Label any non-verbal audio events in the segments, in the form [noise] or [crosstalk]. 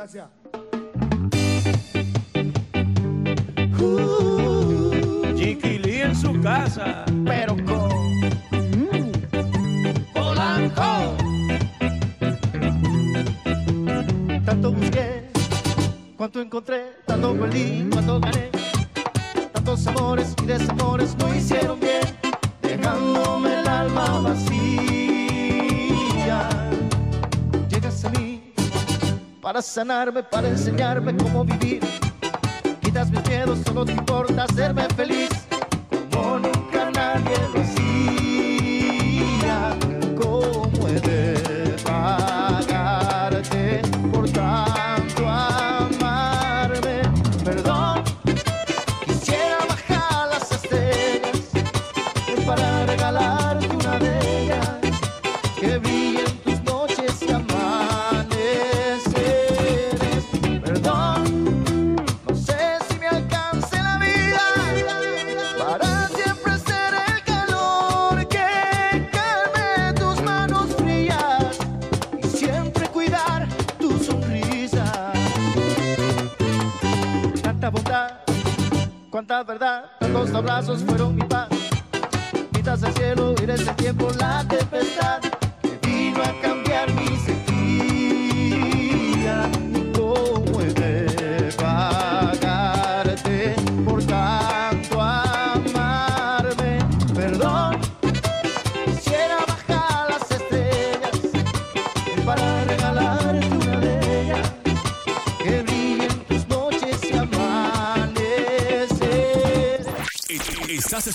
Gracias. Sanarme, para enseñarme cómo vivir.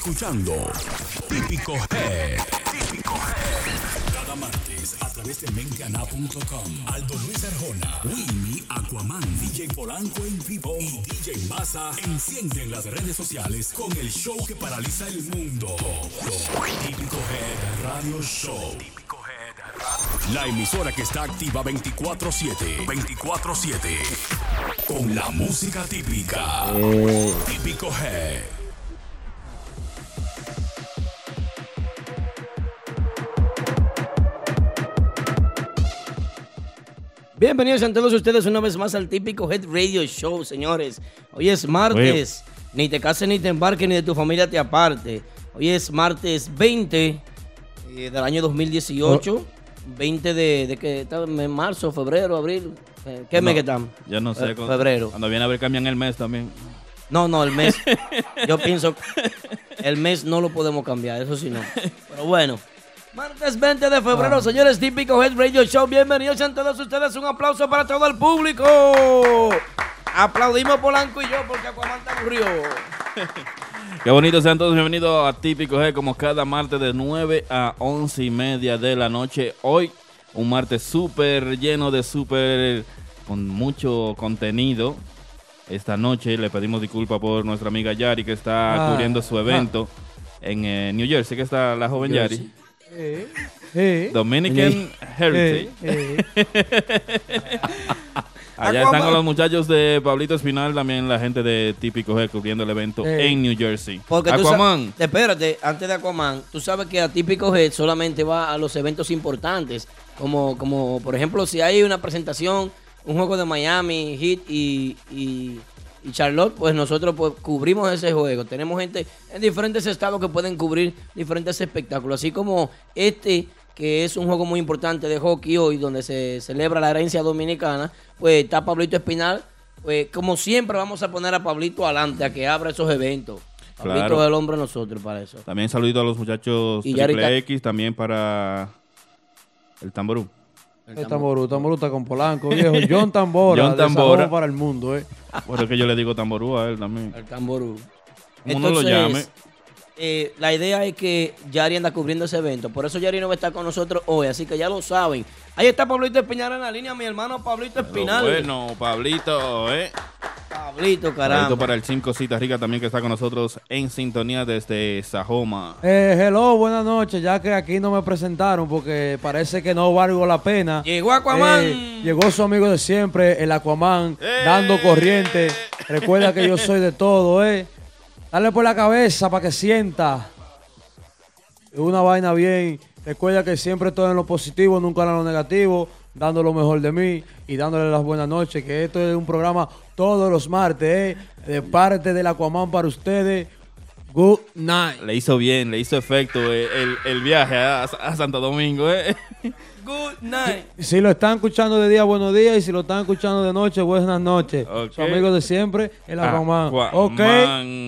Escuchando Típico Head. Típico Head. Cada martes a través de mengana.com. Aldo Luis Arjona, Winnie, Aquaman, DJ Polanco en vivo y DJ Massa encienden las redes sociales con el show que paraliza el mundo. Típico Head Radio Show. Típico Head Radio. La emisora que está activa 24-7. 24-7. Con la música típica. Típico Head. Bienvenidos a todos ustedes una vez más al típico Head Radio Show, señores. Hoy es martes. Ni te cases ni te embarques ni de tu familia te aparte. Hoy es martes 20 eh, del año 2018. 20 de, de que en marzo, febrero, abril. Eh, ¿Qué mes que estamos? Yo no sé. Eh, cuando- febrero. Cuando viene a ver cambian el mes también. No, no, el mes. [laughs] Yo pienso el mes no lo podemos cambiar, eso sí no. Pero bueno. Martes 20 de febrero, señores, típico Head Radio Show. Bienvenidos a todos ustedes. Un aplauso para todo el público. Aplaudimos Polanco y yo porque Aquaman te aburrió. Qué bonito, sean todos bienvenidos a Típico G, como cada martes de 9 a 11 y media de la noche. Hoy, un martes súper lleno de súper, con mucho contenido. Esta noche le pedimos disculpas por nuestra amiga Yari, que está Ah, cubriendo su evento en eh, New Jersey, que está la joven Yari. Eh, eh, Dominican Heritage. eh, eh. [laughs] Allá están con los muchachos de Pablito Espinal, también la gente de Típico G cubriendo el evento Eh. en New Jersey. Porque Aquaman. espérate, antes de Aquaman, tú sabes que a Típico Head solamente va a los eventos importantes. Como, como por ejemplo, si hay una presentación, un juego de Miami, Heat y, y, y Charlotte, pues nosotros pues, cubrimos ese juego. Tenemos gente en diferentes estados que pueden cubrir diferentes espectáculos. Así como este, que es un juego muy importante de hockey hoy, donde se celebra la herencia dominicana, pues está Pablito Espinal. Pues como siempre vamos a poner a Pablito adelante, a que abra esos eventos. Pablito Claro. es el hombre nosotros para eso. También saludito a los muchachos Y Triple X, también para el Tamború. El Tamború, Tamború está con Polanco, viejo. [laughs] John Tambora, John Tambora. Para el mundo, eh. Por eso que yo le digo Tamború a él también. El tamború. Como uno lo llame. Eh, la idea es que Yari anda cubriendo ese evento. Por eso Yari no va a estar con nosotros hoy. Así que ya lo saben. Ahí está Pablito Espinal en la línea, mi hermano Pablito Pero Espinal. bueno, Pablito, ¿eh? Pablito, Pablito caramba. para el 5 Cita Rica también que está con nosotros en sintonía desde Sajoma. Eh, hello, buenas noches. Ya que aquí no me presentaron porque parece que no valgo la pena. Llegó Aquaman. Eh, llegó su amigo de siempre, el Aquaman, ¡Eh! dando corriente. Recuerda que yo soy de todo, ¿eh? Dale por la cabeza para que sienta. Una vaina bien. Recuerda que siempre todo en lo positivo, nunca en lo negativo. dando lo mejor de mí y dándole las buenas noches, que esto es un programa todos los martes, ¿eh? de parte del Aquaman para ustedes. Good night. Le hizo bien, le hizo efecto eh, el, el viaje a, a Santo Domingo. Eh. [laughs] Good night. Si lo están escuchando de día, buenos días. Y si lo están escuchando de noche, buenas noches. Ok. Su amigo de siempre, el Aquaman. Aquaman. Ok.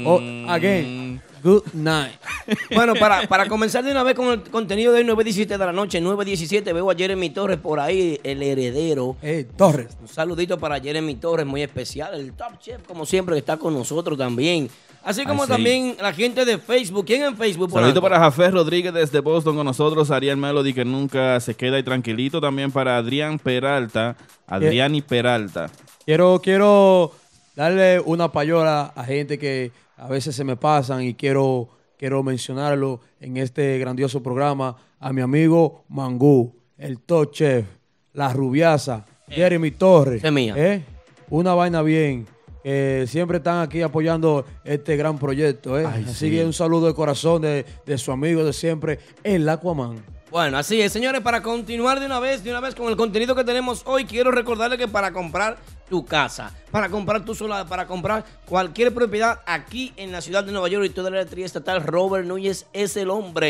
O- again. Good night. [laughs] Bueno, para, para comenzar de una vez con el contenido de hoy, 9.17 de la noche, 9.17, veo a Jeremy Torres por ahí, el heredero. Torres. Un saludito para Jeremy Torres, muy especial, el top chef, como siempre, que está con nosotros también. Así como Ay, sí. también la gente de Facebook. ¿Quién en Facebook? Saludito Polanco? para Jafé Rodríguez desde Boston con nosotros, Ariel Melody que nunca se queda y tranquilito. También para Adrián Peralta, Adrián y Peralta. Quiero, quiero darle una payola a gente que a veces se me pasan y quiero, quiero mencionarlo en este grandioso programa. A mi amigo Mangú, el top chef, la rubiasa, Jeremy Torres. es mía. ¿eh? Una vaina bien. Que siempre están aquí apoyando este gran proyecto. ¿eh? Ay, Así sí. que un saludo de corazón de, de su amigo de siempre, el Aquaman. Bueno, así es, señores, para continuar de una vez, de una vez con el contenido que tenemos hoy, quiero recordarle que para comprar tu casa, para comprar tu solar, para comprar cualquier propiedad aquí en la ciudad de Nueva York y toda la electricidad estatal, Robert Núñez es el hombre.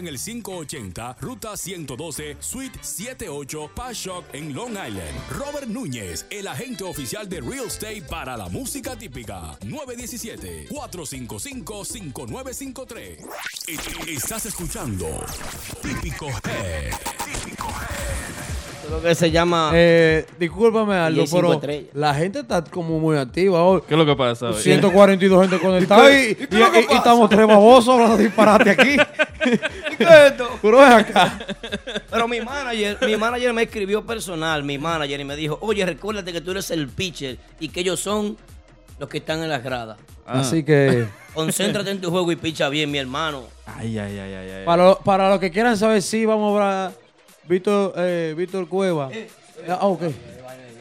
en el 580 Ruta 112 Suite 78 Pashock en Long Island. Robert Núñez, el agente oficial de Real Estate para la música típica. 917-455-5953. E- Estás escuchando Típico Head. Típico Creo que se llama... Eh, discúlpame, Aldo, pero estrellas. la gente está como muy activa hoy. ¿Qué es lo que pasa? hoy? 142 gente conectada y, ¿Y y- es lo y- estamos tres babosos hablando disparate aquí. [laughs] ¿Y qué es esto? Pero ven acá. Pero mi manager, mi manager me escribió personal, mi manager, y me dijo, oye, recuérdate que tú eres el pitcher y que ellos son los que están en las gradas. Ah. Así que [laughs] Concéntrate en tu juego y picha bien, mi hermano. Ay, ay, ay, ay, ay. para, lo- para los que quieran saber si vamos a hablar Víctor, eh, Víctor Cueva. Ah, ok.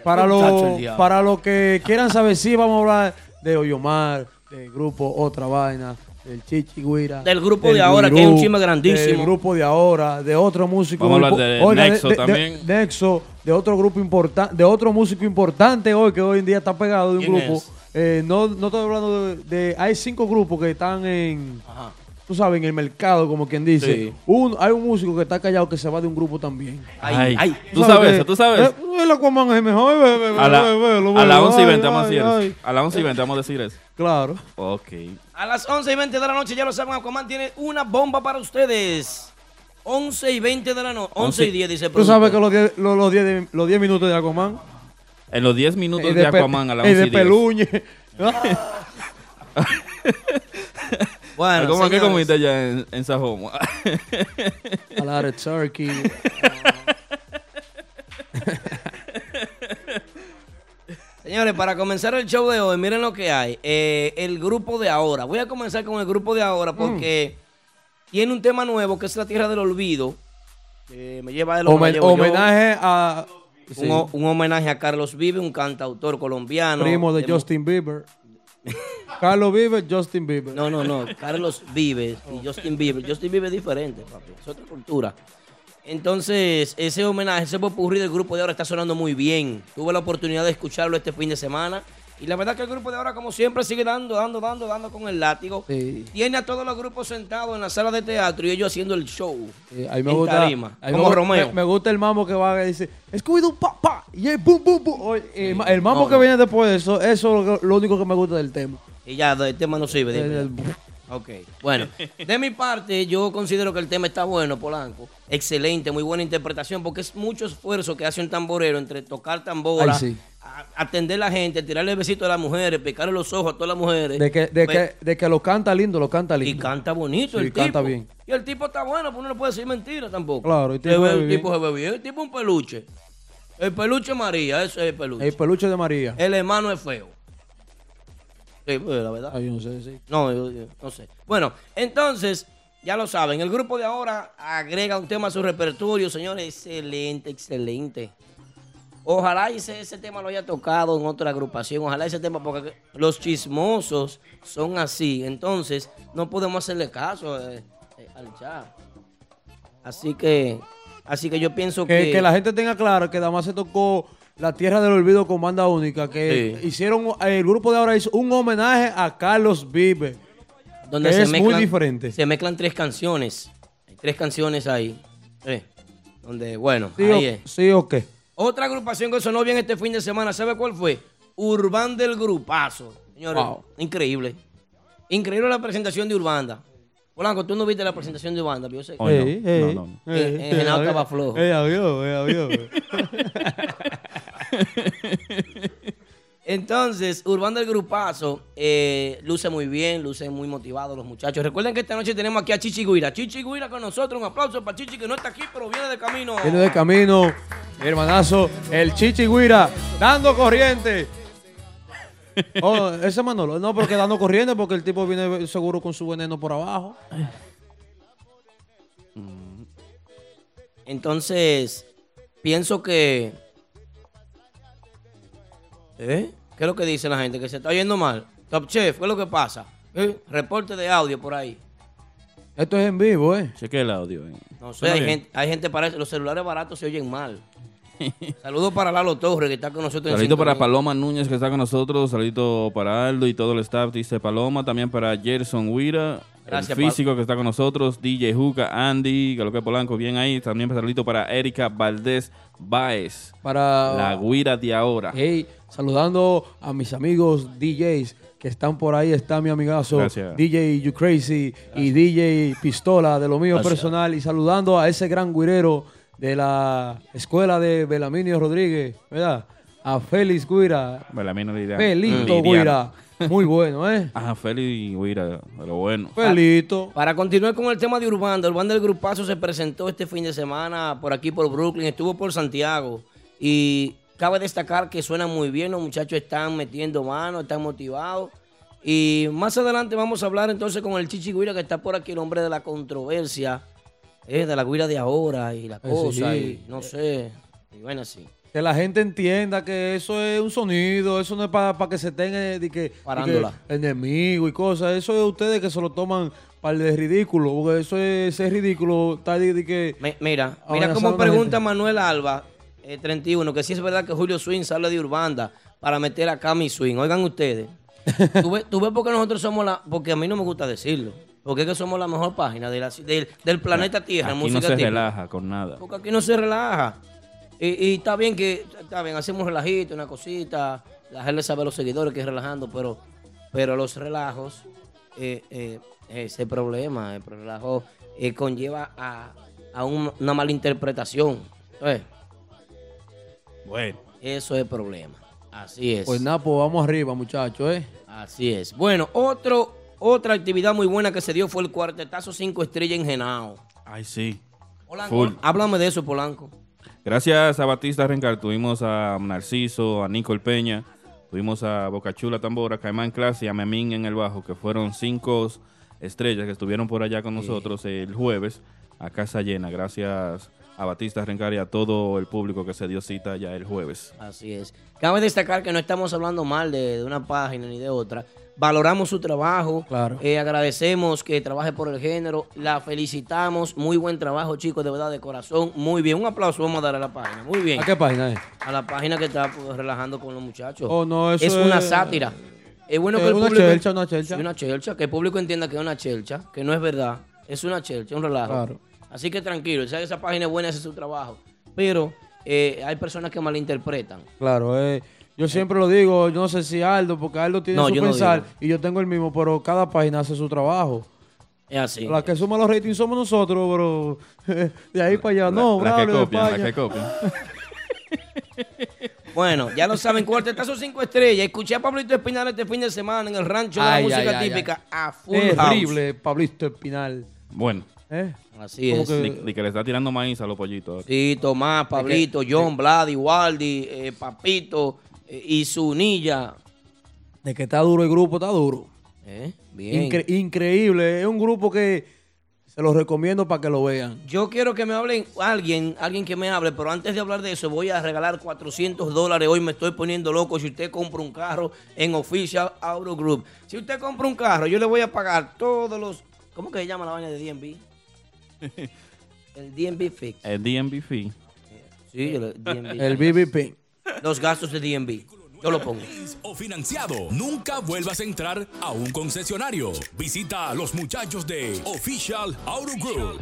Para los para los que quieran saber si vamos a hablar de Oyomar, del grupo Otra Vaina, del Chichigüira. Del grupo de ahora, que hay un chisme grandísimo. Del grupo de ahora, de otro músico. Vamos a hablar de Nexo también. Nexo, de otro grupo importante, de otro músico importante hoy que hoy en día está pegado de un ¿Quién grupo. es? Eh, no, no estoy hablando de, de- Hay cinco grupos que están en. Ajá. Tú sabes, en el mercado, como quien dice. Sí. Un- hay un músico que está callado que se va de un grupo también. Ay, Ay. ay. ¿Tú sabes eso? ¿Tú sabes? Eh, el Aquaman es el mejor. A la, ve, ve, lo a ve, la 11 y ay, 20 vamos a decir ay. eso. A la 11 y 20 vamos a decir eso. Claro. Ok. A las 11 y 20 de la noche, ya lo saben, Aquaman tiene una bomba para ustedes. 11 y 20 de la noche. 11 y 10, dice el Tú sabes que los 10 los, los 10 de- los 10 minutos de Aquaman. En los 10 minutos de Aquaman a la es 11 de y 10. peluñe. [laughs] [laughs] Bueno, ¿Cómo que señores, comiste allá en, en Sajoma? A la de turkey. [laughs] Señores, para comenzar el show de hoy, miren lo que hay. Eh, el grupo de ahora. Voy a comenzar con el grupo de ahora porque tiene un tema nuevo que es la tierra del olvido. Eh, me lleva él o me Homen- homenaje a. sí, Un, ho- un homenaje a Carlos Vive, un cantautor colombiano. primo de Justin Bieber. Carlos Bieber, Justin Bieber. No, no, no. Carlos Vives y Justin Bieber. Justin Bieber es diferente, papi. Es otra cultura. Entonces, ese homenaje, ese popurrí del grupo de ahora está sonando muy bien. Tuve la oportunidad de escucharlo este fin de semana. Y la verdad que el grupo de ahora, como siempre, sigue dando, dando, dando, dando con el látigo. Sí. Tiene a todos los grupos sentados en la sala de teatro y ellos haciendo el show. A mí me en gusta, tarima, como me, Romeo. Me, me gusta el mambo que va y dice, Scooby-Doo, pa, pa, y el. Oye, eh, ma- el mambo No, que no. viene después de eso, eso es lo, único que me gusta del tema. Y ya, el tema no sirve. dime. El- Ok, bueno, de mi parte yo considero que el tema está bueno, Polanco. Excelente, muy buena interpretación, porque es mucho esfuerzo que hace un tamborero entre tocar tambora, Ay, atender a la gente, tirarle besito a las mujeres, picarle los ojos a todas las mujeres. de que, de, Pues, que, de que lo canta lindo, lo canta y lindo. canta bonito Sí, el canta tipo. bien. Y el tipo está bueno, pues uno no puede decir mentira tampoco. Claro, el tipo se ve el bien. tipo se ve bien. El tipo es un peluche. El peluche María, ese es el peluche. El peluche de María. El hermano es feo. Sí, pues la verdad. Yo no sé, sí. No, yo- yo no sé. Bueno, entonces, ya lo saben, el grupo de ahora agrega un tema a su repertorio, señores. Excelente, excelente. Ojalá ese, ese tema lo haya tocado en otra agrupación. Ojalá ese tema, porque los chismosos son así. Entonces, no podemos hacerle caso eh, eh, al chat. Así que, así que yo pienso que. Que, que la gente tenga claro que además se tocó La Tierra del Olvido con banda única, que Sí. hicieron, el grupo de ahora hizo un homenaje a Carlos Vive. donde que se es muy diferente. Se mezclan tres canciones. Hay tres canciones ahí. Eh, donde, bueno, ¿Sí, ahí o, es. sí o qué? Otra agrupación que sonó bien este fin de semana, ¿sabe cuál fue? Urbán del Grupazo. Señores, Wow. increíble. Increíble la presentación de Urbanda. Polanco, tú no viste la presentación de Urbanda, yo sé. No. Ey, ey, No, no, no. ey, Eh, eh, ey, Genao avión, estaba flojo. ey, avión, ey, avión. [laughs] Entonces, Urbán del Grupazo eh, luce muy bien, luce muy motivados los muchachos. Recuerden que esta noche tenemos aquí a Chichi Guira. Chichi Guira con nosotros. Un aplauso para Chichi que no está aquí, pero viene de camino. Viene de camino, mi hermanazo, el Chichi Guira, dando corriente. Oh, ese Manolo, no, porque dando corriente, porque el tipo viene seguro con su veneno por abajo. Entonces, pienso que. ¿Eh? ¿Qué es lo que dice la gente? Que se está yendo mal. Top Chef, ¿qué es lo que pasa? ¿Eh? Reporte de audio por ahí. Esto es en vivo, ¿eh? Cheque el audio. eh. No sé, hay gente, hay gente para eso. Los celulares baratos se oyen mal. [laughs] Saludos para Lalo Torres, que está con nosotros. en Saludito para. Paloma Núñez que está con nosotros, saludito para Aldo y todo el staff, dice Paloma, también para Gerson Huira, Gracias, el físico que está con nosotros, DJ Juca, Andy, Galope Polanco, bien ahí, también saludito para Erika Valdés Baez, Para. la Guira de ahora. Hey, saludando a mis amigos DJs que están por ahí. Está mi amigazo Gracias. DJ You Crazy y DJ Pistola de lo mío Gracias. personal. Y saludando a ese gran guirero de la escuela de Belaminio Rodríguez, ¿verdad? A Félix Guira. Belamino Liriano. Felito Liriano. Guira. Muy bueno, ¿eh? [laughs] Ajá, Félix Guira, de lo bueno. Felito. Para continuar con el tema de Urbanda, Urbanda del Grupazo se presentó este fin de semana por aquí, por Brooklyn, estuvo por Santiago. Y cabe destacar que suena muy bien, los muchachos están metiendo mano, están motivados. Y más adelante vamos a hablar entonces con el Chichi Guira, que está por aquí, el hombre de la controversia, eh, de la guira de ahora y la Eh, sí, cosa, sí. y no sé, y bueno, así. Que la gente entienda que eso es un sonido, eso no es para que se tenga de que, de que Parándola. enemigo y cosas. Eso es ustedes que se lo toman para el de ridículo, porque eso es, es ridículo. Está de, de que Mi- Mira, mira cómo pregunta gente. Manuel Alba, eh, 31, que si es verdad que Julio Swing sale de Urbanda para meter a Cami Swing. Oigan ustedes, [laughs] ¿tú ves, tú ves por qué nosotros somos la... Porque a mí no me gusta decirlo. Porque es que somos la mejor página de la- del, del planeta Tierra en Aquí no música se típica. relaja con nada. Porque aquí no se relaja. Y, y está bien que, está bien, hacemos un relajito, una cosita, la gente sabe a los seguidores que es relajando, pero, pero los relajos, eh, eh, ese problema, el relajo eh, conlleva a, a un- una mala interpretación. Eh, Bueno. eso es el problema. Así es. Pues nada, pues vamos arriba, muchachos, ¿eh? Así es. Bueno, otro, otra actividad muy buena que se dio fue el cuartetazo 5 estrellas en Genao. Ay, sí. Polanco, Full. háblame de eso, Polanco. Gracias a Batista Rencar tuvimos a Narciso, a Nicole Peña, tuvimos a Bocachula Tambora, Caimán Clase y a Memín en el bajo, que fueron cinco estrellas que estuvieron por allá con nosotros el jueves a casa llena. Gracias a Batista Rencar y a todo el público que se dio cita ya el jueves. Así es. Cabe destacar que no estamos hablando mal de, de una página ni de otra. Valoramos su trabajo. Claro. Eh, agradecemos que trabaje por el género. La felicitamos. Muy buen trabajo, chicos, de verdad, de corazón. Muy bien. Un aplauso vamos a darle a la página. Muy bien. ¿A qué página es? A la página que está pues, relajando con los muchachos. Oh, no, eso es una es- sátira. Es bueno que el una público. chelcha, una chelcha. Sí, una chelcha. Que el público entienda que es una chelcha. Que no es verdad. Es una chelcha, un relajo. Claro. Así que tranquilo. Esa, esa página es buena, hace su trabajo. Pero eh, hay personas que malinterpretan. Claro, eh. Yo siempre lo digo, yo no sé si Aldo, porque Aldo tiene No, su no pensar y yo tengo el mismo, pero cada página hace su trabajo. Es así. La que suma los ratings somos nosotros, pero [laughs] de ahí para allá, no, la, la que Braulio de copian, la [laughs] España. que copian. Bueno, ya lo saben, cuartetazo cinco estrellas. Escuché a Pablito Espinal este fin de semana en el rancho de Ay, la música ay, ay, típica a full Terrible, house. Pablito Espinal. Bueno, ¿Eh? Así ¿Cómo es. que- di que le está tirando maíz a los pollitos. Sí, Tomás, Pablito, John, Vladi, Waldi, eh, Papito y su niña. De que está duro el grupo, está duro. Eh, Bien. Incre- increíble. Es un grupo que se los recomiendo para que lo vean. Yo quiero que me hablen alguien, alguien que me hable, pero antes de hablar de eso, voy a regalar 400 dólares. Hoy me estoy poniendo loco si usted compra un carro en Official Auto Group. Si usted compra un carro, yo le voy a pagar todos los. ¿Cómo que se llama la vaina de DNB? [laughs] El DNB Fix. El DMV fee. Sí, el DNB. El BBP. Los gastos de DNB. Yo lo pongo. o financiado. Nunca vuelvas a entrar a un concesionario. Visita a los muchachos de Official Auto Group.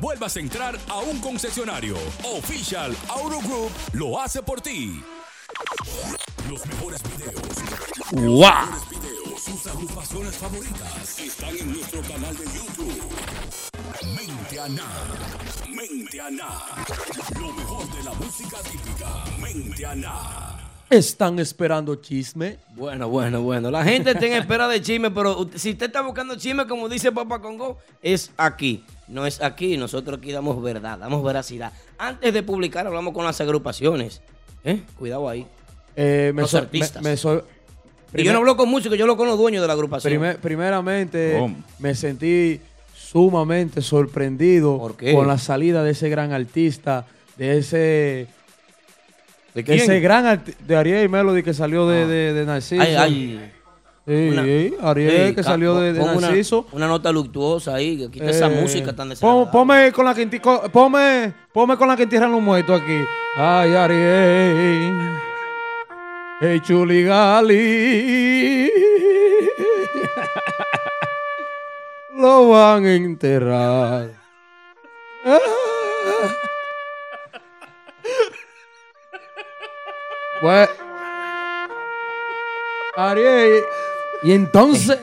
vuelvas a entrar a un concesionario. Official Auto Group lo hace por ti. Los mejores videos. ¡Wow! Los videos, sus agrupaciones favoritas están en nuestro canal de YouTube. Mente Ana. Mente Ana. Lo mejor de la música típica. Mente Ana. Están esperando chisme. Bueno, bueno, bueno. La gente está en [laughs] espera de chisme, pero si usted está buscando chisme, como dice Papá Congo, es aquí. No es aquí. Nosotros aquí damos verdad, damos veracidad. Antes de publicar, hablamos con las agrupaciones. ¿Eh? Cuidado ahí. Eh, me Los so- artistas. me- me so- Y yo no hablo con músicos, yo hablo con los dueños de la agrupación. Primer- primeramente, me sentí sumamente sorprendido ¿Por qué? con la salida de ese gran artista, de ese, ¿De de quién? ese gran de Ariel Melody que salió de, de, de Narciso. Ay, ay. Sí, Una- Ariel Sí, que salió de, de una-. Una, nota luctuosa ahí, que quita esa Eh, música tan desagradable. Ponme con la que ponme, ponme con la que entierran los muertos aquí. Ay, Ariel. Hey, Chuligali. [laughs] Lo van a enterrar. Ah. [laughs] Pues, Ariel. Y entonces.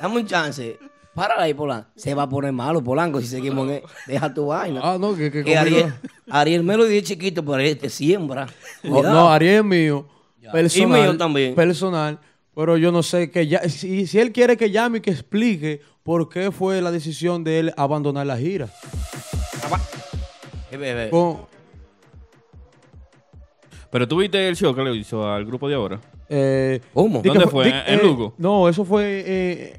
Dame un chance. Para ahí, Polanco. Se va a poner malo, Polanco, si seguimos en... Deja tu vaina. Ah, no, que, que Que conmigo- Ariel, Ariel Melody es chiquito, pero Ariel te siembra. No, Ariel es mío. Personal, Y mío también. Personal. Pero yo no sé que ya. Si, si él quiere que llame y que explique por qué fue la decisión de él abandonar la gira. Eh. Con- Pero tú viste el show que le hizo al grupo de ahora. Eh, que ¿Dónde fue? di- ¿En eh, Lugo? No, eso fue eh,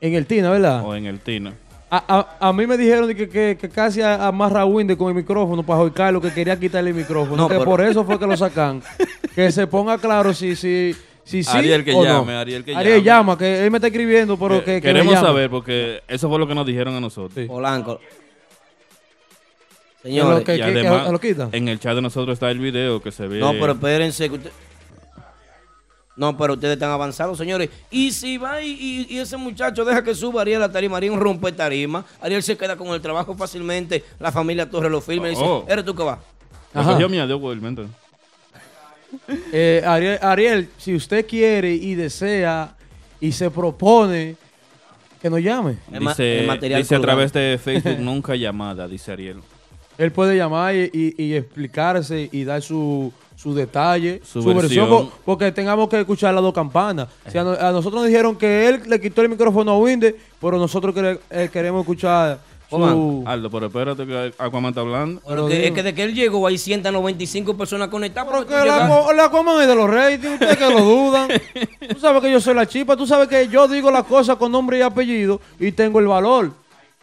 en el Tina, ¿verdad? O en el Tina. A, a- a mí me dijeron que, que, que casi a- amarra a Winder con el micrófono para Carlos que quería quitarle el micrófono. No, que pero- por eso fue que lo sacan. [laughs] que se ponga claro si, si, si sí Ariel que o no. llame, Ariel que Ariel llame. llama, que él me está escribiendo, pero que, que queremos llame. saber porque eso fue lo que nos dijeron a nosotros. Sí. Polanco. lo Señores, que- y además, lo en el chat de nosotros está el video que se ve. no, pero espérense. que usted- No, pero ustedes están avanzados, señores. Y si va y, y- y ese muchacho deja que suba Ariel a tarima, Ariel rompe tarima, Ariel se queda con el trabajo fácilmente, la familia Torres lo firma y dice, Oh. ¿eres tú que vas? Me Ajá. miedo, igualmente. [laughs] Eh, Ariel, Ariel, si usted quiere y desea y se propone, que nos llame. El Dice, el material dice a través de [laughs] Facebook, nunca llamada, dice Ariel. Él puede llamar y, y- y explicarse y dar su, su detalle, Su su, versión, versión. po- porque tengamos que escuchar las dos campanas. Si a, no- a nosotros nos dijeron que él le quitó el micrófono a Winder, pero nosotros eh, queremos escuchar su... Aldo, pero espérate que Aquaman está hablando. Pero que- es que de que él llegó hay 195 personas conectadas. Pero Que la, la coman es de los ratings, ustedes que lo dudan. [laughs] Tú sabes que yo soy la chipa, tú sabes que yo digo las cosas con nombre y apellido y tengo el valor.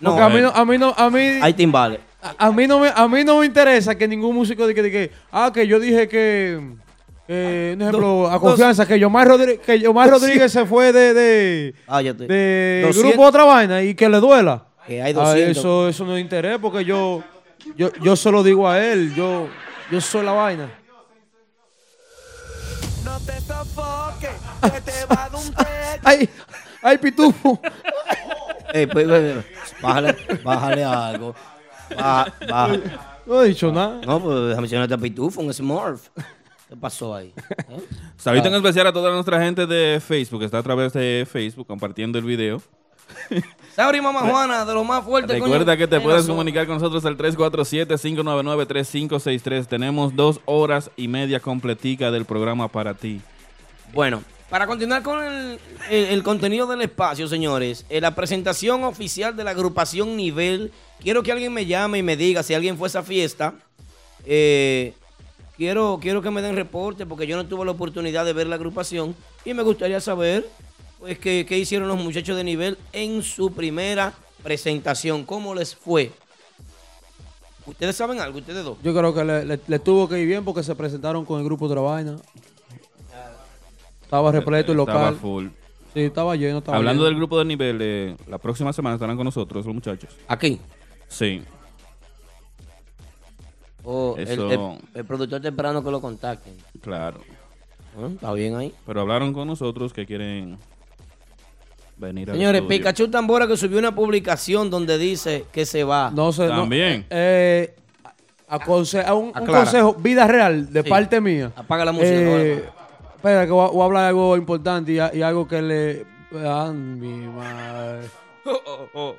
No, Porque a mí eh. no, a mí no, a mí, hay timbales. A, a mí no me, a mí no me interesa que ningún músico diga que, que, ah, que yo dije que, un ejemplo, a confianza, que Yomar Rodríguez, que Yomar [laughs] Rodríguez se fue de, de, Cállate. de 200 grupo otra vaina y que le duela. Que hay Ah, 200. eso, eso no es interés porque yo, yo, yo se lo digo a él, yo, yo soy la vaina. No te sofoques, que te va un [laughs] teque. Ay, ay, pitufo. Ey, pues, pues, pues, Bájale, bájale algo. Baja, baja. No he dicho nada. No, pues déjame mencionarte a Pitufo, un Smurf. ¿Qué pasó ahí? ¿Eh? Saludito en especial a toda nuestra gente de Facebook, que está a través de Facebook compartiendo el video. Sauri Mamá Juana, de los más fuertes. Recuerda coño, que te puedes comunicar con nosotros al 347-599-3563. Tenemos dos horas y media completica del programa para ti. Bueno, para continuar con el, contenido del espacio, señores, en la presentación oficial de la agrupación Nivel, quiero que alguien me llame y me diga si alguien fue a esa fiesta. Eh, quiero, quiero que me den reporte porque yo no tuve la oportunidad de ver la agrupación y me gustaría saber pues qué, qué hicieron los muchachos de Nivel en su primera presentación, cómo les fue. ¿Ustedes saben algo, ustedes dos? Yo creo que le, tuvo que ir bien porque se presentaron con el grupo de otra vaina. Estaba repleto el Estaba local. full. Sí, estaba lleno. Estaba Hablando lleno. del grupo de nivel, eh, la próxima semana estarán con nosotros los muchachos. Aquí. Sí. O el, Eso- el- el productor temprano que lo contacten. Claro. Está bien ahí. Pero hablaron con nosotros que quieren venir al Señores, estudio. Pikachu Tambora que subió una publicación donde dice que se va. No sé. no, También. eh, a un, consejo, vida real, de Sí. parte mía. Apaga la música. Eh, espera, que voy a, voy a hablar de algo importante y, a- y algo que le. Ah, mi madre. [laughs]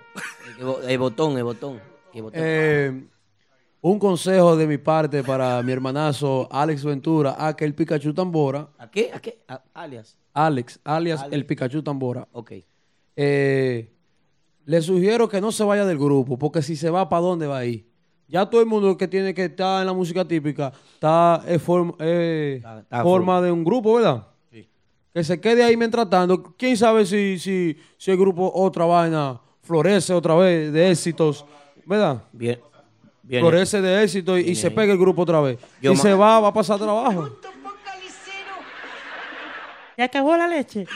El, bo- el botón, el botón. el botón. Eh, un consejo de mi parte para mi hermanazo Alex Ventura, a que el Pikachu Tambora, ¿A qué? ¿A qué? A- alias. Alex, alias Alex. el Pikachu Tambora, Ok. eh, le sugiero que no se vaya del grupo, porque si se va, ¿para dónde va a ir? Ya todo el mundo que tiene que estar en la música típica está en forma, eh, Está- está forma de un grupo, ¿verdad? Que se quede ahí mientras tanto. ¿Quién sabe si, si, si el grupo otra vaina florece otra vez de éxitos, ¿verdad? Bien. Bien. Florece de éxito y, se pega el grupo otra vez. Yo y se va, va a pasar trabajo. ¿Ya acabó la leche?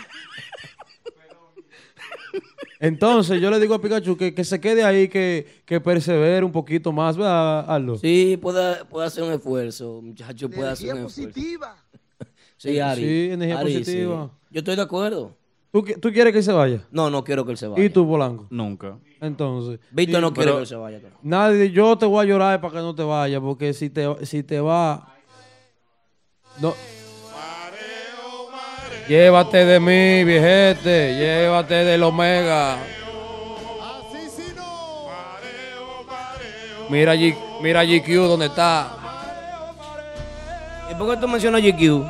Entonces yo le digo a Pikachu que, que se quede ahí, que, que persevere un poquito más, ¿verdad, Aldo? Sí, puede, puede hacer un esfuerzo, muchacho, puede hacer un esfuerzo. Sí, Ari. Sí, energía Ari, positiva. sí. Yo estoy de acuerdo. ¿Tú, tú quieres que se vaya? No, no quiero que él se vaya. ¿Y tú, Polanco? Nunca. Entonces. Víctor Sí, no quiere que él se vaya. Nadie, yo te voy a llorar para que no te vayas, porque si te, si te va... No. Llévate de mí, viejete. Llévate del Omega. Así sí no. Mira, G, mira GQ donde está. ¿Y por qué tú mencionas GQ?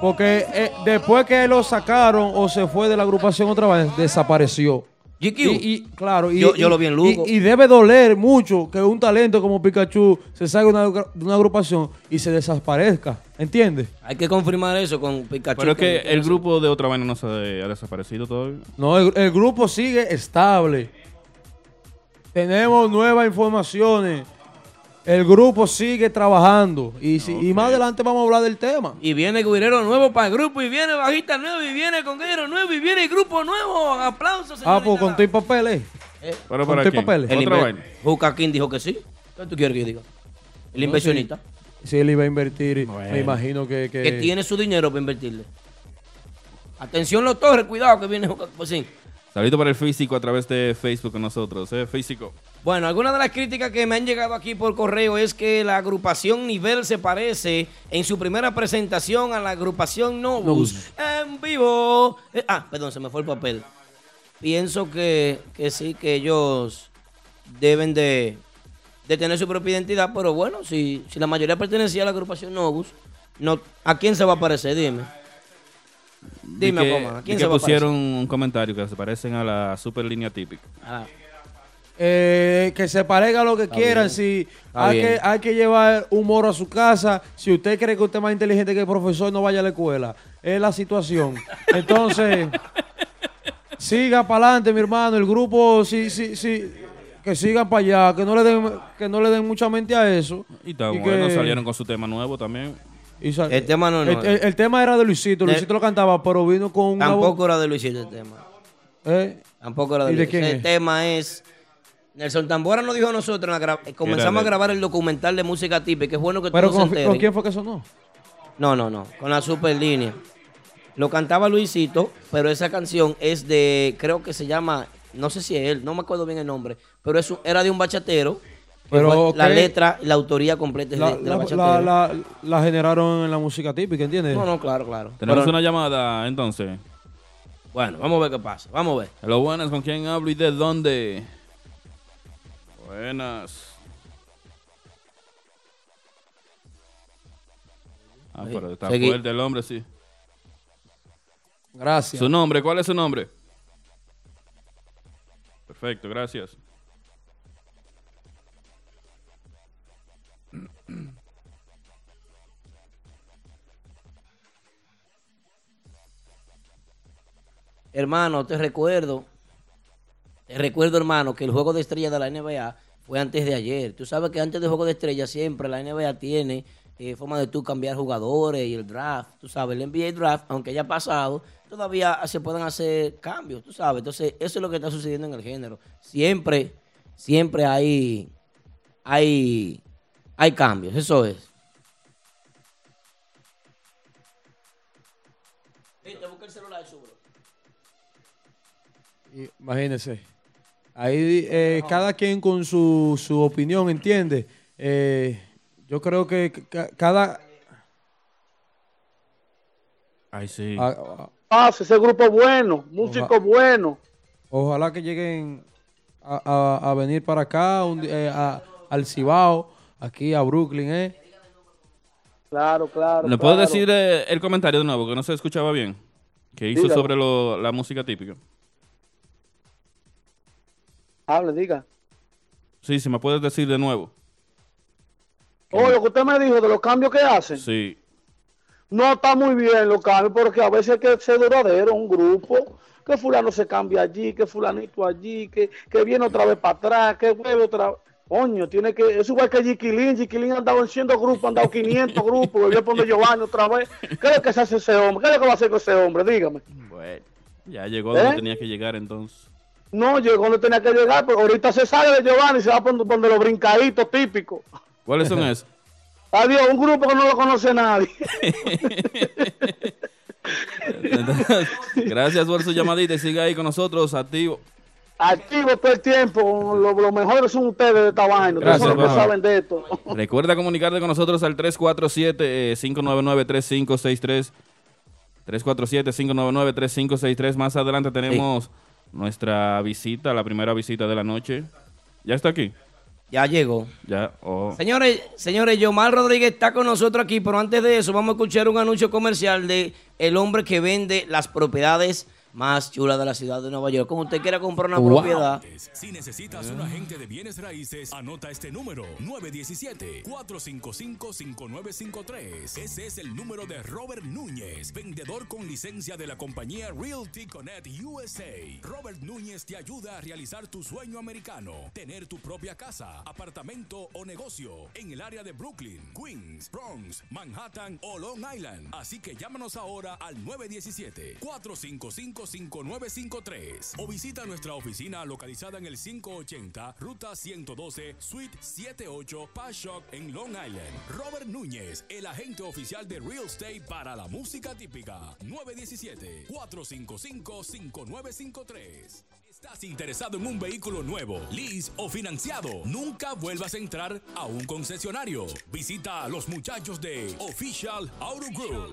Porque eh, después que lo sacaron o se fue de la agrupación otra vez, desapareció. GQ. Y, y, claro, y, Yo- lo vi en Lugo. Y, y debe doler mucho que un talento como Pikachu se salga de una, agrupación y se desaparezca. ¿Entiendes? Hay que confirmar eso con Pikachu. Pero es que el grupo de otra vaina no se ha desaparecido todavía. No, el, el grupo sigue estable. Tenemos nuevas informaciones. El grupo sigue trabajando. Y, si- y más adelante vamos a hablar del tema. Y viene guirero nuevo para el grupo, y viene bajista nuevo, y viene conguero nuevo, y viene el grupo nuevo. Aplausos, Ah, pues con tu papeles. Pero ¿Con para quién? papeles? El Otra vaina. Dijo que sí. ¿Qué tú quieres que yo diga? El No, inversionista. Si él iba a invertir, Bueno. me imagino que... que- Que tiene su dinero para invertirle. Atención los torres, cuidado que viene Juca. Saludito para el físico a través de Facebook con nosotros, ¿eh? Físico. Bueno, algunas de las críticas que me han llegado aquí por correo es que la agrupación Nivel se parece en su primera presentación a la agrupación Novus. En vivo. Eh, ah, perdón, se me fue el papel. Pienso que, que sí, que ellos deben de, de tener su propia identidad, pero bueno, si, si la mayoría pertenecía a la agrupación Novus, no, ¿a quién se va a parecer? Dime. Dime, que, ¿a vi quién que se va a parecer? pusieron un comentario que se parecen a la super línea típica. Ah, Eh, que se parezca lo que quieran. bien. Si Está hay bien. que, hay que llevar humor a su casa. Si usted cree que usted es más inteligente que el profesor, no vaya a la escuela. Es la situación. [laughs] Entonces, siga para adelante, mi hermano. El grupo, sí, sí, sí, que sigan para allá. Que no le den, que no le den mucha mente a eso. Y Y bueno, que- salieron con su tema nuevo también. El tema no es el, el- el tema era de Luisito. De- Luisito lo cantaba, pero vino con voz- Tampoco era de Luisito el tema. ¿Eh? Tampoco era de ¿Y de Luisito. quién es? tema es. Nelson Tambora nos dijo a nosotros, en la gra- comenzamos a grabar el documental de música típica, que es bueno que Pero todos se con, ¿con quién fue que sonó? No, no, no, con la super línea. Lo cantaba Luisito, pero esa canción es de, creo que se llama no sé si es él, no me acuerdo bien el nombre, pero eso era de un bachatero. Pero, La ok. letra, la autoría completa es La, de, de la la- la- la- la generaron en la música típica, ¿entiendes? No, no, claro, claro. Tenemos Pero- una llamada entonces. Bueno, vamos a ver qué pasa. Vamos a ver. Hello, buenas, ¿con quién hablo y de dónde? Buenas. Ah, pero está seguí. fuerte el hombre, sí. Gracias. ¿Su nombre? ¿Cuál es su nombre? Perfecto, gracias. [clears throat] Hermano, te recuerdo, te recuerdo, hermano, que el juego de estrella de la NBA fue antes de ayer. Tú sabes que antes del juego de estrella siempre la NBA tiene eh, forma de tú cambiar jugadores y el draft. Tú sabes, el NBA draft, aunque haya pasado, todavía se pueden hacer cambios, tú sabes. Entonces, eso es lo que está sucediendo en el género. Siempre, siempre hay, hay, hay cambios, eso es. Viste, busca el celular, súbelo. Y- Imagínese. Ahí eh, cada quien con su, su opinión, ¿entiende? Eh, yo creo que ca- cada... Ay, sí. a- a- Pase, ese grupo bueno, músico bueno. ojalá que lleguen a, a- a venir para acá, un eh, a- al Cibao, aquí a Brooklyn, ¿eh? Claro, claro. ¿Le puedo claro. decir eh, el comentario de nuevo que no se escuchaba bien? Que hizo Dígalo. sobre lo- la música típica. Hable, diga. Sí, si me puedes decir de nuevo. Oh, lo que usted me dijo de los cambios que hacen. Sí. No está muy bien los cambios, porque a veces hay que ser duradero, un grupo, que fulano se cambia allí, que fulanito allí, que, que viene otra vez para atrás, que vuelve otra vez. Coño, tiene que, es igual que Jiquilín, Jiquilín ha andado en 100 grupos, ha andado 500 grupos, volvió a poner Giovanni otra vez. ¿Qué es lo que se hace ese hombre? ¿Qué es lo que va a hacer con ese hombre? Dígame. Bueno, ya llegó donde ¿Eh? tenía que llegar entonces. No, llegó donde tenía que llegar, pero ahorita se sale de Giovanni y se va a poner poner los brincaditos típicos. ¿Cuáles son esos? [laughs] Adiós, un grupo que no lo conoce nadie. [laughs] Gracias por su llamadita y siga ahí con nosotros, activo. Activo todo el tiempo, lo, lo mejor son ustedes de esta vaina, ustedes son los que saben de esto. [laughs] Recuerda comunicarte con nosotros al eh, 347-599-3563. 347-599-3563. Más adelante tenemos nuestra visita, la primera visita de la noche. ¿Ya está aquí? Ya llegó. Ya, oh. Señores, señores, Yomar Rodríguez está con nosotros aquí, pero antes de eso vamos a escuchar un anuncio comercial de el hombre que vende las propiedades más chulas de la ciudad de Nueva York. Como usted quiera comprar una Wow. propiedad, Si necesitas un agente de bienes raíces, anota este número 917-455-5953. Ese es el número de Robert Núñez, vendedor con licencia de la compañía Realty Connect USA. Robert Núñez te ayuda a realizar tu sueño americano, tener tu propia casa, apartamento o negocio en el área de Brooklyn, Queens, Bronx, Manhattan o Long Island. Así que llámanos ahora al 917-455-5953 o visita nuestra oficina localizada en el 580 Ruta 112 Suite 78 Pashock en Long Island. Robert Núñez, el agente oficial de Real Estate para la música típica. 917-455-5953. ¿Estás interesado en un vehículo nuevo, lease o financiado? Nunca vuelvas a entrar a un concesionario. Visita a los muchachos de Official Auto Group.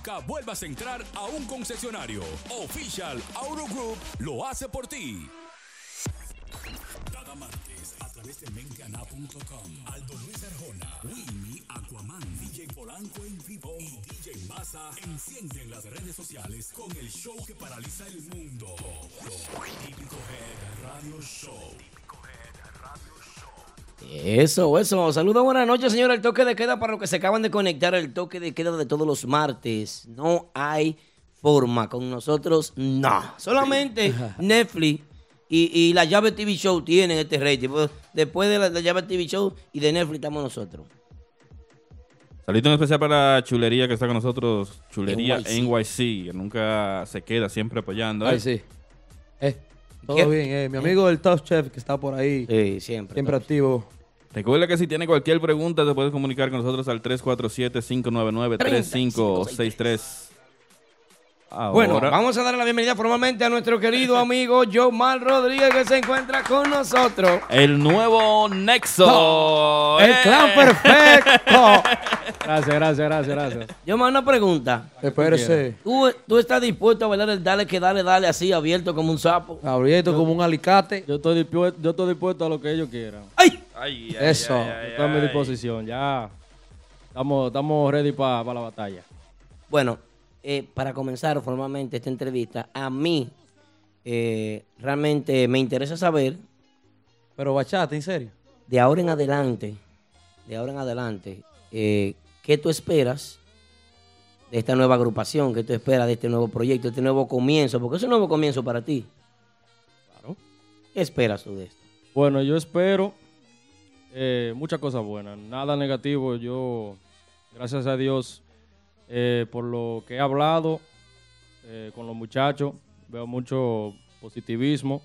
vuelvas a entrar a un concesionario. Official Auto Group lo hace por ti. Cada martes a través de menteana.com. Aldo Luis Arjona, Winnie, Aquaman, DJ Polanco en vivo y DJ Maza encienden las redes sociales con el show que paraliza el mundo. Típico Head Radio Show. Eso, eso. Saludos, buenas noches, señora. El toque de queda para los que se acaban de conectar. El toque de queda de todos los martes. No hay forma. Con nosotros, no. Solamente [laughs] Netflix Y, y la llave TV Show tienen este rating. Pues, Después de la, la llave TV Show y de Netflix estamos nosotros. Saludito en especial para Chulería que está con nosotros. Chulería NYC. Nunca se queda, siempre apoyando. ¿eh? Ay, sí. Eh, todo ¿Qué? bien, eh. Mi amigo el Top Chef que está por ahí, Sí, siempre. siempre activo. Recuerda que si tiene cualquier pregunta te puedes comunicar con nosotros al 347-599-3563. Ahora, Bueno, vamos a darle la bienvenida formalmente a nuestro querido amigo [laughs] Yomar Rodríguez que se encuentra con nosotros. el nuevo Nexo. El ¡Eh! clan perfecto. [laughs] Gracias, gracias, gracias, gracias. Yomar, una pregunta. Espérese. ¿Tú, tú estás dispuesto a bailar el dale que dale, dale así, abierto como un sapo? Abierto como un alicate. Yo estoy, dispuesto, yo estoy dispuesto a lo que ellos quieran. ¡Ay! Ay, ay, Eso. ay, ay, Estoy a mi ay. disposición. Ya estamos, estamos ready para la batalla. Bueno, eh, para comenzar formalmente esta entrevista, a mí eh, realmente me interesa saber Pero bachata, en serio. de ahora en adelante, de ahora en adelante, eh, ¿qué tú esperas de esta nueva agrupación? ¿Qué tú esperas de este nuevo proyecto, este nuevo comienzo? Porque es un nuevo comienzo para ti. Claro. ¿Qué esperas tú de esto? Bueno, yo espero eh, muchas cosas buenas, nada negativo. Yo, gracias a Dios, eh, por lo que he hablado eh, con los muchachos, veo mucho positivismo,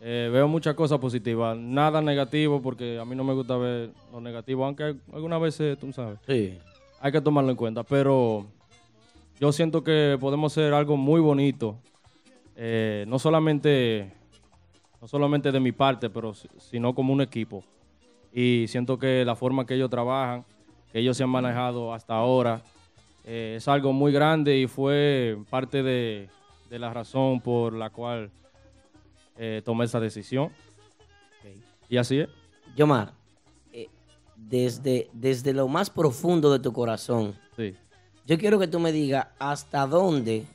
eh, veo muchas cosas positivas, nada negativo, porque a mí no me gusta ver lo negativo, aunque algunas veces, tú sabes, Sí. hay que tomarlo en cuenta, pero yo siento que podemos hacer algo muy bonito, no solamente no solamente de mi parte, pero si- sino como un equipo. Y siento que la forma que ellos trabajan, que ellos se han manejado hasta ahora, eh, es algo muy grande y fue parte de, de la razón por la cual eh, tomé esa decisión. Y así es. Yomar, eh, desde, desde lo más profundo de tu corazón, Sí. yo quiero que tú me digas hasta dónde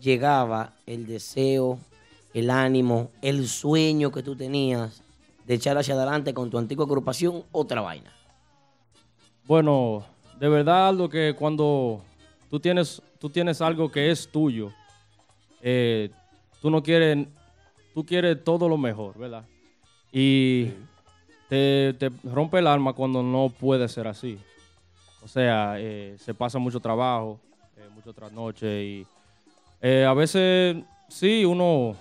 llegaba el deseo, el ánimo, el sueño que tú tenías de echar hacia adelante con tu antigua agrupación otra vaina. Bueno, de verdad lo que cuando tú tienes, tú tienes algo que es tuyo, eh, tú no quieres, tú quieres todo lo mejor, ¿verdad? Y te, te rompe el alma cuando no puede ser así. O sea, eh, se pasa mucho trabajo, eh, mucho trasnoche y eh, a veces sí uno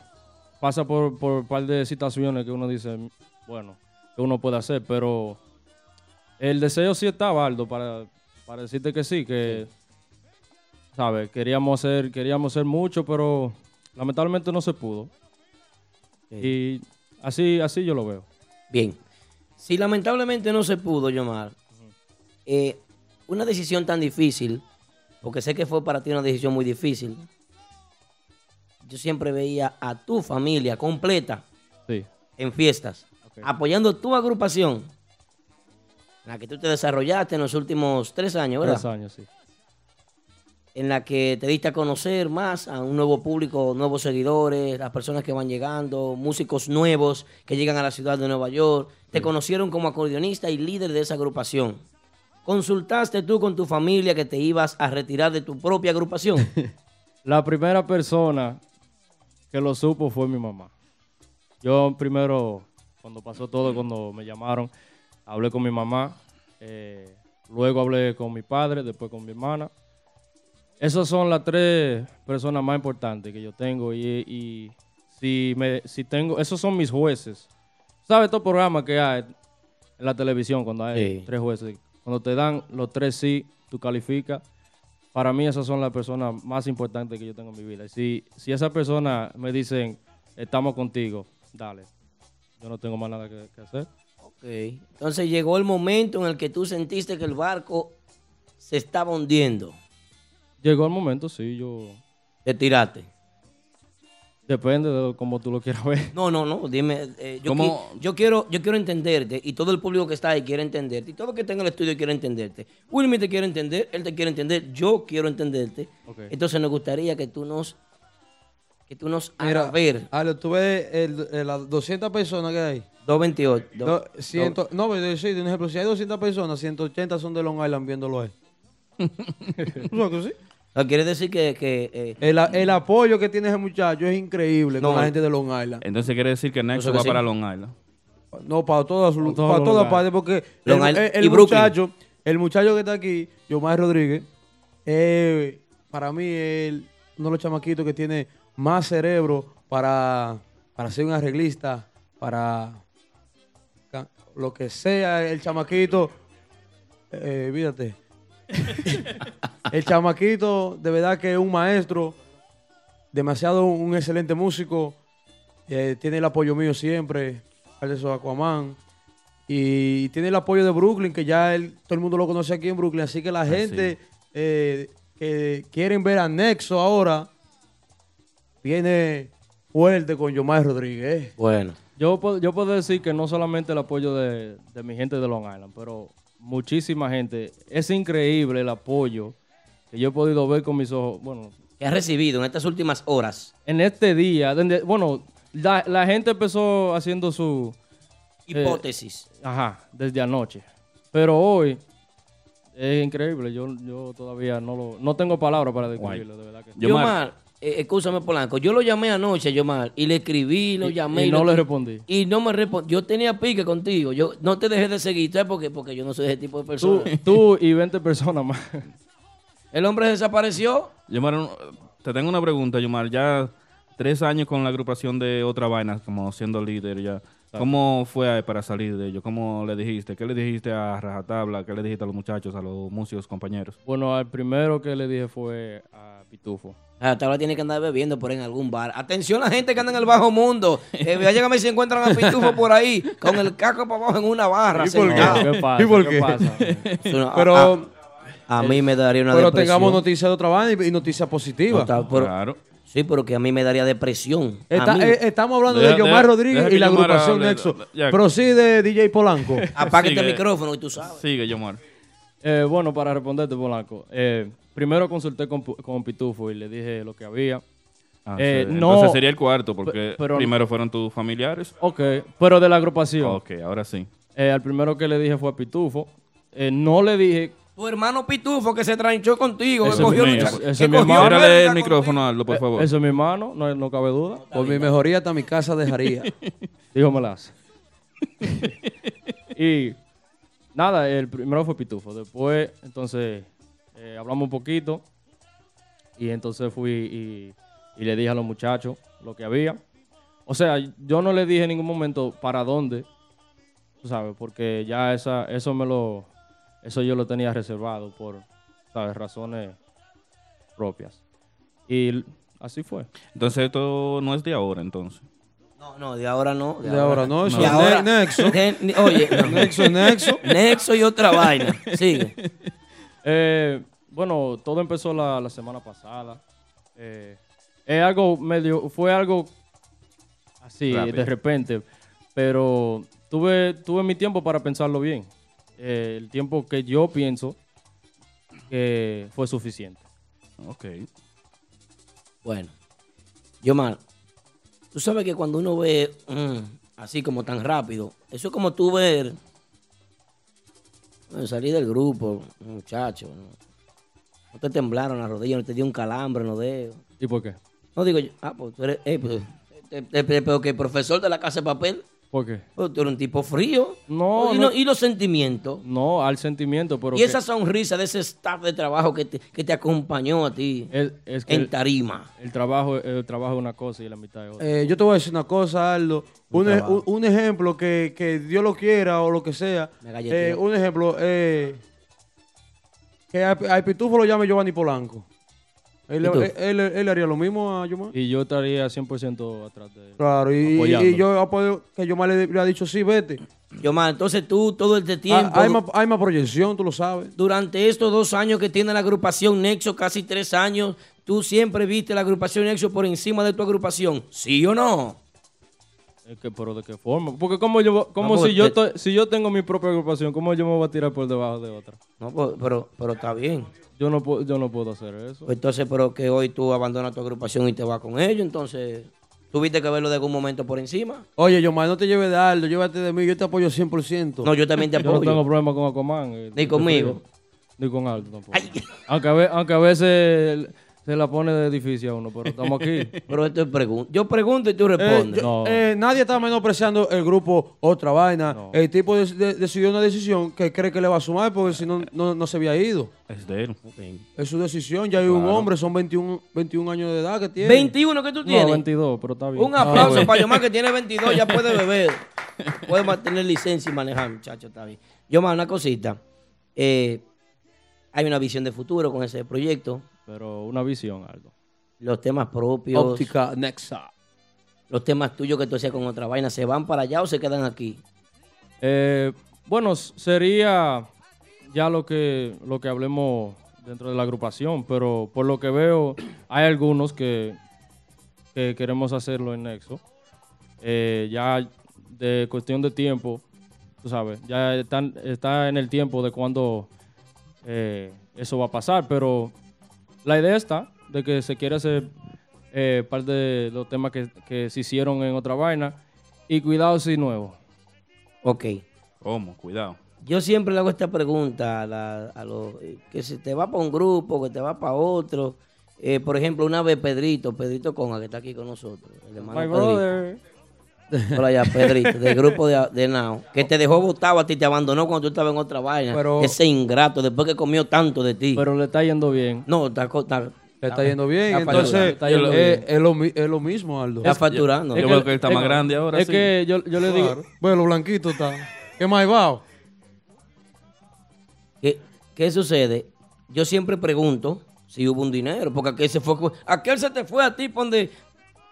pasa por, por un par de situaciones que uno dice, bueno, que uno puede hacer, pero el deseo sí está, Baldo, para, para decirte que sí, que, ¿sabes? Queríamos hacer, queríamos hacer mucho, pero lamentablemente no se pudo. Y así, así yo lo veo. Bien, si lamentablemente no se pudo, Yomar, eh, una decisión tan difícil, porque sé que fue para ti una decisión muy difícil, yo siempre veía a tu familia completa Sí. en fiestas, apoyando tu agrupación, en la que tú te desarrollaste en los últimos tres años, ¿verdad? Tres años, sí. En la que te diste a conocer más a un nuevo público, nuevos seguidores, las personas que van llegando, músicos nuevos que llegan a la ciudad de Nueva York. Te conocieron como acordeonista y líder de esa agrupación. ¿Consultaste tú con tu familia que te ibas a retirar de tu propia agrupación? [laughs] La primera persona que lo supo fue mi mamá. Yo primero, cuando pasó todo, cuando me llamaron, hablé con mi mamá, eh, luego hablé con mi padre, después con mi hermana. Esas son las tres personas más importantes que yo tengo y, y si, me, si tengo, esos son mis jueces. ¿Sabes estos programas que hay en la televisión cuando hay Sí. tres jueces? Cuando te dan los tres sí, tú calificas. Para mí esas son las personas más importantes que yo tengo en mi vida. Y Si, si esas personas me dicen, estamos contigo, dale. Yo no tengo más nada que, que hacer. Ok. Entonces llegó el momento en el que tú sentiste que el barco se estaba hundiendo. Llegó el momento, sí, yo... Te tiraste. Depende de cómo tú lo quieras ver. No, no, no, dime. eh, yo, ¿Cómo? qui- yo quiero, yo quiero entenderte y todo el público que está ahí quiere entenderte y todo el que está en el estudio quiere entenderte. Wilmy te quiere entender, él te quiere entender, yo quiero entenderte. Ok. Entonces nos gustaría que tú nos, que tú nos Mira, hagas ver Ale, tú ves el- el- las 200 personas que hay. 228. Do- do- ciento- no, pero sí, de un ejemplo, si hay 200 personas, 180 son de Long Island viéndolo ahí. [laughs] ¿Tú sabes que sí? quiere decir que... que eh, El, a- el apoyo que tiene ese muchacho es increíble No, con la eh. gente de Long Island. Entonces quiere decir que Nexo va sí. para Long Island. No, para todas, todos para los todas lugares. partes, porque Long el, Island el- el y Brooklyn. muchacho, el muchacho que está aquí, Yomar Rodríguez, eh, para mí es el- uno de los chamaquitos que tiene más cerebro para, para ser un arreglista, para lo que sea el chamaquito. Eh, fíjate. [laughs] el chamaquito, de verdad que es un maestro, demasiado un excelente músico. eh, tiene el apoyo mío siempre, de eso Aquaman. Y tiene el apoyo de Brooklyn, que ya él- todo el mundo lo conoce aquí en Brooklyn. Así que la gente eh, que quieren ver a Nexo ahora, viene fuerte con Yomar Rodríguez. eh. bueno. Yo, puedo- yo puedo decir que no solamente el apoyo de, de mi gente de Long Island, pero muchísima gente. Es increíble el apoyo que yo he podido ver con mis ojos. Bueno, ¿Qué has recibido en estas últimas horas? en este día, donde, bueno, la, la gente empezó haciendo su... eh, Hipótesis. Ajá, desde anoche. Pero hoy es increíble. Yo, yo todavía no lo, no tengo palabras para describirlo, de verdad que. Yomar, escúchame Polanco, yo lo llamé anoche, Yomar, y le escribí, lo Y- llamé. y lo no le respondí. Y no me respondió. Yo tenía pique contigo. Yo no te dejé de seguir. ¿Sabes por qué? Porque yo no soy ese tipo de Tú, persona. tú y 20 personas más. [laughs] El hombre desapareció. Yomar, te tengo una pregunta, Yomar. Ya tres años con la agrupación de Otra Vaina, como siendo líder ya. ¿Cómo fue para salir de ello? ¿Cómo le dijiste? ¿Qué le dijiste a Rajatabla? ¿Qué le dijiste a los muchachos, a los músicos, compañeros? Bueno, al primero que le dije fue a Pitufo. Ahora tiene que andar bebiendo por ahí en algún bar. Atención a la gente que anda en el bajo mundo. Eh, llégame si encuentran a Pitufo por ahí, con el caco para abajo en una barra. ¿Y por qué? sentado. ¿Qué pasa? ¿Y por ¿Qué pasa? Pero, a, a mí me daría una pero depresión. tengamos noticias de otra banda y, y noticias positivas. No, Claro. Sí, pero que a mí me daría depresión. Está- eh, estamos hablando Deja- de Yomar deja- Rodríguez deja y la agrupación hable. Nexo. Ya. Procede DJ Polanco. [laughs] Apaga este micrófono y tú sabes. Sigue, Yomar. Eh, bueno, para responderte, Polanco. eh, primero consulté con, con Pitufo y le dije lo que había. Ah, Eh, sí. no- Entonces sería el cuarto, porque pero- primero fueron tus familiares. Ok, pero de la agrupación. Ok, ahora sí. Eh, al primero que le dije fue a Pitufo. Eh, no le dije... Tu hermano Pitufo que se tranchó contigo. Ese que cogió es mi- lucha- ese- que mi cogió el micrófono, Aldo, por eh, favor. Eso es mi hermano, no, no cabe duda. Por mi mejoría hasta mi casa dejaría. [laughs] Dígomelas. [laughs] y nada, el primero fue Pitufo. Después, entonces, eh, hablamos un poquito. Y entonces fui y, y le dije a los muchachos lo que había. O sea, yo no le dije en ningún momento para dónde, tú sabes, porque ya esa, eso me lo, eso yo lo tenía reservado por, sabes, razones propias. Y así fue. Entonces esto no es de ahora, entonces. No, no, de ahora no. De ahora no, eso De es ahora- Ne- Nexo. de- ni- oye, no. [laughs] Nexo, Nexo. Nexo y otra vaina. Sigue. [laughs] Eh, bueno, todo empezó la, la semana pasada. Eh, es algo medio, fue algo así, Rápido. de repente. Pero tuve, tuve mi tiempo para pensarlo bien. Eh, el tiempo que yo pienso que fue suficiente. Ok. Bueno, Yomar, tú sabes que cuando uno ve mm, así como tan rápido, eso es como tú ver bueno, salir del grupo, muchacho. ¿no? No te temblaron las rodillas, no te dio un calambre en los dedos. ¿Y por qué? No digo yo, ah, pues tú eres, eh, pues, eh, pero que profesor de la casa de papel, ¿Por qué? pues, tú eres un tipo frío. No, y, no- no- y los sentimientos. No, al sentimiento, pero y que- esa sonrisa de ese staff de trabajo que te, que te acompañó a ti es, es que en el, tarima. el trabajo, el trabajo es una cosa y la mitad es otra. Eh, yo te voy a decir una cosa, Aldo. Un Un, e- un- un ejemplo que, que Dios lo quiera o lo que sea. Eh, un ejemplo, eh, que a, a Pitufo lo llame Giovanni Polanco. Él, Pitufo. él, él- él haría lo mismo a Yomar. Y yo estaría 100% atrás de él. Claro, y, y yo apoyo que Yomar le, le ha dicho sí, vete. Yomar, entonces tú todo este tiempo... Ah, hay, más, hay más proyección, tú lo sabes. Durante estos dos años que tiene la agrupación Nexo, casi tres años, tú siempre viste la agrupación Nexo por encima de tu agrupación. ¿Sí o no? Es que, pero ¿de qué forma? Porque como yo, como No, si yo, te- estoy- si yo tengo mi propia agrupación, ¿cómo yo me voy a tirar por debajo de otra? No, pues, pero, pero está bien. Yo no puedo, yo no puedo hacer eso. Pues entonces, pero que hoy tú abandonas tu agrupación y te vas con ellos, entonces, ¿tuviste que verlo de algún momento por encima? Oye, Yomar, no te lleves de Aldo, llévate de mí, yo te apoyo 100%. No, yo también te Yo no apoyo. tengo problema con Aquaman. eh, Ni conmigo. Ni con Aldo tampoco. Aunque a, ve- aunque a veces se la pone de difícil a uno, pero estamos aquí. [laughs] Pero esto es pregunta. Yo pregunto y tú Eh, respondes. eh, nadie está menospreciando el grupo Otra Vaina. El tipo de- de- decidió una decisión que cree que le va a sumar porque si no, no, no se había ido. Es de él. Es su decisión. Ya hay un hombre, son 21, 21 años de edad que tiene. 21 que tú tienes. No, 22, pero está bien. Un aplauso Ah, bueno. para Yomar que tiene [laughs] 22, ya puede beber. Puede mantener licencia y manejar, muchacho, está bien. Yomar, una cosita. Eh, hay una visión de futuro con ese proyecto. Pero una visión, Aldo. Los temas propios. Óptica Nexa. Los temas tuyos que tú hacías con otra vaina, ¿se van para allá o se quedan aquí? Eh, bueno, sería ya lo que, lo que hablemos dentro de la agrupación, pero por lo que veo, hay algunos que, que queremos hacerlo en Nexo. Eh, ya de cuestión de tiempo, tú sabes, ya están, está en el tiempo de cuando eh, eso va a pasar, pero la idea está de que se quiere hacer eh, parte de los temas que, que se hicieron en otra vaina y cuidado si nuevo. Ok. ¿Cómo? Cuidado. Yo siempre le hago esta pregunta a, la- a los eh, que se te va para un grupo, que te va para otro. Eh, por ejemplo, una vez Pedrito, Pedrito Conga, que está aquí con nosotros. El hermano My Pedrito. brother. Hola ya, Pedrito, del grupo de, de Now, que te dejó botado a ti, te abandonó cuando tú estabas en otra vaina. Pero- Ese ingrato, después que comió tanto de ti. Pero le está yendo bien. No, está, está, Le está yendo bien. está Entonces, está yendo eh, bien. es, lo, es lo mismo, Aldo. Está facturando. Yo Es veo que él está es más grande ahora, Es sí. que yo, yo le digo, Claro. Bueno, blanquito está. ¿Qué más va? ¿Qué, qué sucede? Yo siempre pregunto si hubo un dinero, porque aquel se fue. Aquel se te fue a ti, ¿pa' ¿dónde,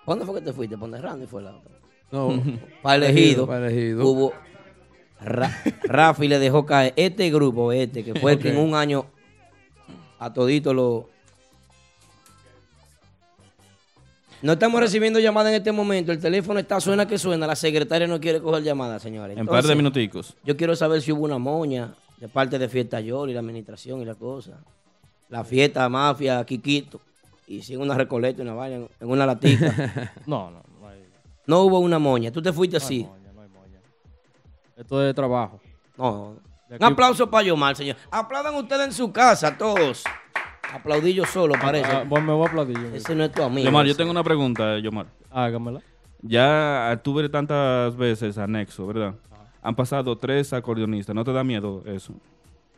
¿pa' dónde fue que te fuiste? ¿Para dónde Randy fue la otra? No. Para elegido. Para elegido. Hubo. Ra- Rafi le dejó caer este grupo, este, que fue el que en un año a todito lo. No estamos recibiendo llamadas en este momento. El teléfono está suena que suena. La secretaria no quiere coger llamadas, señores. En par de minuticos. Yo quiero saber si hubo una moña de parte de Fiesta Yol y la administración y la cosa. La fiesta, mafia, Kikito. Y sin una recoleta, una vaina, en- una latica. [laughs] no, no, no hay- no hubo una moña. Tú te fuiste así. esto es de trabajo. No. De Un aquí- aplauso para Yomar, señor. Aplaudan ustedes en su casa, todos. Aplaudí yo solo, parece. Ah, pues me voy a aplaudir. yo. Ese no es tu amigo. Yomar, yo tengo una pregunta, Yomar. Hágamela. Ya tuve tantas veces anexo, ¿verdad? Han pasado tres acordeonistas. ¿No te da miedo eso?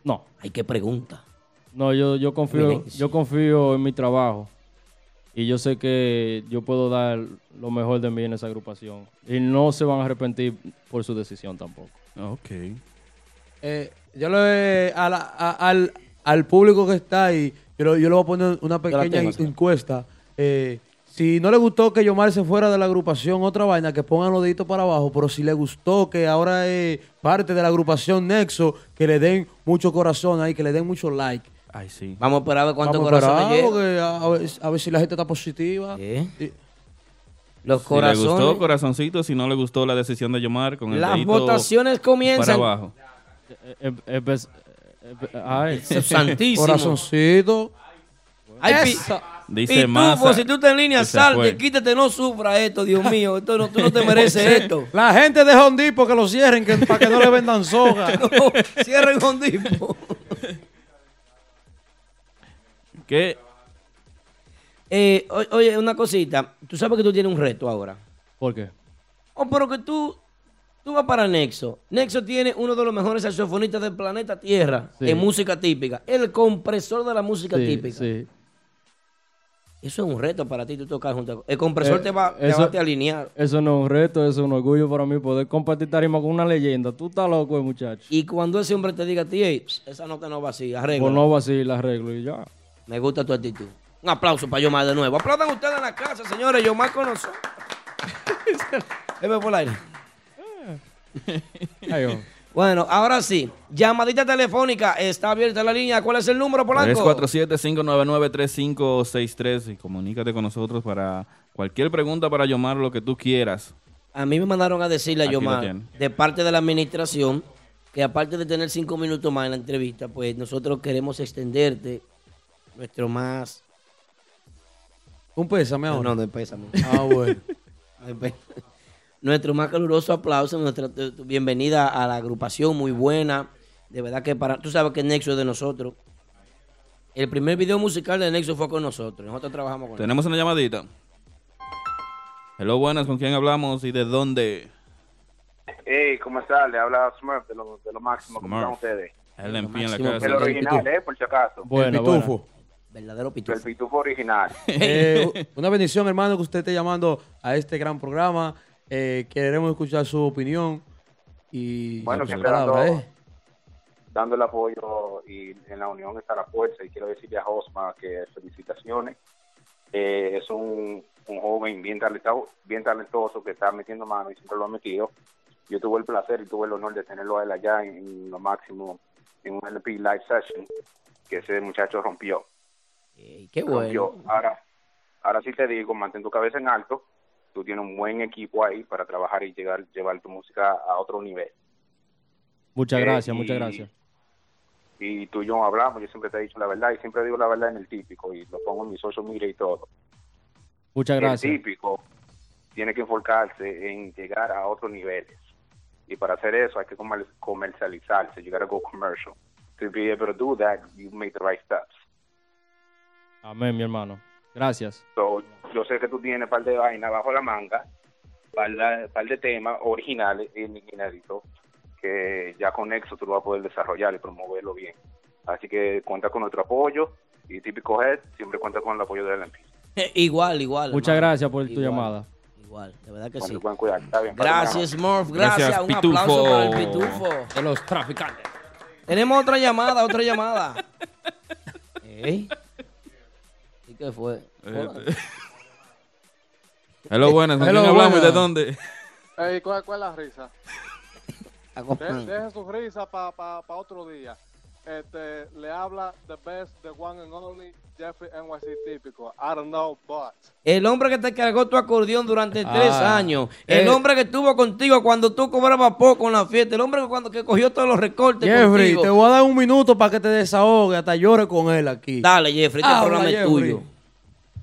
No. Ay, qué pregunta. No, yo, yo confío, yo confío en mi trabajo. Y yo sé que yo puedo dar lo mejor de mí en esa agrupación. Y no se van a arrepentir por su decisión tampoco. Ok. Eh, yo le, a la- a- al, al público que está ahí, yo, lo- yo le voy a poner una pequeña tengo, encuesta. Eh, si no le gustó que Yomar se fuera de la agrupación, otra vaina, que pongan los deditos para abajo. Pero si le gustó que ahora es parte de la agrupación Nexo, que le den mucho corazón ahí, que le den mucho like. Ay, sí. Vamos a esperar a ver cuántos Vamos a esperar, corazones porque a, a ver, a ver si la gente está positiva. ¿Eh? Y- Los Si le gustó, corazones. corazoncito. Si no le gustó la decisión de Yomar, con el Las dedito votaciones comienzan. Para abajo. Eh, eh, eh, pues, eh, eh, ay. Eso es [laughs] santísimo. Corazoncito. Ay, pi- Esa. Dice Pitufo, Massa si tú estás en línea, que se salte, fue. quítate, no sufra esto, Dios [laughs] mío. Esto no, tú no te mereces esto. La gente de Hondipo que lo cierren que, para que no le vendan soga. [laughs] No, cierren con tipo. ¿Qué? Eh, o- oye, una cosita. Tú sabes que tú tienes un reto ahora. ¿Por qué? Oh, pero que tú, tú vas para Nexo. Nexo tiene uno de los mejores saxofonistas del planeta Tierra Sí. en música típica. El compresor de la música Sí, típica. sí. Eso es un reto para ti, tú tocar junto a... El compresor Eh, te va, te va a te alinear. Eso no es un reto, eso es un orgullo para mí poder compartir tarima con una leyenda. Tú estás loco, eh, muchacho. Y cuando ese hombre te diga a ti, "Ey, esa nota no va así, arregla. Pues no va así la arreglo y ya. Me gusta tu actitud. Un aplauso para Yomar de nuevo. Aplaudan ustedes en la casa, señores. Yomar con nosotros. [laughs] Deme por el aire. Bueno, ahora sí. Llamadita telefónica. Está abierta la línea. ¿Cuál es el número, Polanco? 347-599-3563 y comunícate con nosotros para cualquier pregunta para Yomar, lo que tú quieras. A mí me mandaron a decirle a Aquí lo Yomar, tiene. de parte de la administración, que aparte de tener cinco minutos más en la entrevista, pues nosotros queremos extenderte nuestro más... Un pésame ahora. no, no es pésame. Ah, bueno. [laughs] Nuestro más caluroso aplauso, nuestra bienvenida a la agrupación, muy buena. De verdad que para... Tú sabes que el Nexo es de nosotros. el primer video musical de Nexo fue con nosotros. Nosotros trabajamos con él. Tenemos una llamadita. Hello, buenas, ¿con quién hablamos y de dónde? Hey, ¿cómo está? Le habla Smurf de lo, de lo máximo. ¿Cómo están Smurf. ustedes? El en en la máximo. casa. El original, ¿eh? Por si acaso. Bueno, el pitufo. Verdadero El pitufo. pitufo original. [laughs] Eh, una bendición, hermano, que usted esté llamando a este gran programa. Eh, queremos escuchar su opinión y Bueno, siempre dando, ¿eh? dando el apoyo y en la unión está la fuerza. Y quiero decirle a Osma que felicitaciones. Eh, es un, un joven bien talentoso, bien talentoso que está metiendo mano y siempre lo ha metido. Yo tuve el placer y tuve el honor de tenerlo a él allá en, en lo máximo en un LP live session que ese muchacho rompió. Ey, qué bueno. Ahora, ahora sí te digo, mantén tu cabeza en alto. Tú tienes un buen equipo ahí para trabajar y llegar, llevar tu música a otro nivel. Muchas Eh, gracias, y- muchas gracias. Y tú y yo hablamos, yo siempre te he dicho la verdad y siempre digo la verdad en el típico y lo pongo en mi social media y todo. Muchas gracias. El típico tiene que enfocarse en llegar a otros niveles. Y para hacer eso hay que comer- comercializarse. You gotta go commercial. To be able to do that, you make the right steps. Amén, mi hermano. Gracias. So, yo sé que tú tienes un par de vainas bajo la manga, par de, par de temas originales y inéditos que ya con Nexo tú lo vas a poder desarrollar y promoverlo bien. Así que cuenta con nuestro apoyo y típico Head siempre cuenta con el apoyo de LMP. Eh, [laughs] igual, igual. Muchas hermano. gracias por tu llamada. Igual, de verdad que sí. cuidar. Está bien. Gracias, Smurf. Gracias. Gracias, Un Pitufo. aplauso para el pitufo. De los traficantes. Tenemos otra llamada, otra llamada. [laughs] Ey. ¿Y qué fue? Este. [laughs] Hello, buenas, ¿con Hello, quién hablamos y de dónde? Ey, ¿cuál, ¿Cuál es la risa? [laughs] De- Deje su risa para pa, pa otro día. Este, le habla the best, the one and only Jeffrey NYC típico. I don't know, but. El hombre que te cargó tu acordeón durante tres Ah, años. El eh. hombre que estuvo contigo cuando tú cobrabas poco en la fiesta. El hombre que cuando que cogió todos los recortes Jeffrey, contigo. te voy a dar un minuto para que te desahogues, hasta llore con él aquí. Dale, Jeffrey, este Habla, programa es Jeffrey. tuyo.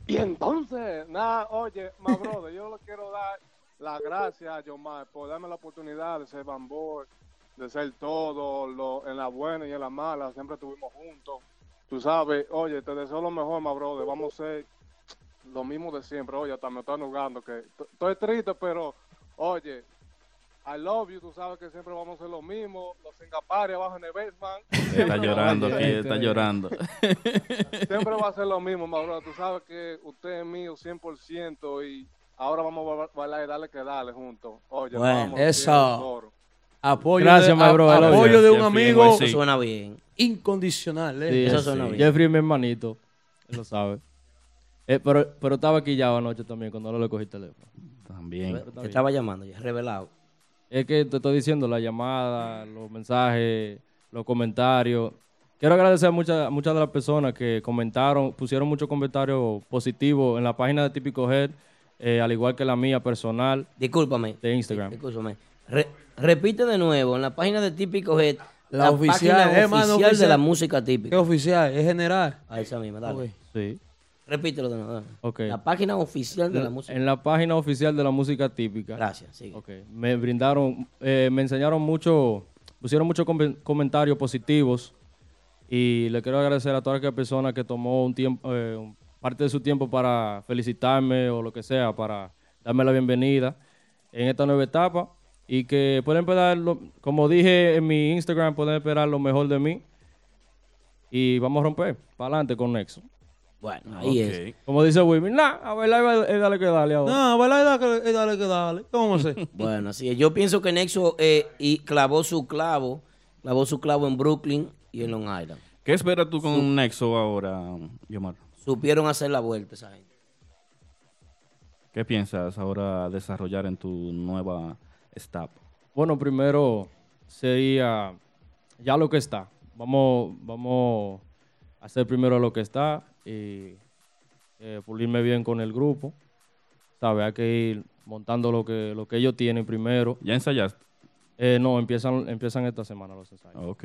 Y entonces, nada, oye, my brother, yo le quiero dar las gracias a Yomar por darme la oportunidad de ser bambor, de ser todo, lo, en la buena y en la mala, siempre estuvimos juntos. Tú sabes, oye, te deseo lo mejor, my brother, vamos a ser lo mismo de siempre. Oye, hasta me están jugando que estoy triste, pero, oye, I love you, tú sabes que siempre vamos a ser lo mismo, los singapares abajo en el basement. [laughs] Está llorando aquí, está llorando. [laughs] Siempre va a ser lo mismo, Mauro. Tú sabes que usted es mío 100% y ahora vamos a ba- bailar y darle que darle juntos. Oye, Bueno, vamos. eso. Apoyo Gracias, de, bro, a- apoyo de un Jeffrey amigo. Eso suena bien. incondicional, ¿eh? Sí, Eso sí. suena bien. Jeffrey mi hermanito. Él lo sabe. Eh, pero, pero estaba aquí ya anoche también cuando no le cogí el teléfono. También. Te estaba llamando ya, revelado. Es que te estoy diciendo, la llamada, los mensajes, los comentarios. Quiero agradecer a muchas, muchas de las personas que comentaron, pusieron muchos comentarios positivos en la página de Típico Head, eh, al igual que la mía personal Discúlpame. de Instagram. Discúlpame. Re- repite de nuevo, en la página de Típico Head, La oficial, página eh, oficial de la música ¿Qué típica. oficial? ¿Es general? A esa misma, dale. Sí. Repítelo de nuevo. dale. Ok. La página oficial de la música. En la página oficial de la música típica. Gracias, sigue. Ok. Me brindaron, eh, me enseñaron mucho, pusieron muchos com- comentarios positivos y le quiero agradecer a todas aquellas personas que tomó un tiempo, eh, parte de su tiempo para felicitarme o lo que sea, para darme la bienvenida en esta nueva etapa y que pueden esperar, lo- como dije en mi Instagram, pueden esperar lo mejor de mí y vamos a romper para adelante con Nexo. Bueno, ahí es. Como dice Wilmy, nah, a bailar es dale que dale ahora. No, ¿verdad? Dale, que- dale, que dale. ¿Cómo se? [laughs] Bueno, así es. Yo pienso que Nexo eh, y clavó su clavo, clavó su clavo en Brooklyn y en Long Island. ¿Qué esperas tú con Nexo ahora, Yomar? Supieron hacer la vuelta esa gente. ¿Qué piensas ahora desarrollar en tu nueva etapa? Bueno, primero sería ya lo que está. Vamos, vamos a hacer primero lo que está y eh, pulirme bien con el grupo. ¿Sabes? Hay que ir montando lo que, lo que ellos tienen primero. ¿Ya ensayaste? Eh, no, empiezan, empiezan esta semana los ensayos. Ok.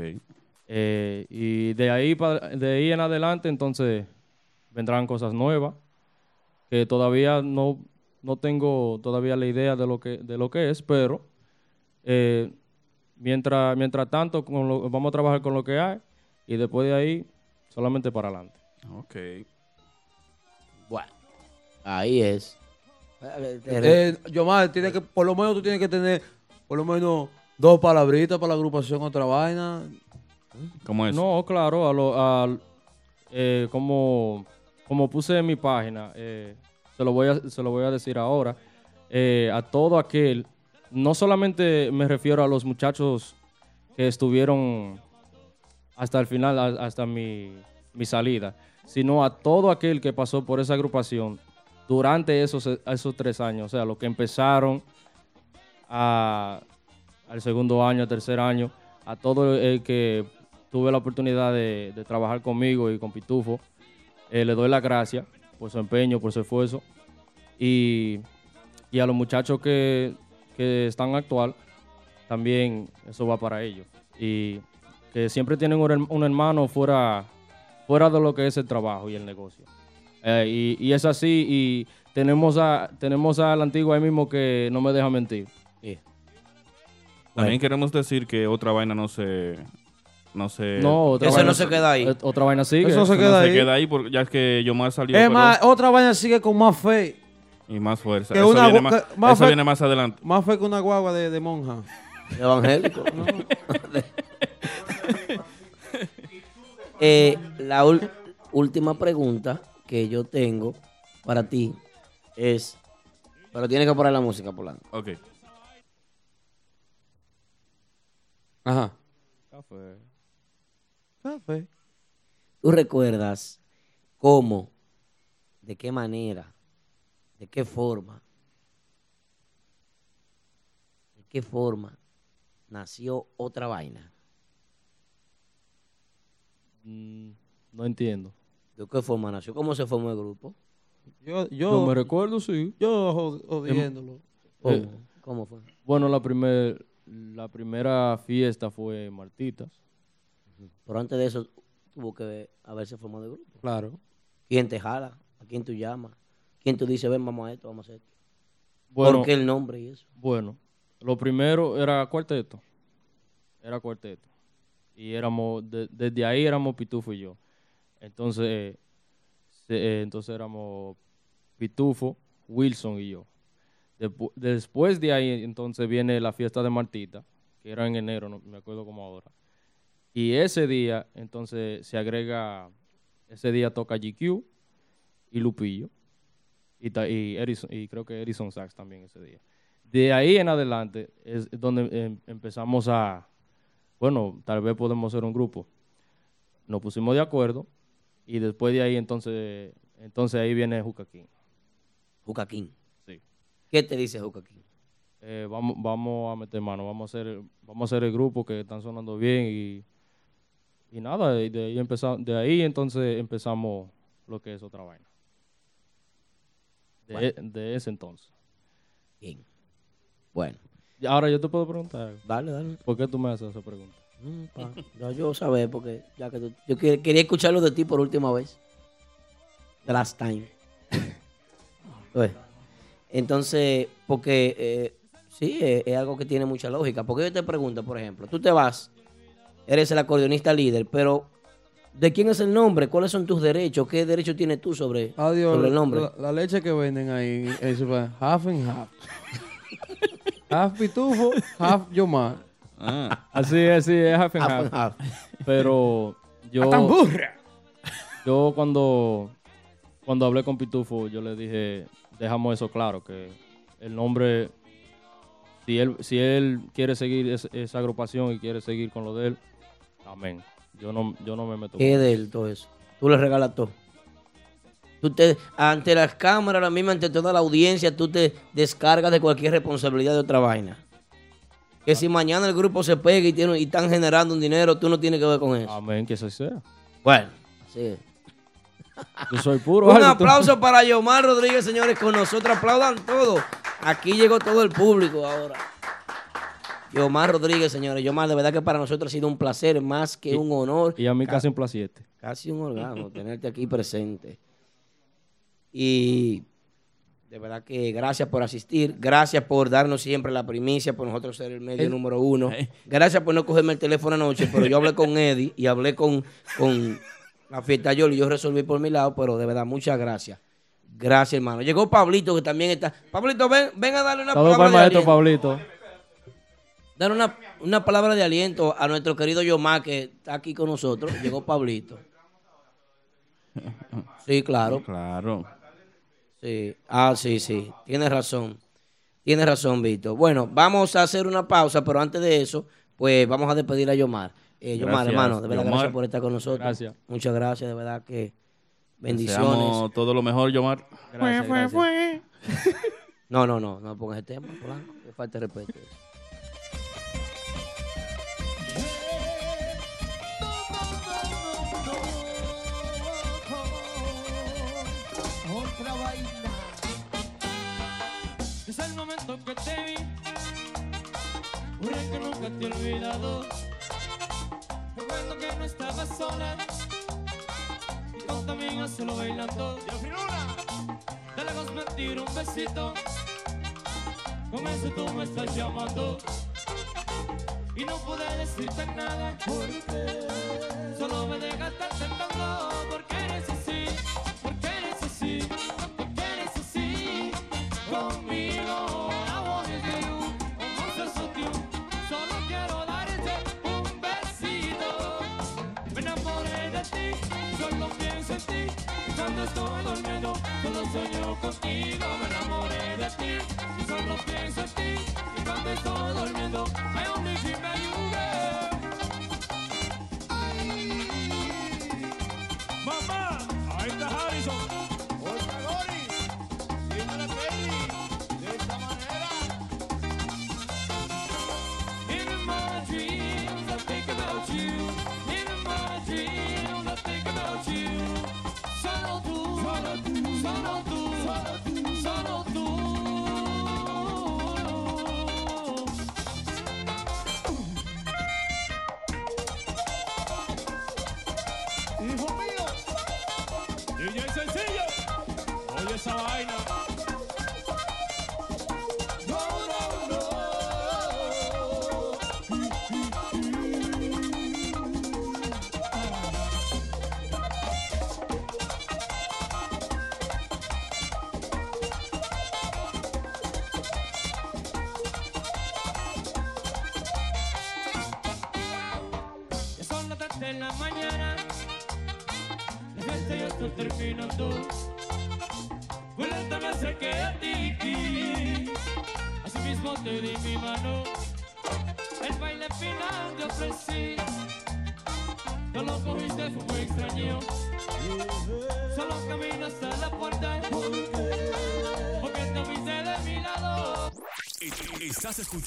Eh, y de ahí, pa- de ahí en adelante, entonces, vendrán cosas nuevas que todavía no, no tengo todavía la idea de lo que, de lo que es, pero eh, mientras, mientras tanto con lo- vamos a trabajar con lo que hay y después de ahí solamente para adelante. Ok. Bueno, ahí es. Eh, Yomar, tiene que, por lo menos tú tienes que tener por lo menos dos palabritas para la agrupación, otra vaina. ¿Cómo es? No, claro, a lo, al- eh, como, como puse en mi página, eh, se, lo voy a, se lo voy a decir ahora, eh, a todo aquel, no solamente me refiero a los muchachos que estuvieron hasta el final, hasta mi, mi salida, sino a todo aquel que pasó por esa agrupación durante esos, esos tres años, o sea, los que empezaron al segundo año, al tercer año, a todo el que tuve la oportunidad de, de trabajar conmigo y con Pitufo, eh, le doy las gracias por su empeño, por su esfuerzo. Y, y a los muchachos que, que están actual, también eso va para ellos. Y que siempre tienen un, herm- un hermano fuera, fuera de lo que es el trabajo y el negocio. Eh, y, y es así, y tenemos a tenemos al antiguo ahí mismo que no me deja mentir. También queremos decir que otra vaina no se. No se. No, otra vaina- eh, Otra vaina sigue. Eso se queda ahí. se queda ahí porque ya es que Yomar salió. Es pero- más, otra vaina sigue con más fe. y más fuerza. Que eso una viene, más, eso fe- viene más adelante. Más fe que una guagua de, de monja. Evangélico. [laughs] Eh, la ul- última pregunta que yo tengo para ti es, pero tienes que poner la música, Polanco. Ok. Ajá. Café. Café. ¿Tú recuerdas cómo, de qué manera, de qué forma, de qué forma nació otra vaina? Mm, no entiendo. ¿De qué forma nació? ¿Cómo se formó el grupo? Yo, yo, No me recuerdo, sí. Yo jod- jodiéndolo. ¿Cómo? Eh, ¿Cómo fue? Bueno, la, primer, la primera fiesta fue Martitas. Pero antes de eso tuvo que haberse formado el grupo. Claro. ¿Quién te jala? ¿A quién tú llamas? ¿Quién tú dices, ven, vamos a esto, vamos a esto? Bueno, ¿Por qué el nombre y eso? Bueno, lo primero era cuarteto. Era cuarteto. Y éramos, de- desde ahí éramos Pitufo y yo. Entonces, se- eh, entonces éramos Pitufo, Wilson y yo. Después de ahí, entonces viene la fiesta de Martita, que era en enero, no me acuerdo como ahora. Y ese día, entonces, se agrega, ese día toca GQ y Lupillo. Y, y, Edison- y creo que Edison Sachs también ese día. De ahí en adelante es donde em- empezamos a, bueno, tal vez podemos ser un grupo. Nos pusimos de acuerdo y después de ahí entonces, entonces ahí viene Juca King. Juca King. Sí. ¿Qué te dice Juca King? Eh, vamos, vamos a meter mano, vamos a hacer, vamos a hacer el grupo que están sonando bien y, y nada, de ahí empezamos, de ahí entonces empezamos lo que es otra vaina. De, Bueno. de ese entonces. Bien. Bueno. Y ahora yo te puedo preguntar. Dale, dale. ¿Por qué tú me haces esa pregunta? Mm, pa, ya yo saber, porque ya que tú- yo que- quería escucharlo de ti por última vez. The last time. [laughs] Entonces, porque eh, sí, es, es algo que tiene mucha lógica. Porque yo te pregunto, por ejemplo, tú te vas, eres el acordeonista líder, pero ¿de quién es el nombre? ¿Cuáles son tus derechos? ¿Qué derecho tienes tú sobre, Adiós. sobre el nombre? La, la leche que venden ahí es half and half. half pitufo, half yomar. Así es, sí, es half and Half half. and half. Pero [laughs] yo. ¡A tan burra! Yo cuando, cuando hablé con Pitufo, yo le dije, dejamos eso claro, que el nombre, si él, si él quiere seguir es- esa agrupación y quiere seguir con lo de él, amén. Yo no, yo no me meto ¿Qué de él todo eso? Tú le regalas todo. Tú te, ante las cámaras, ahora mismo, ante toda la audiencia, tú te descargas de cualquier responsabilidad de otra vaina. Que si mañana el grupo se pega y, tiene, y están generando un dinero, tú no tienes que ver con eso. Amén, que eso sea. Bueno, es. Yo soy puro. [laughs] Un aplauso para Yomar Rodríguez, señores, con nosotros. Aplaudan todos. Aquí llegó todo el público ahora. Yomar Rodríguez, señores. Yomar, de verdad que para nosotros ha sido un placer, más que un honor. Y a mí Ca- casi un placiete. Casi un orgasmo tenerte aquí presente. Y de verdad que gracias por asistir, gracias por darnos siempre la primicia, por nosotros ser el medio El- número uno. Gracias por no cogerme el teléfono anoche, pero yo hablé con Eddie y hablé con, con, la fiesta Yoli. Yo resolví por mi lado, pero de verdad, muchas gracias. Gracias, hermano. Llegó Pablito, que también está. Pablito, ven, ven a darle una Todo para palabra el maestro. Pablito. Dar una, una palabra de aliento a nuestro querido Yomar, que está aquí con nosotros. [laughs] Llegó Pablito. Sí, claro. Claro. Sí. Ah, sí, sí. Tienes razón. Tienes razón, Víctor. Bueno, vamos a hacer una pausa, pero antes de eso, pues vamos a despedir a Yomar. Eh, Yomar, Gracias, hermano, de verdad, Yomar. gracias por estar con nosotros. Gracias. Muchas gracias, de verdad que bendiciones. Deseamos todo lo mejor, Yomar. Gracias, gracias. [laughs] No, no, no, no pongas ese tema, Polanco, que falta de respeto. Momento que te vi. Juré que nunca te he olvidado. Recuerdo que no estabas sola. Y con tu amiga solo bailando. De lejos me tiro un besito. Con eso tú me estás llamando. Y no pude decirte nada. Porque solo me dejaste tentando. Cuando estoy durmiendo, solo sueño contigo. Me enamoré de ti. Y solo pienso en ti. Y cuando estoy durmiendo, I only dream of you,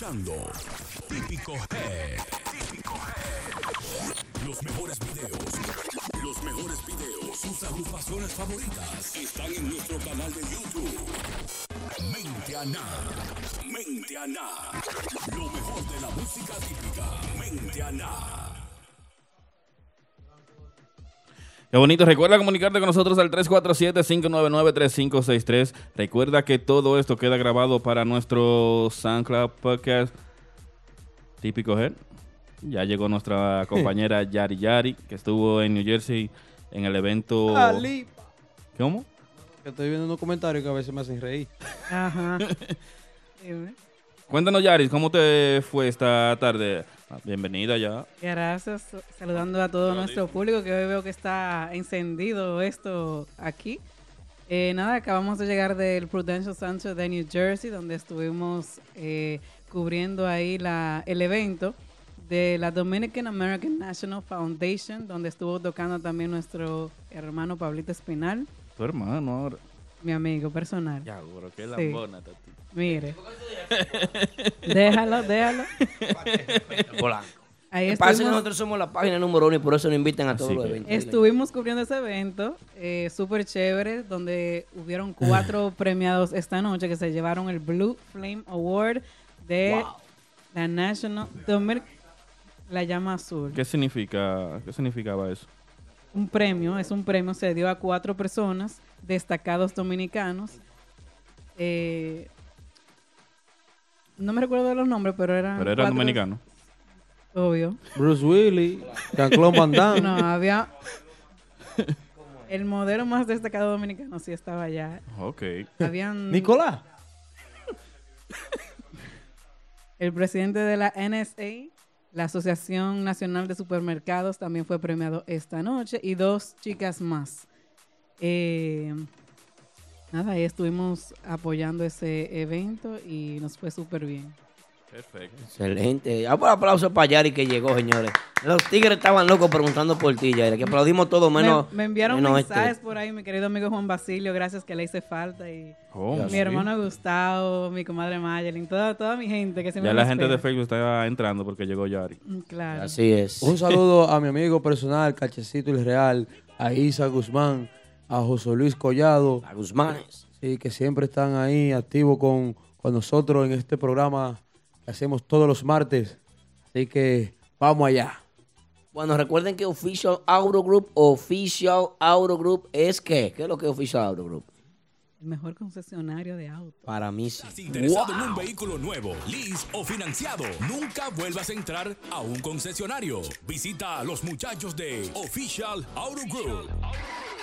Típico Head. Típico Head. Los mejores videos. Los mejores videos. Sus agrupaciones favoritas están en nuestro canal de YouTube. Mente Ana. Mente Ana. Lo mejor de la música típica. Mente Ana. Qué bonito. Recuerda comunicarte con nosotros al 347-599-3563. Recuerda que todo esto queda grabado para nuestro SoundCloud podcast Típico Head. Ya llegó nuestra [laughs] compañera Yari Yari, que estuvo en New Jersey en el evento. Ali. ¿Cómo? Que estoy viendo unos comentarios que a veces me hacen reír. Ajá. [laughs] Dime. Cuéntanos, Yaris, ¿cómo te fue esta tarde? Bienvenida ya. Gracias. Saludando a todo nuestro público que hoy veo que está encendido esto aquí. Eh, nada, acabamos de llegar del Prudential Center de New Jersey, donde estuvimos eh, cubriendo ahí la, el evento de la Dominican American National Foundation, donde estuvo tocando también nuestro hermano Pablito Espinal, Tu hermano ahora. mi amigo personal. Ya, bro, qué Sí. lambona, Tati. Mire. déjalo, déjalo. Polanco. Ahí Lo que pasa es que nosotros somos la página número uno y por eso nos invitan a todos los eventos. Estuvimos cubriendo ese evento, eh, súper chévere, donde hubieron [laughs] cuatro premiados esta noche que se llevaron el Blue Flame Award de Wow. la National Dominic, la llama azul. ¿Qué significa, qué significaba eso? Un premio, es un premio, se dio a cuatro personas destacados dominicanos. Eh, no me recuerdo de los nombres, pero eran. Pero eran cuatro- dominicanos. Obvio. Bruce Willis, Jean-Claude Van Damme. No, había. El modelo más destacado dominicano sí estaba allá. Ok. Habían... Nicolás. El presidente de la NSA, la Asociación Nacional de Supermercados, también fue premiado esta noche y dos chicas más. Eh, nada, ahí estuvimos apoyando ese evento y nos fue súper bien. Perfecto. Excelente. Ah, pues, aplauso para Yari que llegó, señores. Los tigres estaban locos preguntando por ti, Yari, que aplaudimos todo menos. me, me enviaron menos este. mensajes por ahí, mi querido amigo Juan Basilio, gracias que le hice falta. Y Oh, mi sí. hermano Gustavo, mi comadre Mayelin, toda, toda mi gente que siempre Ya la me gente de. Facebook está entrando porque llegó Yari. Mm, Claro. Así es. Un saludo a mi amigo personal, Cachecito el Real, a Isa Guzmán, a José Luis Collado. A Guzmánes. Sí, que siempre están ahí activos con, con nosotros en este programa que hacemos todos los martes. Así que vamos allá. Bueno, recuerden que Official Auto Group, Official Auto Group es qué? ¿Qué es lo que es Official Auto Group? El mejor concesionario de autos. Para mí sí. Interesado en un vehículo nuevo, lease o financiado, nunca vuelvas a entrar a un concesionario. Visita a los muchachos de Official Auto Group.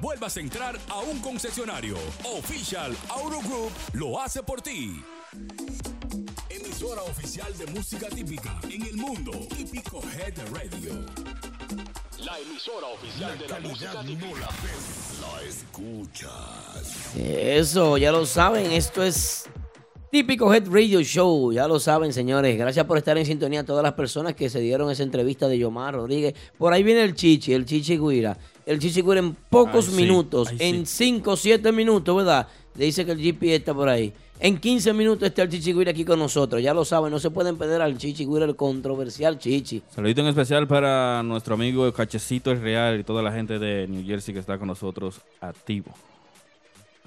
vuelvas a entrar a un concesionario. Official Auto Group lo hace por ti. Emisora oficial de música típica en el mundo. Típico Head Radio. La emisora oficial de la música típica. La escuchas. Eso, ya lo saben, esto es típico Head Radio Show, ya lo saben, señores. Gracias por estar en sintonía a todas las personas que se dieron esa entrevista de Yomar Rodríguez. Por ahí viene el Chichi, el Chichi Guira. El Guira en pocos Ay, sí, minutos, ay, en 5 o 7 minutos, ¿verdad? Le dice que el GP está por ahí. En 15 minutos está el Chichi Guira aquí con nosotros, ya lo saben, no se pueden perder al Chichi Guira, el controversial Chichi. Saludito en especial para nuestro amigo Cachecito el Real y toda la gente de New Jersey que está con nosotros activo.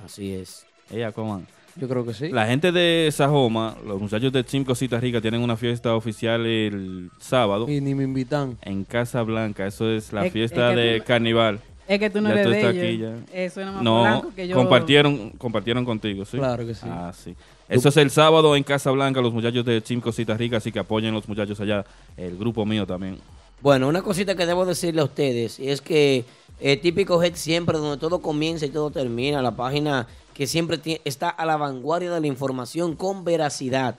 Así es. Ella, ¿cómo? Yo creo que sí. La gente de Sajoma, los muchachos de Team Cositas Ricas tienen una fiesta oficial el sábado Y ni me invitan. en Casa Blanca. Eso es la Es- fiesta es que de tú- carnival. Es que tú no Ya eres tú de estás ellos. aquí ya. Más No, blanco que yo. compartieron, compartieron contigo, ¿sí? Claro que sí. Ah, sí. Eso es el sábado en Casa Blanca, los muchachos de Team Cositas Ricas, así que apoyen los muchachos allá, el grupo mío también. Bueno, una cosita que debo decirle a ustedes y es que eh, Típico Head siempre, donde todo comienza y todo termina, la página que siempre está a la vanguardia de la información con veracidad.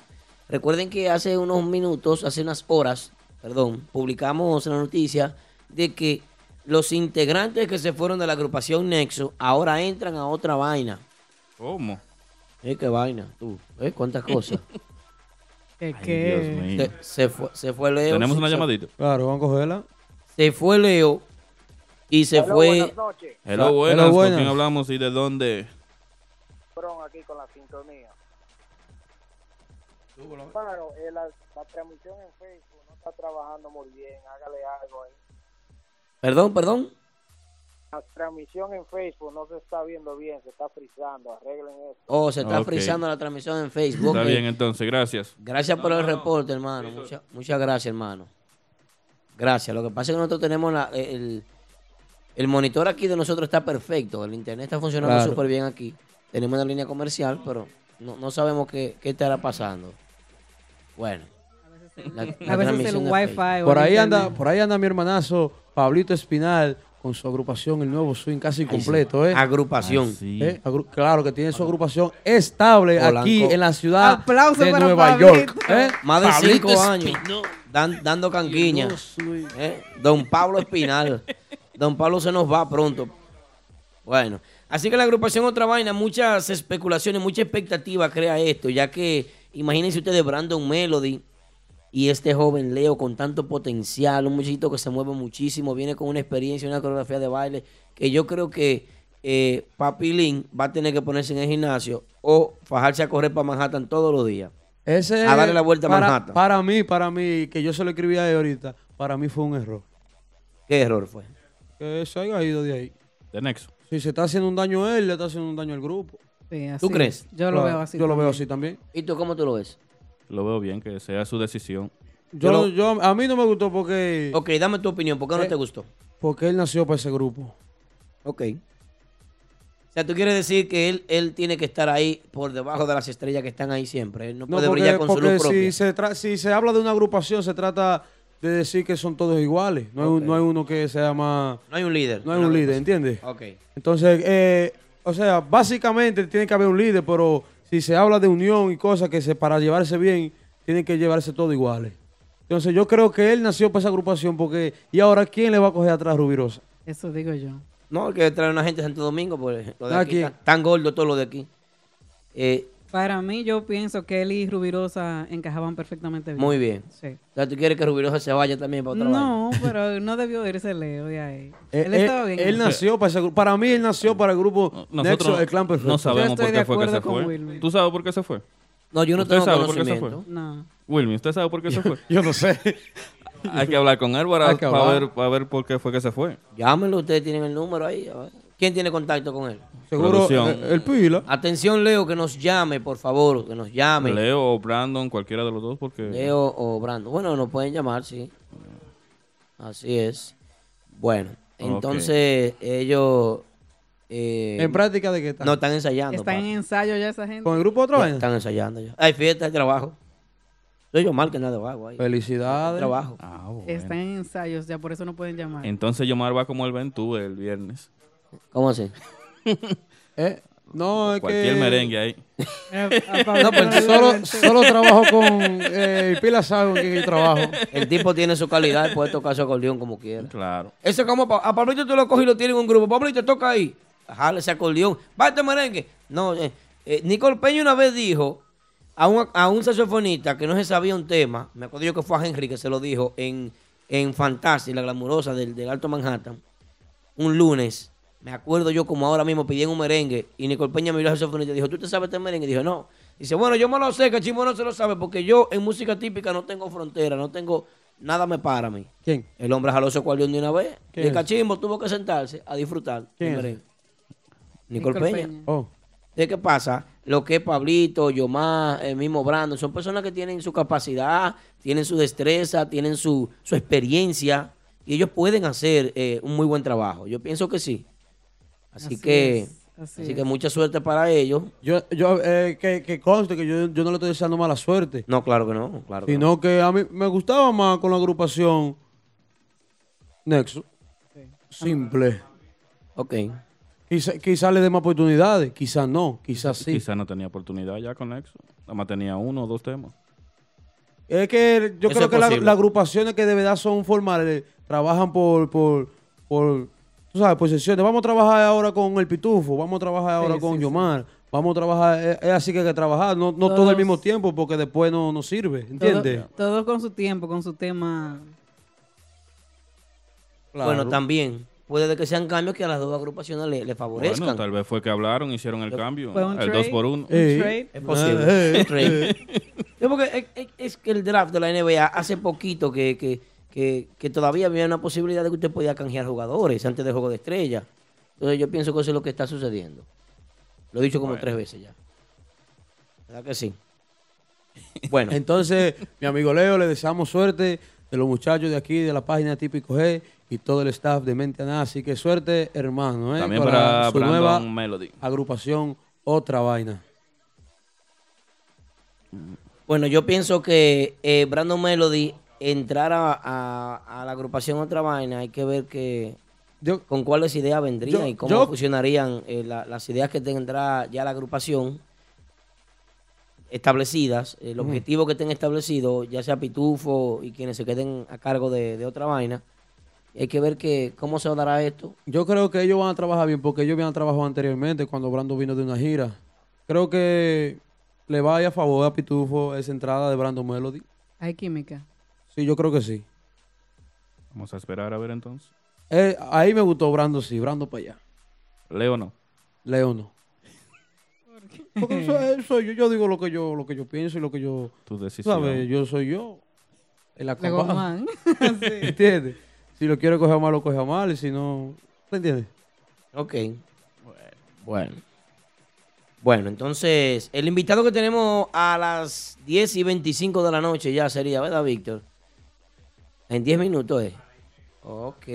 Recuerden que hace unos minutos, hace unas horas, perdón, publicamos la noticia de que los integrantes que se fueron de la agrupación Nexo ahora entran a otra vaina. ¿Cómo? ¿Eh? ¿Qué vaina? Tú, ¿eh? ¿Cuántas cosas? [laughs] Mío. se, se fue, se fue Leo. Tenemos una se- llamadita. Claro, vamos a cogerla. Se fue Leo y se Hello, fue... buenas noches. Hello, Hello, buenas, ¿con buenas. quién hablamos y de dónde? Fueron aquí con la sintonía. Claro, eh, la, la transmisión en Facebook no está trabajando muy bien. Hágale algo ahí. Perdón, perdón. La transmisión en Facebook no se está viendo bien, se está frizando. Arreglen eso. Oh, se está Ok. frizando la transmisión en Facebook. Está Ok. bien, entonces, gracias. Gracias por el reporte, hermano. Mucha- muchas gracias, hermano. Gracias. Lo que pasa es que nosotros tenemos la- el, el monitor aquí de nosotros está perfecto. El internet está funcionando Claro. súper bien aquí. Tenemos una línea comercial, pero no, no sabemos qué, qué estará pasando. Bueno. La- [laughs] la A veces el wifi. Por ahí anda, por ahí anda mi hermanazo Pablito Espinal con su agrupación El Nuevo Swing casi completo, ¿eh? Agrupación. Ah, sí. ¿Eh? Agru- claro que tiene su agrupación estable Polanco. aquí en la ciudad Aplauso de para Nueva Pablito. York. ¿eh? Más de Pablito cinco años dan- dando canquiña. ¿eh? Don Pablo Espinal. Don Pablo se nos va pronto. Bueno, así que la agrupación Otra Vaina, muchas especulaciones, mucha expectativa crea esto, ya que imagínense ustedes Brandon Melody y este joven Leo con tanto potencial, un muchachito que se mueve muchísimo, viene con una experiencia, una coreografía de baile, que yo creo que eh, Papi Lin va a tener que ponerse en el gimnasio o fajarse a correr para Manhattan todos los días. Ese, A darle la vuelta a para, Manhattan. Para mí, para mí, que yo se lo escribí a él ahorita, para mí fue un error. ¿Qué error fue? Que se haya ido de ahí. de Nexo. Si se está haciendo un daño a él, le está haciendo un daño al grupo. Sí, así ¿Tú crees? es. Yo lo Claro, veo así. Yo lo veo así también. ¿Y tú cómo tú lo ves? Lo veo bien, que sea su decisión. Yo, lo- yo- a mí no me gustó porque, Ok, dame tu opinión. ¿Por qué no Eh, te gustó? porque él nació para ese grupo. Ok. O sea, tú quieres decir que él, él tiene que estar ahí por debajo de las estrellas que están ahí siempre. Él no, No, puede porque, brillar con su porque luz propia. si, se tra- si se habla de una agrupación, se trata de decir que son todos iguales. No, hay, un- Ok. no hay uno que sea más... No hay un líder. No hay un líder, ¿entiendes? Ok. Entonces, eh, o sea, básicamente tiene que haber un líder, pero si se habla de unión y cosas que se para llevarse bien, tienen que llevarse todos iguales. Entonces, yo creo que él nació para esa agrupación porque... ¿Y ahora quién le va a coger atrás a Rubirosa? Eso digo yo. No, que traer una gente de Santo Domingo, pues lo de ¿A aquí quién? tan, tan gordo todo lo de aquí. Eh, Para mí, yo pienso que él y Rubirosa encajaban perfectamente bien. muy bien. Sí. O sea, tú quieres que Rubirosa se vaya también para otra vaina? No, [laughs] pero no debió irse Leo de ahí. Eh, él eh, estaba bien. él nació para ese grupo. Para mí, él nació para el grupo Nosotros Nexo, el clan perfecto. no sabemos por qué fue que se fue. ¿Tú sabes por qué se fue? No, yo no ¿Usted tengo sabe por qué se conocimiento. fue? No. Wilmy, ¿usted sabe por qué se fue? [laughs] Yo no sé. Hay que hablar con él para, para ver, para ver por qué fue que se fue. Llámenlo, ustedes tienen el número ahí. a ver. ¿Quién tiene contacto con él? Seguro Producción. eh, el Pila. Atención, Leo, que nos llame, por favor, que nos llame. Leo o Brandon, cualquiera de los dos, porque... Leo o Brando. Bueno, nos pueden llamar, sí. Así es. Bueno, entonces ellos... eh, ¿En práctica de qué está? No, están ensayando. ¿Están en ensayo ya esa gente? ¿Con el grupo otra vez? Están ensayando ya. Hay fiesta, hay trabajo. Soy yo mal que nada hago ahí. Felicidades. Trabajo. Ah, bueno. Están en ensayos, ya por eso no pueden llamar. Entonces Yomar va como el Ventú el viernes. ¿Cómo así? [laughs] Eh, no, es Cualquier que... merengue ahí. [laughs] Eh, No, que le solo, solo trabajo con... Eh, Pila sabe yo trabajo. El tipo tiene su calidad y puede tocar su acordeón como quiera. Claro. Eso es como pa- a Pablito tú lo coges y lo tienes en un grupo. Pablito toca ahí. Jale ese acordeón. Va este merengue. No, eh, eh, Nicole Peña una vez dijo a un, a un saxofonista que no se sabía un tema. Me acuerdo yo que fue a Henry que se lo dijo en, en Fantasy, la glamurosa del, del Alto Manhattan. Un lunes. Me acuerdo yo como ahora mismo pedí un merengue y Nicole Peña miró al saxofonista y dijo, ¿tú te sabes este merengue? Y dijo, no. Dice, bueno, yo me lo sé, que Chimo no se lo sabe porque yo en música típica no tengo frontera, no tengo... Nada me para a mí. ¿Quién? El hombre jaló su acordeón de una vez. Y ¿Quién el es? cachimbo tuvo que sentarse a disfrutar. ¿Quién es? Nicole Peña. Peña. Oh. ¿De qué pasa? Lo que es Pablito, Yomar, el mismo Brandon, son personas que tienen su capacidad, tienen su destreza, tienen su, su experiencia y ellos pueden hacer eh, un muy buen trabajo. Yo pienso que sí. Así, Así que, es, así así es. que mucha suerte para ellos. Yo, yo eh, que, que conste que yo, yo no le estoy deseando mala suerte. No, claro que no, claro que no. Sino que a mí me gustaba más con la agrupación Nexo. Simple. Ok. Quizá, quizá le dé más oportunidades, quizás no, quizás sí. Quizá no tenía oportunidad ya con Nexo. Nada más tenía uno o dos temas. Es que yo Eso creo es que la- las agrupaciones que de verdad son formales trabajan por, por, por, tú sabes, por sesiones. Vamos a trabajar ahora con el Pitufo, vamos a trabajar ahora Sí, con sí, sí. Yomar, vamos a trabajar, es, es así que hay que trabajar, no, no todo al Todos- mismo tiempo porque después no nos sirve, ¿entiendes? todo con su tiempo, con su tema. Bueno, también puede que sean cambios que a las dos agrupaciones le, le favorezcan. Bueno, tal vez fue que hablaron, hicieron el cambio. Fue un El trade. 2 por 1 Un Ey. trade. Es posible. Eh, eh, porque es- es que el draft de la NBA hace poquito que, que, que, que todavía había una posibilidad de que usted podía canjear jugadores antes del juego de estrella. Entonces yo pienso que eso es lo que está sucediendo. Lo he dicho como Bueno. tres veces ya. ¿Verdad que sí? [laughs] Bueno, Entonces, mi amigo Leo, le deseamos suerte de los muchachos de aquí, de la página Típico G y todo el staff de Mente a Nada. Así que suerte, hermano. ¿eh? También para su Brandon nueva Melody. agrupación Otra Vaina. bueno, yo pienso que eh, Brandon Melody entrar a, a- a la agrupación Otra Vaina, hay que ver que Yo, con cuáles ideas vendrían Yo- y cómo yo- funcionarían eh, la- las ideas que tendrá ya la agrupación establecidas, el objetivo que estén establecidos, ya sea Pitufo y quienes se queden a cargo de, de otra vaina. Hay que ver que, cómo se dará esto. yo creo que ellos van a trabajar bien porque ellos habían trabajado anteriormente cuando Brando vino de una gira. Creo que le vaya a favor a Pitufo esa entrada de Brando Melody. Hay química. Sí, yo creo que sí. Vamos a esperar a ver entonces. Eh, ahí me gustó Brando, sí, Brando para allá. Leo no. Leo no. Porque eso, eso yo, yo digo lo que yo, lo que yo pienso y lo que yo, Tu tú decisión. ¿sabes? Yo soy yo. El. Guzmán. [laughs] [laughs] Sí. ¿Entiendes? Si lo quiere coger mal, lo coge mal. Y si no, ¿te entiendes? Ok. Bueno. Bueno, entonces, el invitado que tenemos a las 10 y 25 de la noche ya sería, ¿verdad, Víctor? En 10 minutos, ¿eh? Ok.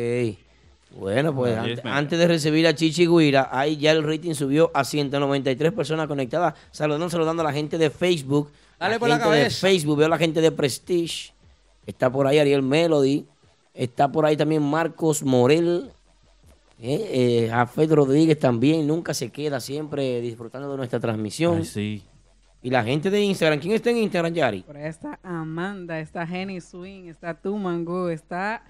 Bueno, pues ante- 10 minutos. antes de recibir a Chichi Guira, ahí ya el rating subió a 193 personas conectadas. Saludando, saludando a la gente de Facebook. Dale por la gente de cabeza. Facebook, veo a la gente de Prestige. Está por ahí Ariel Melody. Está por ahí también Marcos Morel. Eh, eh, Jafet Rodríguez también. Nunca se queda, siempre disfrutando de nuestra transmisión. Ay, sí. Y la gente de Instagram. ¿Quién está en Instagram, Yari? Por ahí está Amanda, está Jenny Swing, está Tu Mango, está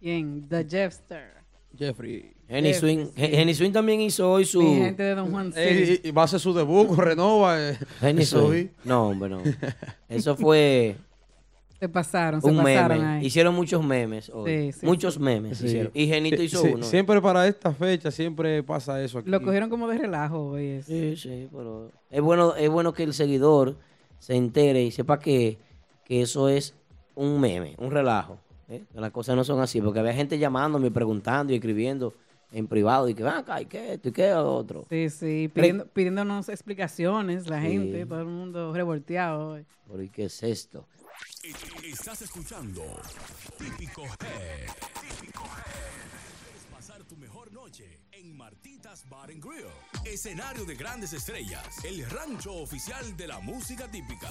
¿quién? The Jeffster. Jeffrey. Jenny Jeffrey, Swing. sí. Jenny Swing también hizo hoy su. Mi gente de Don Juan [laughs] Eh, y, y va a hacer su debut con Renova. eh. Jenny Swing. No, hombre, no. [laughs] Eso fue Se pasaron, se un pasaron meme. ahí. Hicieron muchos memes hoy. Sí, sí, muchos sí. memes Sí. hicieron. Y Genito Sí, hizo sí, uno. Siempre para esta fecha, siempre pasa eso aquí. Lo cogieron como de relajo hoy. es- Sí, sí, pero es bueno, es bueno que el seguidor se entere y sepa que, que eso es un meme, un relajo. ¿eh? Que las cosas no son así, porque había gente llamándome, preguntando y escribiendo en privado y que van acá, y qué esto, y qué otro. Sí, sí, pidiendo- pidiéndonos explicaciones, la Sí. gente, todo el mundo revolteado ¿y qué es esto? Estás escuchando Típico Head. Típico Head. Pasar tu mejor noche en Martitas Bar and Grill. Escenario de grandes estrellas. El rancho oficial de la música típica.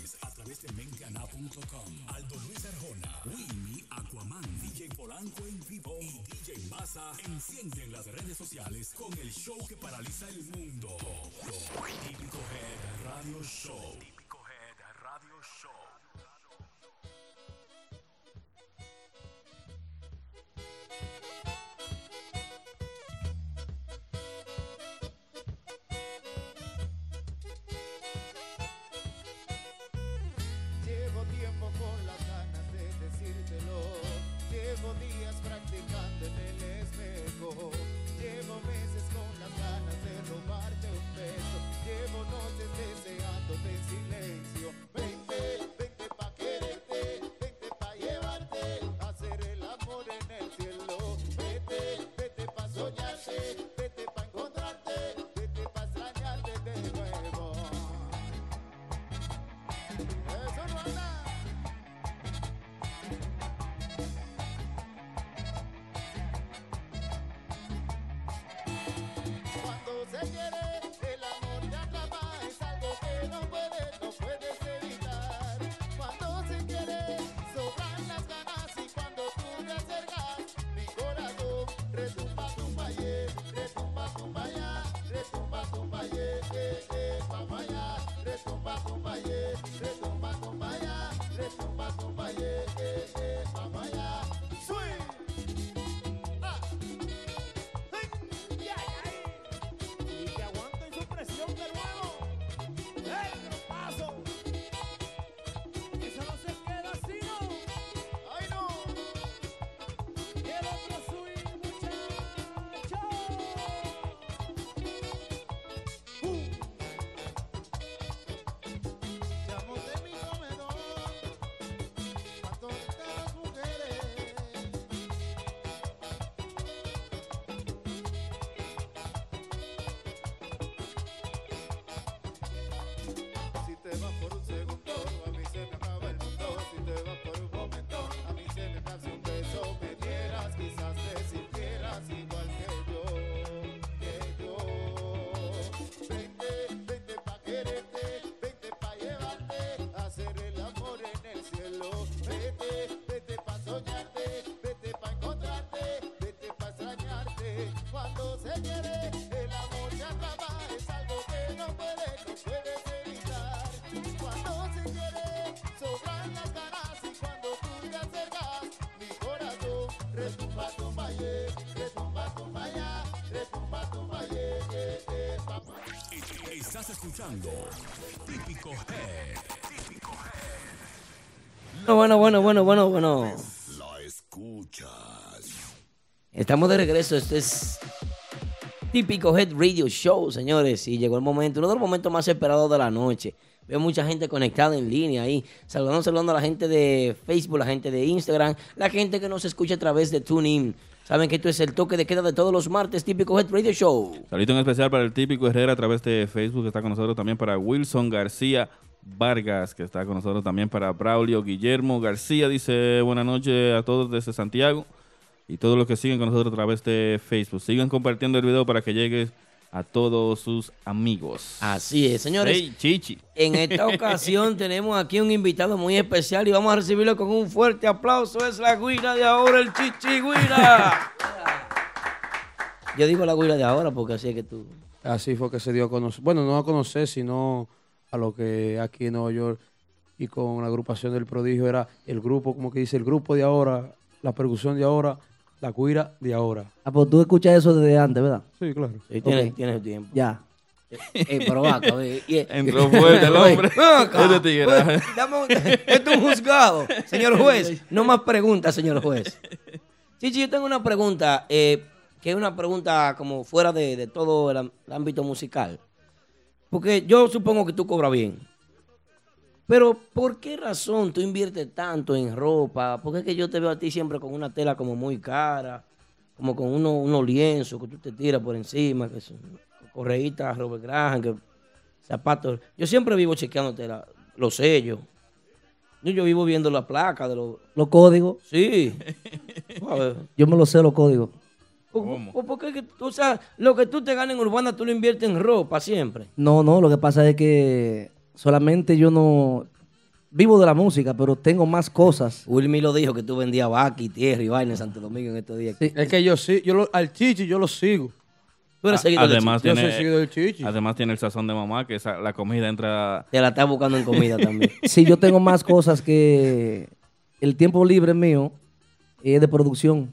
través de. Aldo Luis Arjona, Winnie, Aquaman, DJ Polanco en vivo y DJ Massa encienden las redes sociales con el show que paraliza el mundo. Típico Head Radio Show. Con las ganas de robarte un beso. Llevo noches deseándote en silencio. Escuchando Típico Head. Bueno, bueno, bueno, bueno, bueno. La escuchas. Estamos de regreso. Este es típico Head Radio Show, señores. Y llegó el momento, uno de los momentos más esperados de la noche. Veo mucha gente conectada en línea ahí. Saludando, saludando a la gente de Facebook, la gente de Instagram, la gente que nos escucha a través de TuneIn. Saben que esto es el toque de queda de todos los martes, típico Head Radio Show. Saludito en especial para el típico Herrera a través de Facebook, que está con nosotros también para Wilson García Vargas, que está con nosotros también para Braulio Guillermo García. Dice buenas noches a todos desde Santiago y todos los que siguen con nosotros a través de Facebook. Sigan compartiendo el video para que llegue a todos sus amigos. Así es, señores. Hey, Chichi. En esta ocasión [laughs] tenemos aquí un invitado muy especial y vamos a recibirlo con un fuerte aplauso. Es la guira de ahora, el Chichi Guira. [laughs] Yo digo la guira de ahora porque así es que tú. Así fue que se dio a conocer. Bueno, no a conocer, sino a lo que aquí en Nueva York y con la agrupación del prodigio era el grupo, como que dice, el grupo de ahora, la percusión de ahora, la cuira de ahora. Ah, pues tú escuchas eso desde antes, ¿verdad? Sí, claro. Sí, tienes, Ok. tienes tiempo. Ya. Eh, pero va, acá, ve, y- Entró fuerte el [laughs] hombre. [laughs] Este tigre. Esto es un juzgado. Señor juez, no más preguntas, señor juez. Chichi, yo tengo una pregunta, eh, que es una pregunta como fuera de, de todo el ámbito musical. Porque yo supongo que tú cobras bien. Pero, ¿por qué razón tú inviertes tanto en ropa? Porque es que yo te veo a ti siempre con una tela como muy cara, como con uno- unos lienzos que tú te tiras por encima, que son correitas Robert Graham, que zapatos. Yo siempre vivo chequeándote la- los sellos. Yo, yo vivo viendo la placa de los... Los códigos. Sí. [laughs] Yo me lo sé los códigos. ¿Cómo? ¿Por qué que tú, o sea, lo que tú te ganas en Urbana, tú lo inviertes en ropa siempre? No, no, lo que pasa es que solamente yo no vivo de la música, pero tengo más cosas. Wilmy lo dijo que tú vendías vaca y tierra y vaina en Santo Domingo en estos días. Es que yo sí, yo lo- al Chichi yo lo sigo. Tú eres A- seguidor del además, Chichi. Yo tiene, soy seguidor del Chichi. además tiene el sazón de mamá, que esa- la comida entra... Te la estás buscando en comida también. [laughs] Sí, yo tengo más cosas que el tiempo libre mío es de producción.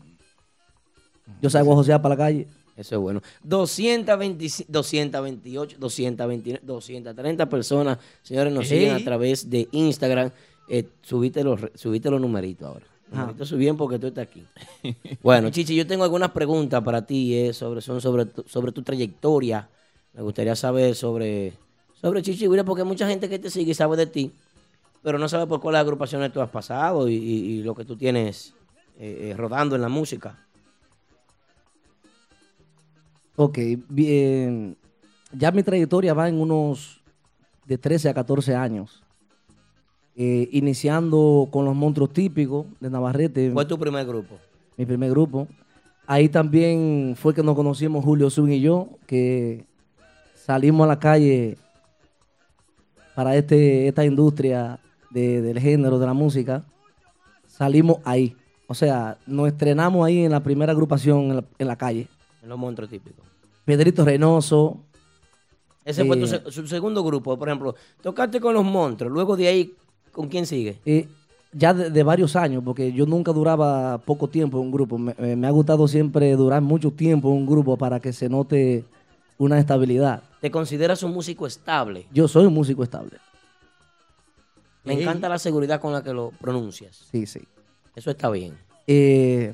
Yo salgo a josear para la calle. Eso es bueno. 220, 228, 229, 230 personas, señores, nos siguen a través de Instagram. Eh, subiste, los, subiste los numeritos ahora. Ah. subieron porque tú estás aquí. [laughs] Bueno, Chichi, yo tengo algunas preguntas para ti, eh, sobre, son sobre, tu, sobre tu trayectoria. Me gustaría saber sobre, sobre Chichi Guira, porque hay mucha gente que te sigue y sabe de ti, pero no sabe por cuáles agrupaciones tú has pasado y, y- y lo que tú tienes eh, eh, rodando en la música. Ok, bien. Ya mi trayectoria va en unos de 13 a 14 años. Eh, iniciando con los monstruos típicos de Navarrete. ¿Cuál es tu primer grupo? Mi primer grupo. Ahí también fue que nos conocimos Julio Zun y yo, que salimos a la calle para este, esta industria de- del género de la música. Salimos ahí. O sea, nos estrenamos ahí en la primera agrupación en la, en la calle. Los monstruos típicos. Pedrito Reynoso. Ese fue tu, eh, se- su segundo grupo, por ejemplo. Tocaste con los monstruos, luego de ahí, ¿con quién sigue? eh, ya de, de varios años, porque yo nunca duraba poco tiempo en un grupo. Me, eh, me ha gustado siempre durar mucho tiempo en un grupo para que se note una estabilidad. ¿Te consideras un músico estable? Yo soy un músico estable. Me encanta la seguridad con la que lo pronuncias. Sí, sí. Eso está bien. Eh,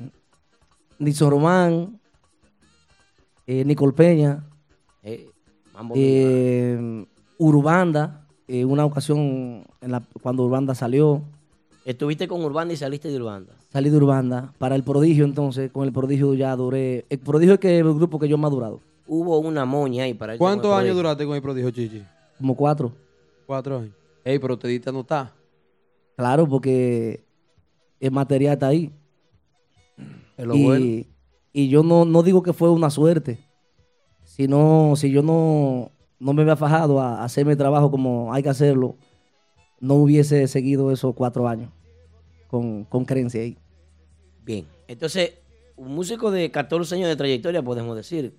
Nixon Román, eh, Nicole Peña, Eh, Mambo eh, Urbanda, eh, una ocasión en la, cuando Urbanda salió, Estuviste con Urbanda y saliste de Urbanda. salí de Urbanda. Para el Prodigio entonces, con el Prodigio ya duré. El Prodigio es que el grupo que yo más he durado. Hubo una moña ahí para ¿Cuántos años prodigio. duraste con el prodigio Chichi? Como cuatro. Cuatro años. Ey, pero te diste a notar. Claro, porque el material está ahí. Es lo y, bueno. Y yo no, no digo que fue una suerte, sino si yo no, no me había fajado a hacer mi trabajo como hay que hacerlo, no hubiese seguido esos cuatro años con, con creencia ahí. Bien. Entonces, un músico de 14 años de trayectoria, podemos decir.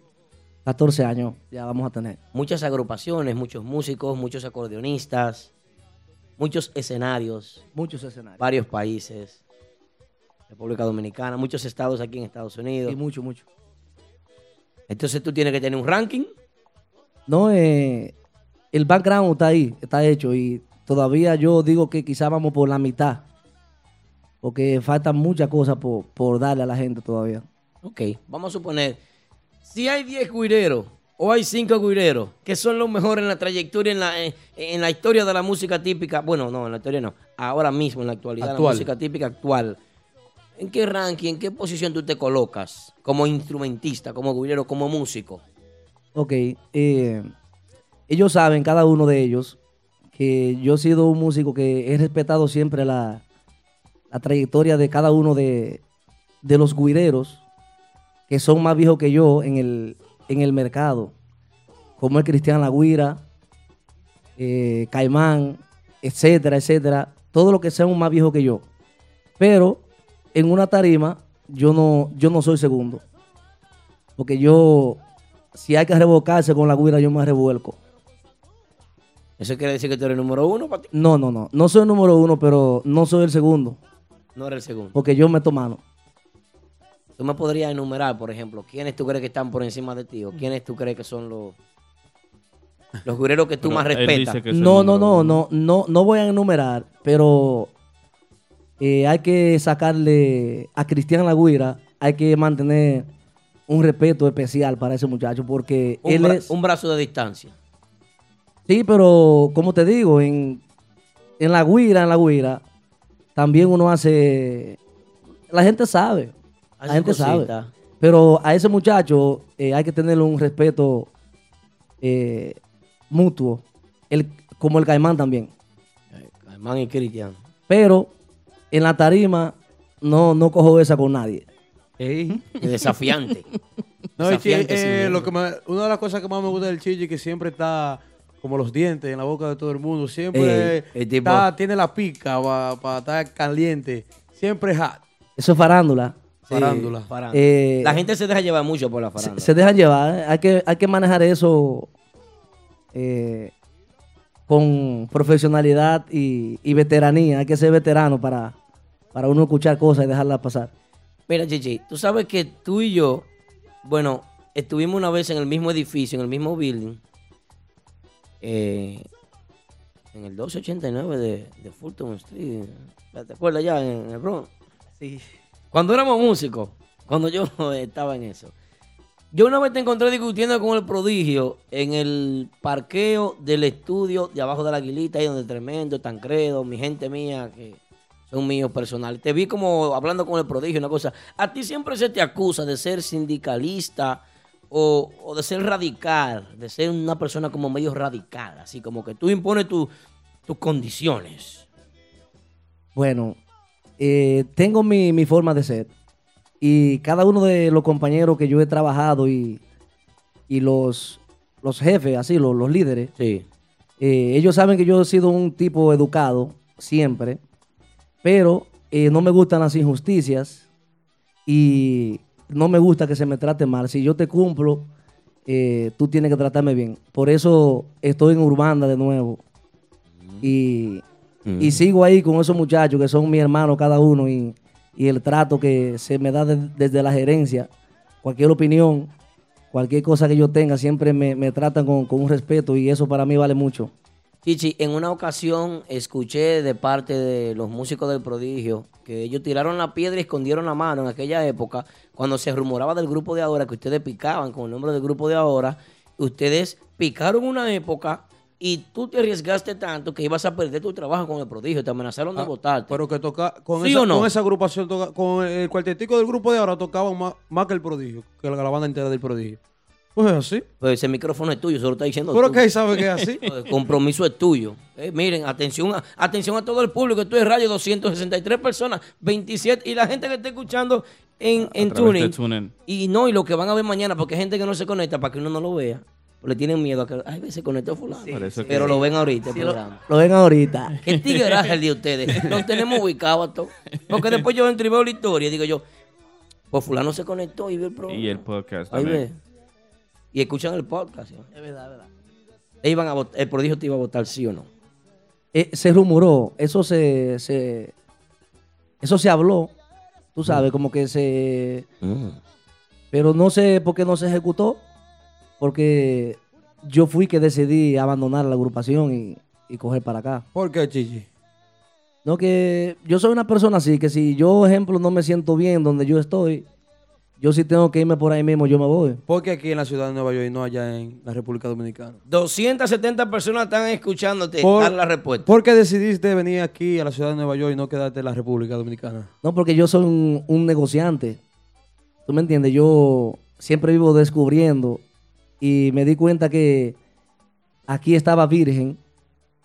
14 años ya vamos a tener. Muchas agrupaciones, muchos músicos, muchos acordeonistas, muchos escenarios, Muchos escenarios. varios países. República Dominicana, muchos estados aquí en Estados Unidos. Y mucho, mucho. Entonces tú tienes que tener un ranking. No, eh, el background está ahí, está hecho y todavía yo digo que quizá vamos por la mitad. Porque faltan muchas cosas por, por darle a la gente todavía. Ok, vamos a suponer, si hay 10 guireros o hay 5 guireros que son los mejores en la trayectoria, en la, en, en la historia de la música típica, bueno, no, en la historia no, ahora mismo en la actualidad, Actual. la música típica actual, ¿en qué ranking, en qué posición tú te colocas como instrumentista, como guirero, como músico? Ok, eh, ellos saben, cada uno de ellos, que yo he sido un músico que he respetado siempre la, la trayectoria de cada uno de, de los guireros que son más viejos que yo en el, en el mercado, como el Cristian La Guira, eh, Caimán, etcétera, etcétera, todo lo que sean más viejos que yo. Pero en una tarima yo no, yo no soy segundo, porque yo, si hay que revocarse con la guira, yo me revuelco. ¿Eso quiere decir que tú eres el número uno para ti? No, no, no. No soy el número uno, pero no soy el segundo. No eres el segundo. Porque yo meto mano. Tú me podrías enumerar, por ejemplo, quiénes tú crees que están por encima de ti o quiénes tú crees que son los los gureros que tú más respetas. No, no, no, no, no, no voy a enumerar, pero eh, hay que sacarle a Cristian Laguira, hay que mantener un respeto especial para ese muchacho porque Un, él es... un brazo de distancia. Sí, pero como te digo, en, en la guira, en la guira, también uno hace... La gente sabe, la gente sabe. Pero a ese muchacho eh, hay que tenerle un respeto eh, mutuo, el, como el Caimán también. Caimán y Cristian. Pero en la tarima no, no cojo esa con nadie. Desafiante. No, es que, eh, sí, lo que me- una de las cosas que más me gusta del Chichi es que siempre está como los dientes en la boca de todo el mundo. Siempre Eh, el tipo- está- tiene la pica para estar caliente. Siempre es hot. Eso es farándula. Farándula. Farándula. Eh, la gente se deja llevar mucho por la farándula. se dejan llevar. ¿eh? Hay que, hay que manejar eso eh, con profesionalidad y, y veteranía. Hay que ser veterano para, para uno escuchar cosas y dejarlas pasar. Mira, Chichi, tú sabes que tú y yo, bueno, estuvimos una vez en el mismo edificio, en el mismo building, eh, en el 1289 de, de Fulton Street. ¿Te acuerdas ya en el Bronx? Sí. Cuando éramos músicos, cuando yo [laughs] estaba en eso. Yo una vez te encontré discutiendo con el prodigio en el parqueo del estudio de abajo de la aguilita, ahí donde Tremendo, Tancredo, mi gente mía, que son míos personales. Te vi como hablando con el prodigio, una cosa. A ti siempre se te acusa de ser sindicalista o, o de ser radical, de ser una persona como medio radical, así como que tú impones tu- tus condiciones. Bueno, eh, tengo mi, mi forma de ser. Y cada uno de los compañeros que yo he trabajado y, y los, los jefes, así, los, los líderes, Sí. eh, ellos saben que yo he sido un tipo educado siempre, pero eh, no me gustan las injusticias y no me gusta que se me trate mal. Si yo te cumplo, eh, tú tienes que tratarme bien. Por eso estoy en Urbanda de nuevo. Y, y sigo ahí con esos muchachos que son mis hermanos cada uno y, y el trato que se me da de- desde la gerencia. Cualquier opinión, cualquier cosa que yo tenga, siempre me, me tratan con, con un respeto y eso para mí vale mucho. Chichi, en una ocasión escuché de parte de los músicos del prodigio que ellos tiraron la piedra y escondieron la mano en aquella época, cuando se rumoraba del grupo de ahora, que ustedes picaban con el nombre del grupo de ahora, ustedes picaron una época y tú te arriesgaste tanto que ibas a perder tu trabajo con el prodigio, te amenazaron de votarte. Ah, Pero que toca con, ¿Sí esa, no? con esa agrupación, toca- con el cuartetico del grupo de ahora tocaban más, más que el prodigio, que la banda entera del prodigio. Pues es así. Pues ese micrófono es tuyo, solo está diciendo Pero que sabe que es así. [laughs] El compromiso es tuyo. Eh, miren, atención a, atención a todo el público. Esto es radio 263 personas, 27. Y la gente que está escuchando en, en tuning. Y no, y lo que van a ver mañana, porque hay gente que no se conecta para que uno no lo vea. le tienen miedo a que. Ay, se conectó fulano. Pero lo ven ahorita el lo, programa. lo ven ahorita. [laughs] ¿Qué tigueraje el de ustedes? Nos tenemos ubicados a todos. Porque después yo entro y veo la historia y digo yo, pues fulano se conectó y ve el programa. Y el podcast Ahí también. ve. Y escuchan el podcast. ¿sí? Es verdad, es verdad. Ellos iban a vot- el prodigio te iba a votar sí o no. Eh, se rumoró, eso se, se- eso se habló Tú sabes, como que se... Pero no sé por qué no se ejecutó, porque yo fui que decidí abandonar la agrupación y, y coger para acá. ¿Por qué, Chichi? No, que yo soy una persona así, que si yo, ejemplo, no me siento bien donde yo estoy, yo sí tengo que irme por ahí mismo, yo me voy. Porque aquí en la ciudad de Nueva York y no allá en la República Dominicana. 270 personas están escuchándote Por- dar la respuesta. ¿Por qué decidiste venir aquí a la ciudad de Nueva York y no quedarte en la República Dominicana? No, porque yo soy un, un negociante. ¿Tú me entiendes? Yo siempre vivo descubriendo y me di cuenta que aquí estaba virgen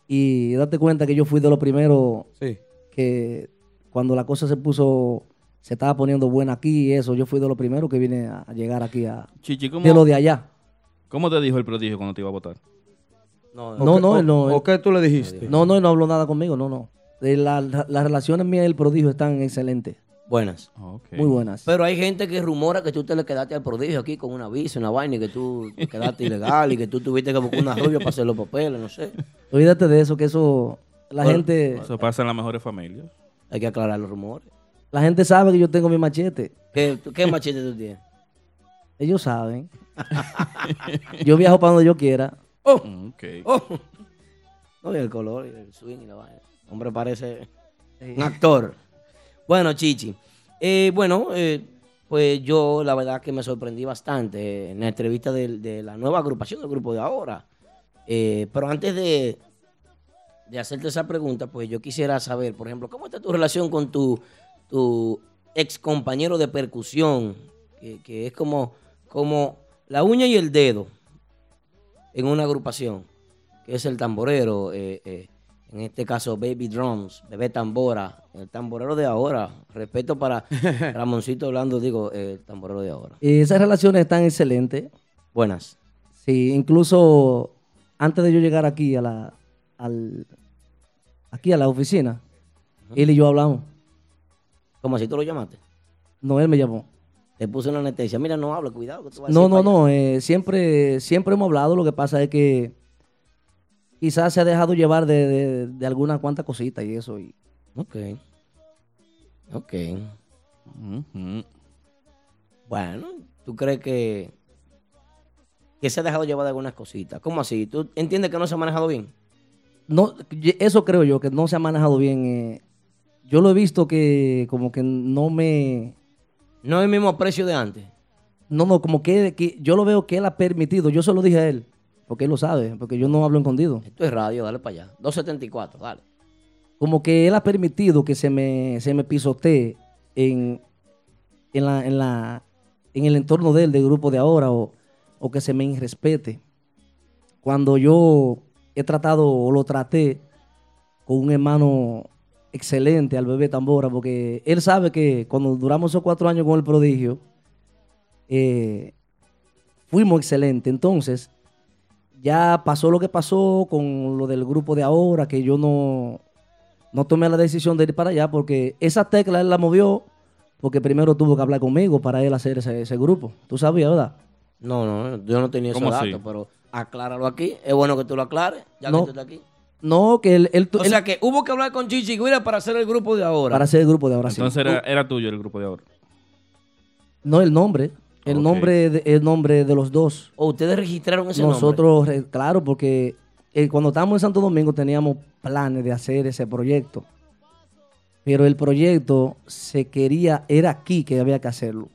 y date cuenta que yo fui de los primeros Sí. que cuando la cosa se puso, se estaba poniendo buena aquí y eso, yo fui de los primeros que vine a llegar aquí a... Chichi, ¿cómo, De lo de allá. ¿Cómo te dijo el prodigio cuando te iba a votar? No, no, él no. ¿O qué tú le dijiste? No, no, él no habló nada conmigo, no, no. De la- la- las relaciones mías y el prodigio están excelentes. Buenas. Muy buenas. Pero hay gente que rumora que tú te le quedaste al prodigio aquí con una visa, una vaina, y que tú te quedaste ilegal y que tú tuviste que buscar una rubia para hacer los papeles, no sé. Olvídate de eso, que eso, la Bueno, gente... Eso pasa en las mejores familias. Hay que aclarar los rumores. La gente sabe que yo tengo mi machete. ¿Qué, machete tú tienes? Ellos saben. [laughs] yo viajo para donde yo quiera. Oh, Ok. oh. No, y el color, y el swing y la vaina. Hombre, parece un actor. Bueno, Chichi. eh, bueno, eh, pues yo la verdad que me sorprendí bastante en la entrevista de, de la nueva agrupación del grupo de ahora. Eh, pero antes de, de hacerte esa pregunta, pues yo quisiera saber, por ejemplo, ¿cómo está tu relación con tu, tu ex compañero de percusión? Que, que es como, como la uña y el dedo en una agrupación, que es el tamborero, eh, eh, en este caso Baby Drums, Bebé Tambora, el tamborero de ahora. Respeto para [laughs] Ramoncito hablando, digo, eh, el tamborero de ahora. Y esas relaciones están excelentes. Buenas. Sí, incluso antes de yo llegar aquí a la, al, aquí a la oficina, él y yo hablamos. ¿Cómo así tú lo llamaste? No, él me llamó. Te puse una anestesia. Mira, no hable, cuidado. Que tú vas a No, decir no, no. eh, siempre, siempre hemos hablado. Lo que pasa es que quizás se ha dejado llevar de, de, de algunas cuantas cositas y eso. Y... Ok. Ok. Bueno, ¿tú crees que, que se ha dejado llevar de algunas cositas? ¿Cómo así? ¿Tú entiendes que no se ha manejado bien? No, eso creo yo, que no se ha manejado bien. eh. Yo lo he visto que como que no me... No es el mismo precio de antes. No, no, como que, que yo lo veo que él ha permitido. Yo se lo dije a él, porque él lo sabe, porque yo no hablo escondido. Esto es radio, dale para allá. 274, dale. como que él ha permitido que se me, se me pisotee en, en, la, en, la, en el entorno de él, del grupo de ahora, o, o que se me irrespete. Cuando yo he tratado o lo traté con un hermano excelente al bebé Tambora, porque él sabe que cuando duramos esos cuatro años con el prodigio, eh, fuimos excelentes. Entonces, ya pasó lo que pasó con lo del grupo de ahora, que yo no, no tomé la decisión de ir para allá porque esa tecla él la movió porque primero tuvo que hablar conmigo para él hacer ese, ese grupo. Tú sabías, ¿verdad? No, no, yo no tenía ese ¿Cómo dato, así? pero acláralo aquí. Es bueno que tú lo aclares, ya No. que tú estás aquí. No, que él... él- O él- sea que hubo que hablar con Chichi Guira para hacer el grupo de ahora. para hacer el grupo de ahora sí. Entonces era, era tuyo el grupo de ahora. No, el nombre. El nombre de, el nombre de los dos. ¿O ustedes registraron ese nombre? Nosotros, claro, porque eh, cuando estábamos en Santo Domingo teníamos planes de hacer ese proyecto. Pero el proyecto se quería, era aquí que había que hacerlo.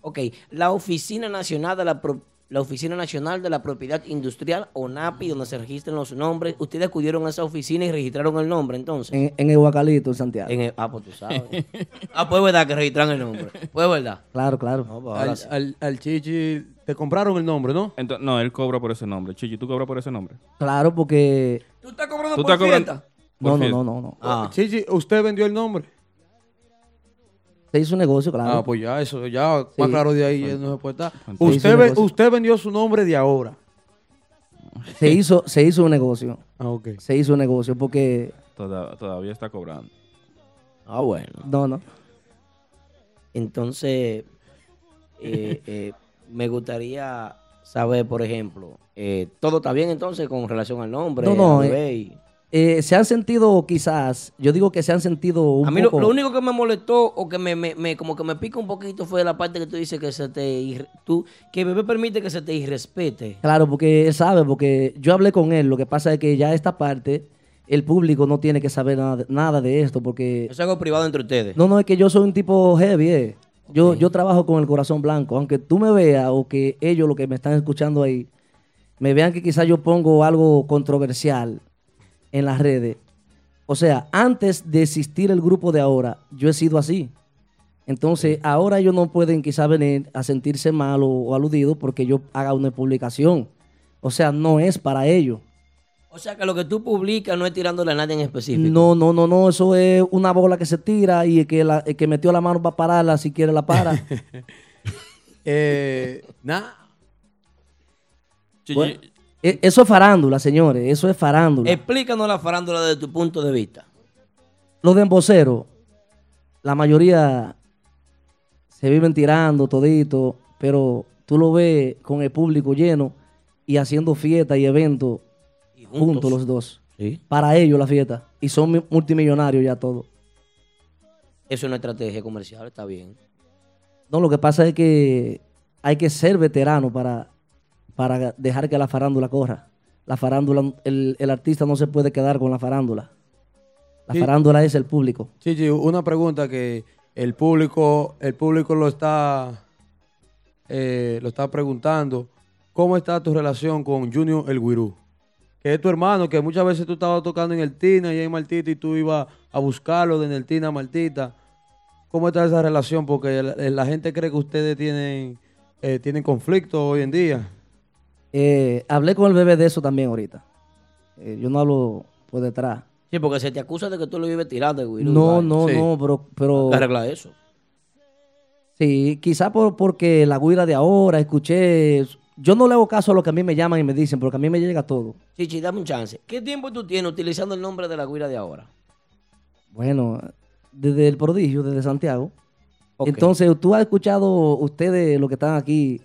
Ok, la Oficina Nacional de la, Pro- la Oficina Nacional de la Propiedad Industrial, ONAPI, donde se registran los nombres, ustedes acudieron a esa oficina y registraron el nombre, entonces. En, en el Huacalito, en Santiago. En el- ah, pues tú sabes. [laughs] ah, pues es verdad que registran el nombre. Pues es verdad. Claro, claro. No, pues Al, sí. al- al Chichi te compraron el nombre, ¿no? Entonces, no, él cobra por ese nombre. Chichi, ¿tú cobras por ese nombre? Claro, porque... ¿Tú estás cobrando ¿Tú por estás cobrando? fiesta? No, no, no, no, no. Ah. Chichi, ¿usted vendió el nombre? Se hizo un negocio, claro. Ah, pues ya, eso, ya, Sí. más claro de ahí no se puede estar. Se hizo Usted, un ve- negocio. usted vendió su nombre de ahora. Se hizo, se hizo un negocio. Ah, ok. Se hizo un negocio porque... Toda- todavía está cobrando. Ah, bueno. No, no. Entonces, eh, [laughs] eh, me gustaría saber, por ejemplo, eh, ¿todo está bien entonces con relación al nombre? No, no, al eh, bebé y- eh, se han sentido quizás, yo digo que se han sentido un A mí lo, poco... lo único que me molestó o que me, me- me- como que me pica un poquito fue la parte que tú dices que se te tú que bebé permite que se te irrespete. Claro, porque él sabe, porque yo hablé con él, lo que pasa es que ya esta parte, el público no tiene que saber nada de, nada de esto, porque... Es algo privado entre ustedes. No, no, es que yo soy un tipo heavy, eh. Yo, yo trabajo con el corazón blanco. Aunque tú me veas o que ellos, los que me están escuchando ahí, me vean que quizás yo pongo algo controversial en las redes. O sea, antes de existir el grupo de ahora, yo he sido así. Entonces, ahora ellos no pueden quizás venir a sentirse mal o, o aludidos porque yo haga una publicación. O sea, no es para ellos. O sea que lo que tú publicas no es tirándole a nadie en específico. No, no, no, no, eso es una bola que se tira y el que, la- el que metió la mano para pararla, si quiere la para. [laughs] Eh, nada. Bueno, eso es farándula, señores, eso es farándula. Explícanos la farándula desde tu punto de vista. Los de emboceros, la mayoría se viven tirando todito, pero tú lo ves con el público lleno y haciendo fiesta y eventos juntos. los dos. Sí. Para ellos la fiesta. Y son mi- multimillonarios ya todos. Eso es una estrategia comercial, está bien. No, lo que pasa es que hay que ser veterano para, para dejar que la farándula corra. La farándula, el, el artista no se puede quedar con la farándula. La Sí. farándula es el público. Chichi, una pregunta que el público, el público lo está, eh, lo está preguntando. ¿Cómo está tu relación con Junior El Guirú? Que es tu hermano, que muchas veces tú estabas tocando en el Tina y en Martita y tú ibas a buscarlo de el Tina a Martita. ¿Cómo está esa relación? Porque la, la gente cree que ustedes tienen, eh, tienen conflicto hoy en día. Eh, hablé con el bebé de eso también ahorita. Eh, yo no hablo por detrás. Sí, porque se te acusa de que tú lo vives tirando, güey. No, no, no, pero... pero Arregla eso. Sí, quizá por, porque la guira de ahora, escuché... Yo no le hago caso a lo que a mí me llaman y me dicen, porque a mí me llega todo. Chichi, dame un chance. ¿Qué tiempo tú tienes utilizando el nombre de la guira de ahora? Bueno, desde el prodigio, desde Santiago. Entonces, tú has escuchado, ustedes, los que están aquí,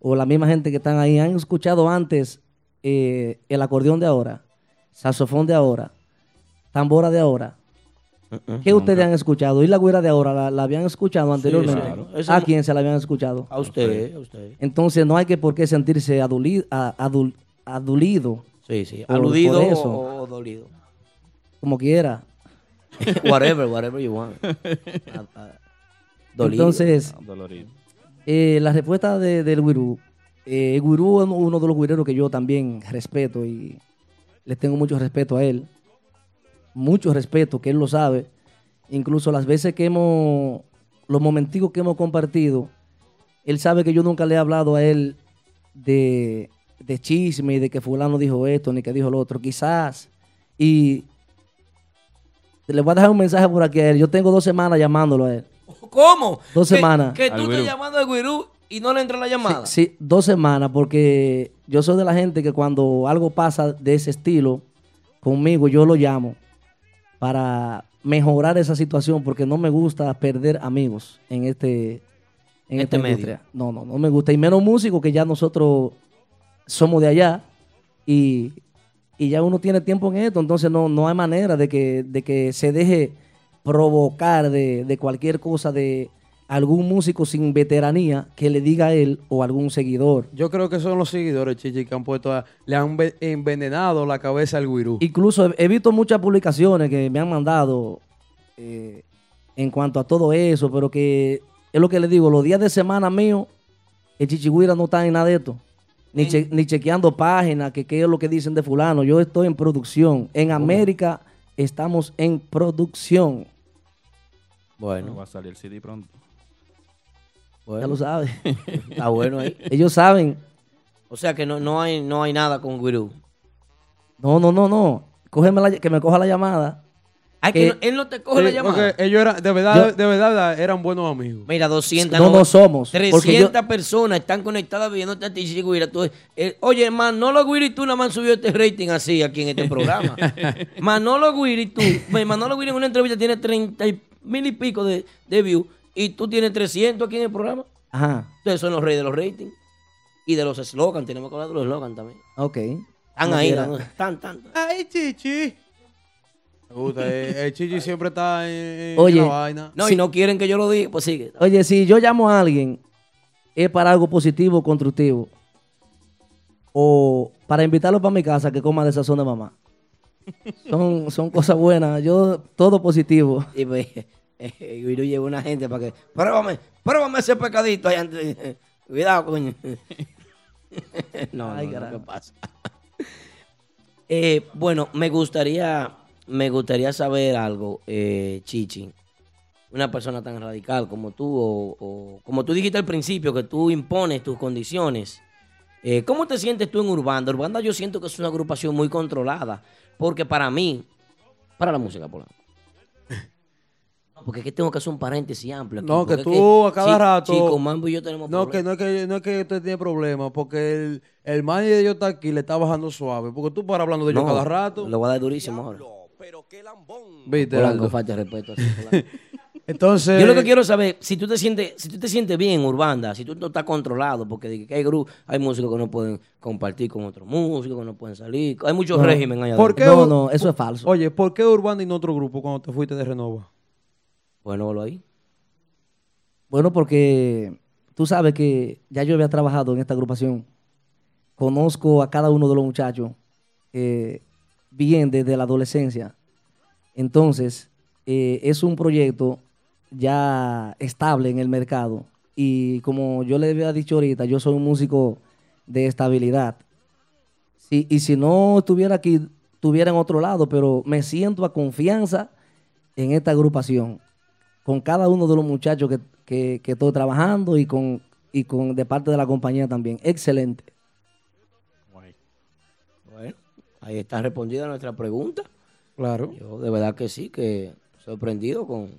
o la misma gente que están ahí, han escuchado antes eh, el acordeón de ahora, saxofón de ahora, tambora de ahora. ¿Qué ustedes han escuchado? ¿Y la güera de ahora la, la habían escuchado anteriormente? claro. ¿A quién se la habían escuchado? A usted, a usted. Entonces, no hay que por qué sentirse aduli- a- adul- adulido. Sí, sí. por- Aludido por eso. o, dolido. Como quiera. [laughs] whatever, whatever you want. [laughs] Dolido. Entonces, Dolorido. Eh, la respuesta de- del gurú. Eh, el gurú es uno de los guireros que yo también respeto y les tengo mucho respeto a él. Mucho respeto, que él lo sabe. Incluso las veces que hemos, los momenticos que hemos compartido, él sabe que yo nunca le he hablado a él de, de chisme y de que fulano dijo esto ni que dijo lo otro. Quizás. Y le voy a dejar un mensaje por aquí a él. Yo tengo dos semanas llamándolo a él. ¿Cómo? Dos Que- semanas. Que, tú estás gurú. llamando al gurú y no le entra la llamada. Sí, dos semanas, porque yo soy de la gente que cuando algo pasa de ese estilo conmigo, yo lo llamo para mejorar esa situación, porque no me gusta perder amigos en este en Este esta medio. industria. No, no, no me gusta. Y menos músicos que ya nosotros somos de allá y, y ya uno tiene tiempo en esto, entonces no, no hay manera de que, de que se deje provocar de, de cualquier cosa de algún músico sin veteranía que le diga a él o algún seguidor. Yo creo que son los seguidores, Chichi, que han puesto, a- le han ve- envenenado la cabeza al Guirú. Incluso he, visto muchas publicaciones que me han mandado eh, en cuanto a todo eso, pero que es lo que les digo, los días de semana mío, el chichigüira no está en nada de esto. Ni, che- ni chequeando páginas, que qué es lo que dicen de fulano. Yo estoy en producción. En América estamos en producción. Bueno. Va a salir el CD pronto. Ya lo sabes. [laughs] Está bueno ahí. Ellos saben. O sea que no, no, hay, no hay nada con gurú. No, no, no, no. Cógeme la- que me coja la llamada. Ay, que no- él no te coge Sí, la llamada. Porque ellos eran, de verdad, Yo- de verdad, eran buenos amigos. Mira, 200. No, no somos, porque 300 personas están conectadas viendo a ti. Tú- eh, oye, Manolo Guira y tú nada más subido este rating así aquí en este programa. [laughs] Manolo Guira y tú. Manolo Guira en una entrevista tiene 30 y- mil y pico de, de views y tú tienes 300 aquí en el programa. Ajá. Ustedes son los reyes de los ratings y de los slogans. Tenemos que hablar de los slogans también. Ok. Están ahí, están, están. Ay, chichi. Me gusta. eh, El [laughs] Chichi siempre está en, Oye, la vaina. No, y no quieren que yo lo diga, pues sigue. Oye, si yo llamo a alguien, es para algo positivo o constructivo. O para invitarlo para mi casa que coma de sazón de mamá. Son, son cosas buenas. Yo, todo positivo. [laughs] Y pues, eh, y yo llevo una gente para que, pruébame, pruébame ese pecadito ahí antes. [laughs] Cuidado, coño. no, Ay, no, no, carajo. ¿qué pasa? Eh, bueno, me gustaría, me gustaría saber algo, eh, Chichi. Una persona tan radical como tú, o, o como tú dijiste al principio, que tú impones tus condiciones. Eh, ¿Cómo te sientes tú en Urbanda? Urbanda yo siento que es una agrupación muy controlada, porque para mí, para la música, Polanco. [laughs] No, porque es que tengo que hacer un paréntesis amplio. aquí, No, que es tú a cada rato. Chico, Mambo y yo tenemos no, problemas. que no es que no es que usted tiene problemas, porque el, el manager de ellos está aquí le está bajando suave. Porque tú para hablando de No, cada rato. Lo voy a dar durísimo ahora. Viste, Polanco, falta de respeto. así. [laughs] Entonces. Yo lo que quiero saber, si tú te sientes, si tú te sientes bien, Urbanda, si tú no estás controlado, porque hay hay músicos que no pueden compartir con otros músicos, que no pueden salir, hay muchos No. régimen allá ¿Por qué No, no, eso es falso. Oye, ¿por qué Urbana y no otro grupo cuando te fuiste de Renova? Bueno, lo ahí. Bueno, porque tú sabes que ya yo había trabajado en esta agrupación. Conozco a cada uno de los muchachos eh, bien desde la adolescencia. Entonces, eh, es un proyecto ya estable en el mercado. Y como yo le había dicho ahorita, yo soy un músico de estabilidad. Sí, y si no estuviera aquí, estuviera en otro lado, pero me siento a confianza en esta agrupación con cada uno de los muchachos que, que- que estoy trabajando y con, y con de parte de la compañía también. Excelente. Ahí está respondida nuestra pregunta. Claro. Yo de verdad que sí, que sorprendido con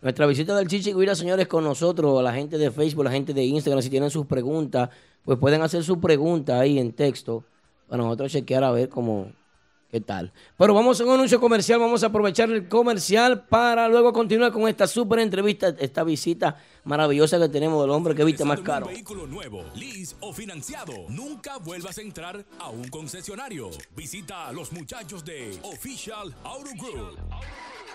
nuestra visita del Chichi Guira, señores, con nosotros, la gente de Facebook, la gente de Instagram, si tienen sus preguntas, pues pueden hacer su pregunta ahí en texto para nosotros chequear a ver cómo, qué tal. Pero vamos a un anuncio comercial, vamos a aprovechar el comercial para luego continuar con esta súper entrevista, esta visita maravillosa que tenemos del hombre que viste más caro. Un vehículo nuevo, lease o financiado. Nunca vuelvas a entrar a un concesionario. Visita a los muchachos de Official Auto Group.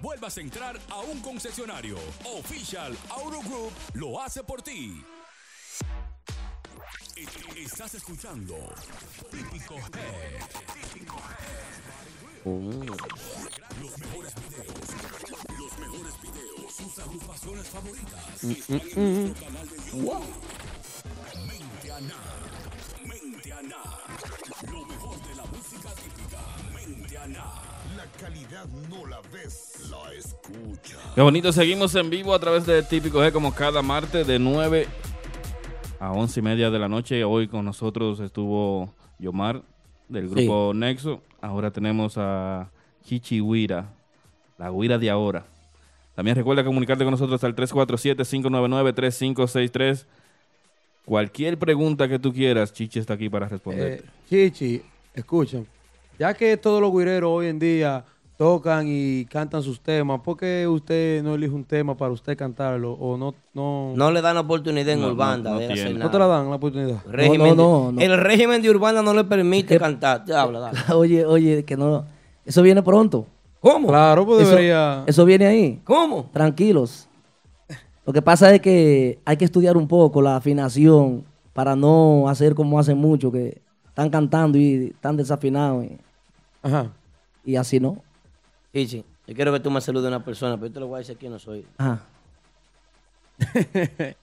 vuelvas a entrar a un concesionario. Official Auto Group lo hace por ti. E- Estás escuchando Típico Head. Los mejores videos. Los mejores videos. Sus agrupaciones favoritas. Están en nuestro canal de YouTube. Mente Ana. Mente La calidad no la ves, la escuchas. Qué bonito, seguimos en vivo a través de Típico G como cada martes de 9 a 11 y media de la noche. Hoy con nosotros estuvo Yomar del grupo Nexo. Ahora tenemos a Chichi Huira, la Huira de ahora. También recuerda comunicarte con nosotros al 347-599-3563. Cualquier pregunta que tú quieras, Chichi está aquí para responderte. Eh, Chichi, escuchen. Ya que todos los guireros hoy en día tocan y cantan sus temas, ¿por qué usted no elige un tema para usted cantarlo? O no, no... No le dan la oportunidad en No, Urbanda no de hacer nada. ¿No te la dan la oportunidad? Régimen No, no, de- no. El régimen de Urbana no le permite cantar. Ya habla, dale. [laughs] Oye, oye, que no. Eso viene pronto. ¿Cómo? Claro, pues Eso- debería... Eso viene ahí. ¿Cómo? Tranquilos. Lo que pasa es que hay que estudiar un poco la afinación para no hacer como hacen muchos que están cantando y están desafinados. Y, Ajá. y así no. Chichi, yo quiero que tú me saludes a una persona, pero yo te lo voy a decir quién no soy. Ajá. [laughs]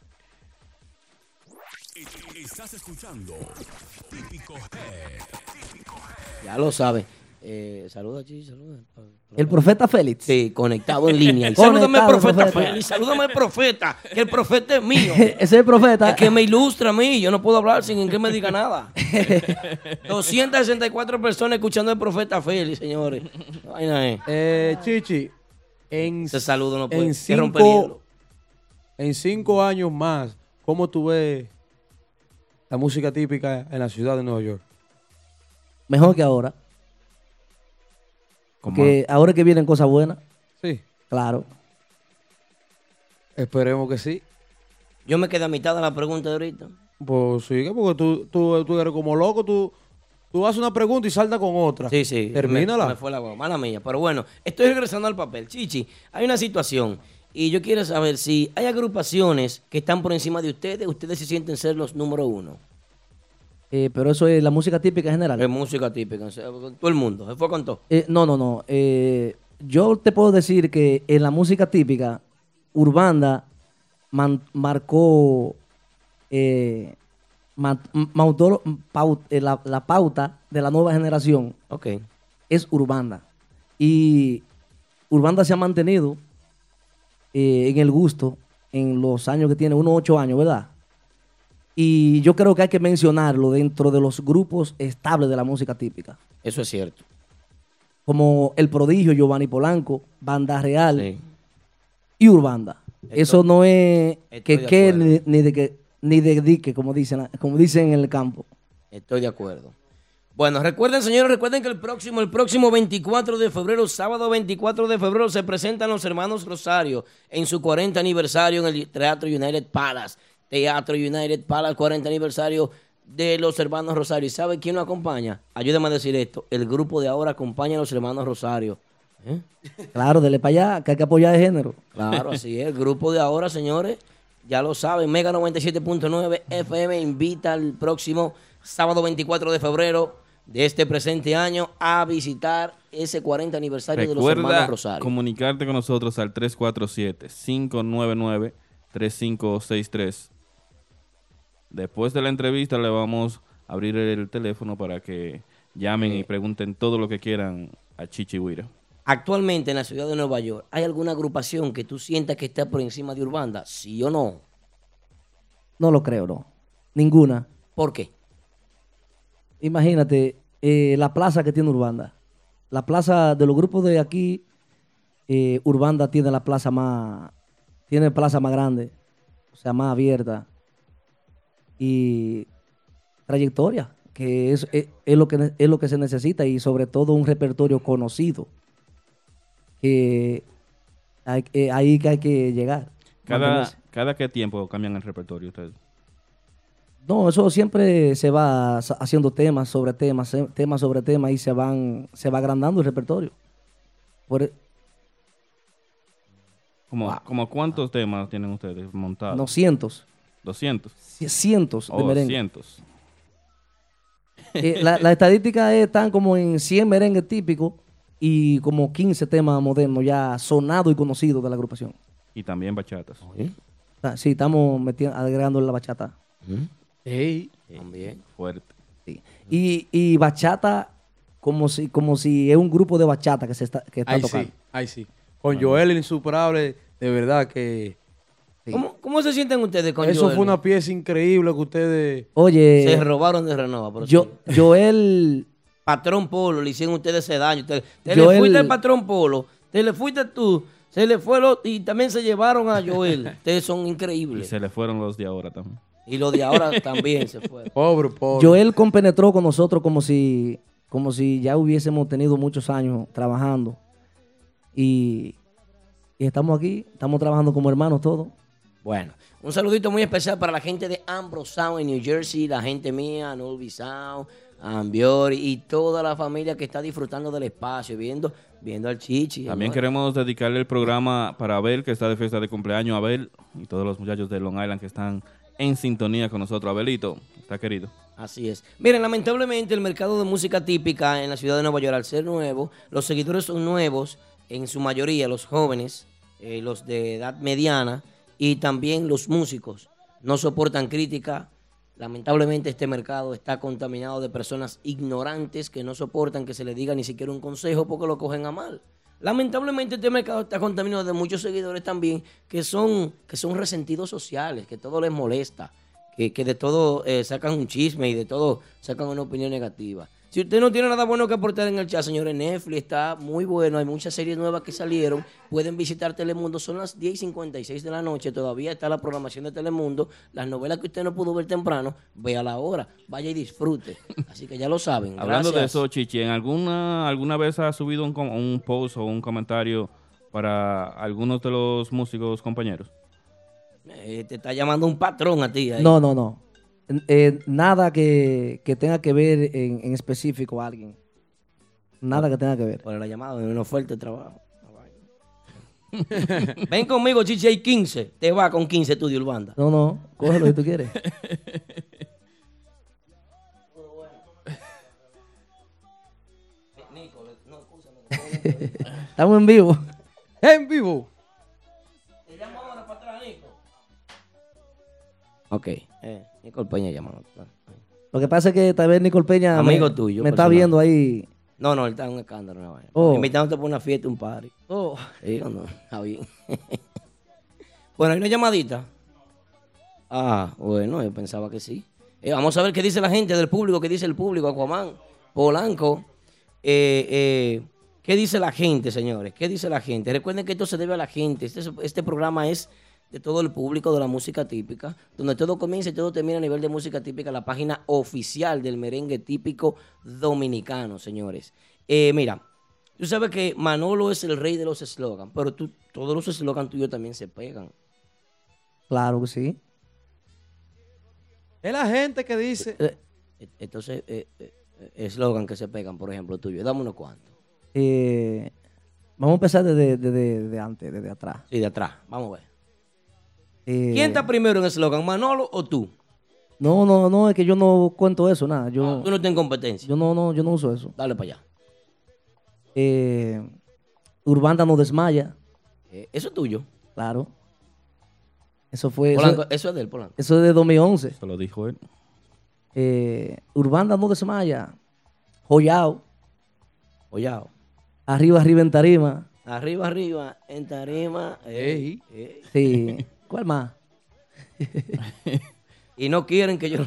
Estás escuchando Típico Head. Ya lo sabes. Eh, saluda, Chichi, saluda. El profeta Félix. Sí, conectado en línea. [laughs] Salúdame, profeta, profeta. Félix. Salúdame, al profeta. Que el profeta es mío. [laughs] Ese es el profeta. Es que me ilustra a mí. Yo no puedo hablar sin que me diga nada. [laughs] 264 personas escuchando al profeta Félix, señores. Vaina es. Eh, Chichi, en, Ese saludo no puede en cinco, en cinco años más, ¿cómo tú ves la música típica en la ciudad de Nueva York? Mejor que ahora. Que ahora que vienen cosas buenas. Sí. Claro. Esperemos que sí. Yo me quedé a mitad de la pregunta de ahorita. Pues sigue, porque tú, tú, tú eres como loco, tú, tú haces una pregunta y salta con otra. Sí, sí. Termínala. Me, me fue la mala mía. Pero bueno, estoy regresando al papel. Chichi, hay una situación. Y yo quiero saber si hay agrupaciones que están por encima de ustedes, ustedes se sienten ser los número uno. Eh, pero eso es la música típica en general. Es música típica, todo el mundo. Se fue con todo. Eh, no, no, no. Eh, yo te puedo decir que en la música típica, Urbanda man- marcó la, la pauta de la nueva generación. Ok. Es Urbanda. Y Urbanda se ha mantenido en el gusto en los años que tiene, unos ocho años, ¿verdad? Y yo creo que hay que mencionarlo dentro de los grupos estables de la música típica Eso es cierto. como El Prodigio, Giovanni Polanco, Banda Real y Urbanda. Eso no es que de que acuerdo. ni, ni de que ni de dique, como dicen, como dicen en el campo. Estoy de acuerdo. Bueno, recuerden, señores, recuerden que el próximo, el próximo 24 de febrero, sábado 24 de febrero, se presentan los hermanos Rosario en su 40 aniversario en el Teatro United Palace. Teatro United Palace, 40 aniversario de los hermanos Rosario. ¿Y sabe quién nos acompaña? Ayúdeme a decir esto. El grupo de ahora acompaña a los hermanos Rosario. ¿Eh? [laughs] Claro, dele para allá, que hay que apoyar de género. Claro, así es. El [laughs] grupo de ahora, señores, ya lo saben. Mega 97.9 FM invita al próximo sábado 24 de febrero de este presente año a visitar ese 40 aniversario de los hermanos Rosario. comunicarte con nosotros al 347-599-3563. Después de la entrevista le vamos a abrir el teléfono para que llamen y pregunten todo lo que quieran a Chichi Huira. Actualmente en la ciudad de Nueva York, ¿hay alguna agrupación que tú sientas que está por encima de Urbanda? ¿Sí o no? No lo creo, no. Ninguna. ¿Por qué? Imagínate eh, la plaza que tiene Urbanda. La plaza de los grupos de aquí, eh, Urbanda tiene la plaza más, tiene plaza más grande, o sea, más abierta. Y trayectoria, que es, es, es lo que es lo que se necesita y sobre todo un repertorio conocido. Que hay, eh, ahí que hay que llegar. Cada. ¿Cada qué tiempo cambian el repertorio ustedes? No, eso siempre se va haciendo temas sobre temas, eh, temas sobre temas y se van, se va agrandando el repertorio. Por, e- ¿Como, como cuántos temas tienen ustedes montados? no cientos, 200. ci- cientos de Oh, merengue. cientos. Eh, la, la estadística están como en 100 merengues típicos y como 15 temas modernos ya sonados y conocidos de la agrupación. Y también bachatas. Ah, Sí, estamos metiendo, agregando la bachata. Ey. También. Fuerte. Y, y bachata como si, como si es un grupo de bachata que se está, que está Ahí tocando. sí, ahí sí. Con Joel el Insuperable, de verdad que... ¿Cómo, cómo se sienten ustedes con Eso Joel? fue una pieza increíble que ustedes... Oye, Se robaron de Renova. pero yo, sí. [laughs] Joel, Patrón Polo, le hicieron ustedes ese daño. Te, te Joel- le fuiste al Patrón Polo, te le fuiste tú, se le fue el otro, y también se llevaron a Joel. [laughs] ustedes son Y increíbles. se le fueron los de ahora también. Y los de ahora [laughs] también se fueron. Pobre, pobre. Joel compenetró con nosotros como si, como si ya hubiésemos tenido muchos años trabajando. Y, y estamos aquí, estamos trabajando como hermanos todos. Bueno, un saludito muy especial para la gente de Ambrose Sound en New Jersey, la gente mía, Nolby Sound, Ambiori y toda la familia que está disfrutando del espacio, viendo, viendo al Chichi. También ¿no? queremos dedicarle el programa para Abel, que está de fiesta de cumpleaños, Abel, y todos los muchachos de Long Island que están en sintonía con nosotros. Abelito, está querido. Así es. Miren, lamentablemente el mercado de música típica en la ciudad de Nueva York, al ser nuevo, los seguidores son nuevos, en su mayoría los jóvenes, eh, los de edad mediana y también los músicos. No soportan crítica, Lamentablemente este mercado está contaminado de personas ignorantes que no soportan que se le diga ni siquiera un consejo porque lo cogen a mal. Lamentablemente este mercado está contaminado de muchos seguidores también que son, que son resentidos sociales, que todo les molesta, que, que de todo eh, sacan un chisme y de todo sacan una opinión negativa. Si usted no tiene nada bueno que aportar en el chat, señores, Netflix está muy bueno. Hay muchas series nuevas que salieron. Pueden visitar Telemundo. Son las 10 y 56 de la noche. Todavía está la programación de Telemundo. Las novelas que usted no pudo ver temprano, vea la hora. Vaya y disfrute. Así que ya lo saben. [laughs] Hablando de eso, Chichi, ¿en alguna, alguna vez has subido un post o un comentario para algunos de los músicos compañeros? Eh, te está llamando un patrón a ti. ahí. No, no, no. Eh, nada que, que tenga que ver en, en específico a alguien. Nada que tenga que ver. Por la llamada, una oferta de trabajo. [laughs] Ven conmigo, Chichi, hay 15. Te va con 15 estudios Urbanda. No, no, cógelo si tú quieres. [laughs] Estamos en vivo. En vivo. Ok. Eh, Nicole Peña llamando. Lo que pasa es que tal vez Nicole Peña Amigo me, tuyo, me está viendo ahí. No, no, él está en un escándalo. Vaina. Oh. Invitándote por una fiesta, un party. Oh. Sí, no, no, está bien. [laughs] bueno, hay una llamadita. Ah, bueno, yo pensaba que sí. Eh, vamos a ver qué dice la gente del público, qué dice el público, Aquaman, Polanco. Eh, eh, ¿Qué dice la gente, señores? ¿Qué dice la gente? Recuerden que esto se debe a la gente. Este, es- este programa es de todo el público de la música típica, donde todo comienza y todo termina a nivel de música típica, la página oficial del merengue típico dominicano, señores. Eh, mira, tú sabes que Manolo es el rey de los eslogans, pero tú, todos los eslogans tuyos también se pegan. Claro que sí. Es la gente que dice. Entonces, eh, eh, eh, eslogan que se pegan, por ejemplo, tuyo. Dame unos cuantos. Eh, vamos a empezar desde, desde- desde antes, desde atrás. Sí, de atrás. Vamos a ver. Eh, ¿Quién está primero en eslogan, Manolo o tú? No, no, no, es que yo no cuento eso, nada. Yo, Tú no tienes competencia. yo no, no, yo no uso eso. Dale para allá. Eh, Urbanda no desmaya. Eh, eso es tuyo. Claro. Eso fue. Polanco, eso, eso es de él, Polanco. eso es de 2011. Se lo dijo él. Eh, Urbanda no desmaya. Joyao. Joyao. Arriba, arriba en tarima. Arriba, arriba, en tarima. ey, ey. Sí. [laughs] ¿Cuál más? [laughs] Y no quieren que yo...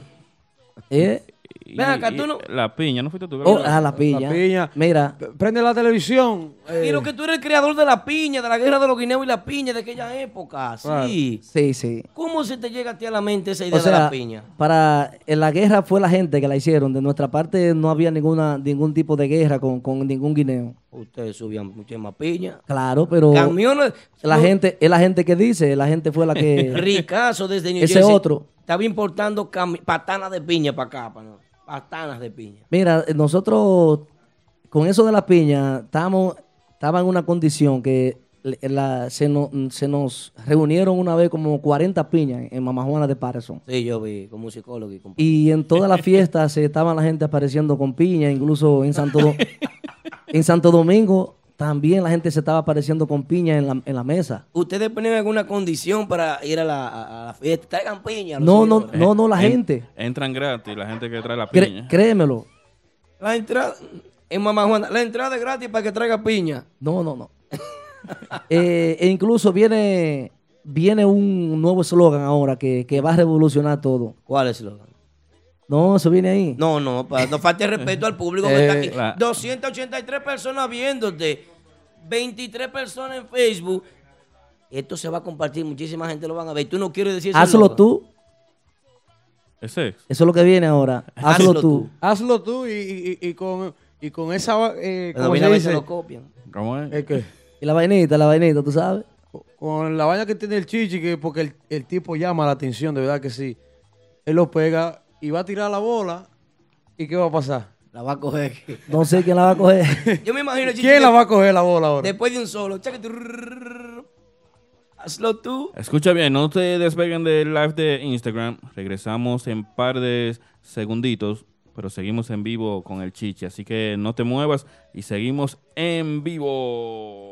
[laughs] ¿Eh? Y- Ven acá, y tú no... La piña, ¿no fuiste tú? Oh, ah, la piña. La piña. Mira, Prende la televisión. eh, Y lo que tú eres el creador de la piña, de la guerra de los guineos y la piña de aquella época. Claro. Sí. sí, sí. ¿Cómo se te llega a ti a la mente esa idea O sea, de la piña? para en la guerra fue la gente que la hicieron. De nuestra parte no había ninguna ningún tipo de guerra con, con ningún guineo. Ustedes subían muchísimas piñas. Claro, pero Camiones. la no, gente es la gente que dice, la gente fue la que [laughs] Ricazo desde New Ese Jersey. otro. Estaba importando patanas de piña para acá. pa' no. Patanas de piña. Mira, nosotros con eso de la piña estábamos estaba en una condición que la- se, no- se nos reunieron una vez como 40 piñas en Mamá Juana de Patterson. Sí, yo vi como musicólogo y con... Y en todas las fiestas se estaban la gente apareciendo con piña, incluso en Santo, Do- [laughs] en Santo Domingo también la gente se estaba apareciendo con piña en la, en la mesa. ¿Ustedes ponen alguna condición para ir a la, a- la fiesta? Traigan piña. No, no, no, no, la En- gente. Entran gratis la gente que trae la piña. créemelo. La entrada... En Mamá Juana, la entrada es gratis para que traiga piña. No, no, no. [laughs] [laughs] Eh, e incluso viene, viene un nuevo eslogan ahora que, que va a revolucionar todo. ¿Cuál es el eslogan? No, eso viene ahí. No, no, pa- no falte respeto al público que está Eh, aquí. la- 283 personas viéndote, 23 personas en Facebook. Esto se va a compartir, muchísima gente lo van a ver. Tú no quieres decir Hazlo tú. Ese es. Eso es lo que viene ahora. [laughs] Hazlo, Hazlo tú. tú. Hazlo tú y, y- y- y con, y con esa. Eh, ¿Cómo viene se dice? lo copian. ¿Cómo es? Es que, Y la vainita, la vainita, tú sabes. con la vaina que tiene el chichi, que porque el, el tipo llama la atención, de verdad que sí. Él lo pega y va a tirar la bola. ¿Y qué va a pasar? La va a coger. No sé quién la va a coger. [laughs] Yo me imagino, Chichi, ¿Quién que la va a coger la bola ahora? Después de un solo. Hazlo tú. Escucha bien, no te despeguen del live de Instagram. Regresamos en par de segunditos, pero seguimos en vivo con el chichi. Así que no te muevas y seguimos en vivo.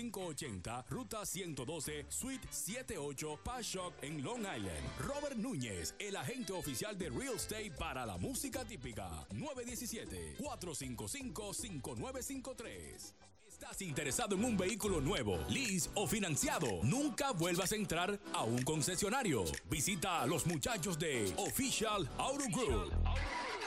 580 Ruta 112 Suite 78 Pashock en Long Island. Robert Núñez, el agente oficial de Real Estate para la música típica. 917-455-5953. ¿Estás interesado en un vehículo nuevo, lease o financiado? Nunca vuelvas a entrar a un concesionario. Visita a los muchachos de Official Auto Group.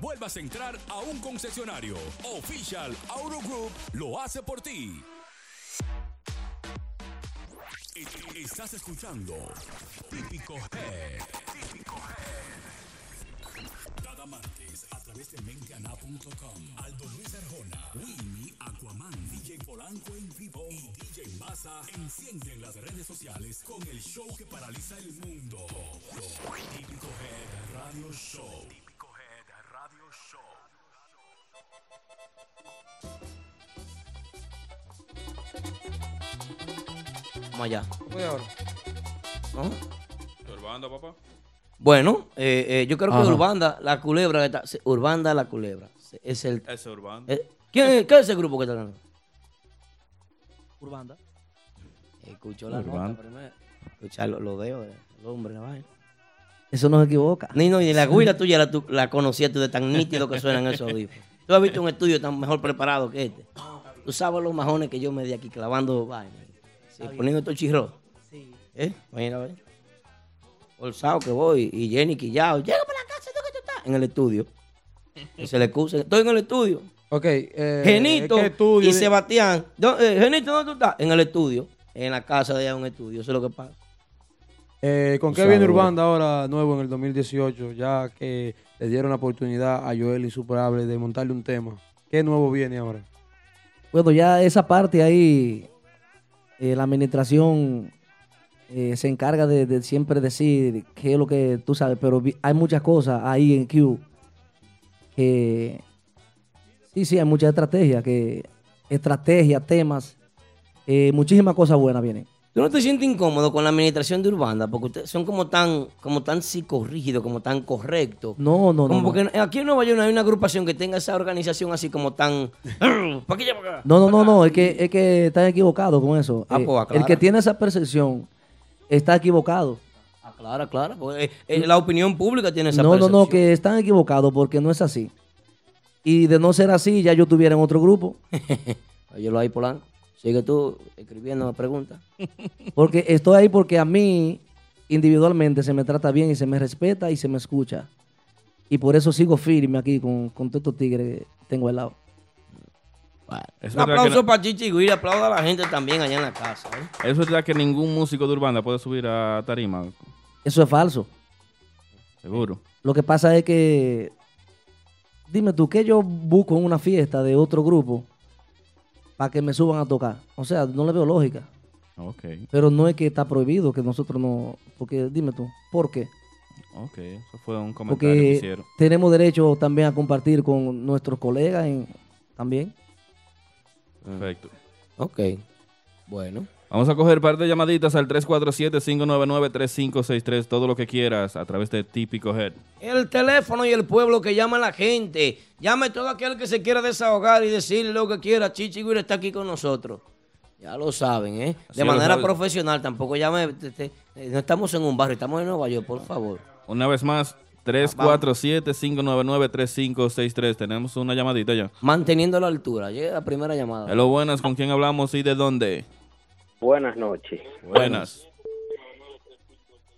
vuelvas a entrar a un concesionario. Official Auto Group lo hace por ti. E- Estás escuchando Típico Head. Típico Head. Cada martes a través de menteana.com. Aldo Luis Arjona, Winnie, Aquaman, DJ Polanco en vivo y DJ Massa encienden las redes sociales con el show que paraliza el mundo. Típico Head Radio Show. Vamos allá. Voy ahora. ¿No? Urbanda, papá. Bueno, eh, eh, yo creo que Ajá. Urbanda, la culebra, está- Urbanda, la culebra. Es el. Ese Urbanda. eh, ¿quién, es- ¿Qué es ese grupo que está ganando? Urbanda. Escuchó la Urbanda. nota primero. Escuchar los lo dedos del hombre, la vaina. Eso no se equivoca. Ni, no, ni la guira tuya la, tu- la conocía tú de tan nítido que suenan esos [laughs] audífonos. Tú has visto un estudio tan mejor preparado que este. Tú sabes los majones que yo me di aquí clavando vaina. Sí, poniendo estos chirros. ¿Eh? Mira, ve. Forzado que voy. Y Jenny quillado. Llega para la casa, ¿dónde tú estás? En el estudio. [laughs] Y se le excusa. Estoy en el estudio. Ok. Eh, Genito ¿qué estudio y de- Sebastián. ¿Dó- eh, Genito, ¿dónde tú estás? En el estudio. En la casa de allá un estudio. Eso es lo que pasa. Eh, ¿Con qué viene. Urbanda ahora nuevo en el 2018? Ya que le dieron la oportunidad a Joel Insuperable de montarle un tema. ¿Qué nuevo viene ahora? Bueno, ya esa parte ahí, eh, la administración eh, se encarga de, siempre decir qué es lo que tú sabes, pero hay muchas cosas ahí en Q que sí, sí, hay mucha estrategia, que estrategia, temas, eh, muchísimas cosas buenas vienen. ¿Tú no te sientes incómodo con la administración de Urbanda? Porque ustedes son como tan, como tan psicorrígidos, como tan correctos. No, no, Como no. no. porque aquí en Nueva York no hay una agrupación que tenga esa organización así como tan... ¿Para qué lleva acá? No, no, no, no, es que, es que están equivocados con eso. Ah, Eh, pues, el aclara. que tiene esa percepción está equivocado. Claro, claro. porque, eh, eh, la opinión pública tiene esa No, no, percepción. no, que están equivocados porque no es así. Y de no ser así, ya yo estuviera en otro grupo. [laughs] Oye, lo hay Polanco. Sigue tú escribiendo preguntas. [laughs] Porque estoy ahí porque a mí individualmente se me trata bien y se me respeta y se me escucha. Y por eso sigo firme aquí con, con todos estos tigres que tengo al lado. Un aplauso no- para Chichi Guira, aplauda a la gente también allá en la casa. ¿eh? ¿Es verdad que ningún músico de Urbanda puede subir a tarima? Eso es falso. Seguro. Lo que pasa es que, dime tú, ¿qué yo busco en una fiesta de otro grupo para que me suban a tocar? O sea, no le veo lógica. Ok, Pero no es que está prohibido que nosotros no... Porque dime tú, ¿por qué? ok. Eso fue un comentario que Porque hicieron. tenemos derecho también a compartir con nuestros colegas en- también. Perfecto. Ok. Bueno. Vamos a coger par de llamaditas al 347-599-3563. Todo lo que quieras a través de Típico Head. El teléfono y el pueblo que llama a la gente. Llame todo aquel que se quiera desahogar y decirle lo que quiera. Chichi Guira está aquí con nosotros. Ya lo saben, ¿eh? Así De manera profesional. Tampoco llame. te- te- eh, no estamos en un barrio, estamos en Nueva York, por favor. Una vez más, 347-599-3563. Tenemos una llamadita ya. Manteniendo la altura. Llega la primera llamada. Hello, buenas. ¿Con quién hablamos y de dónde? Buenas noches. Buenas.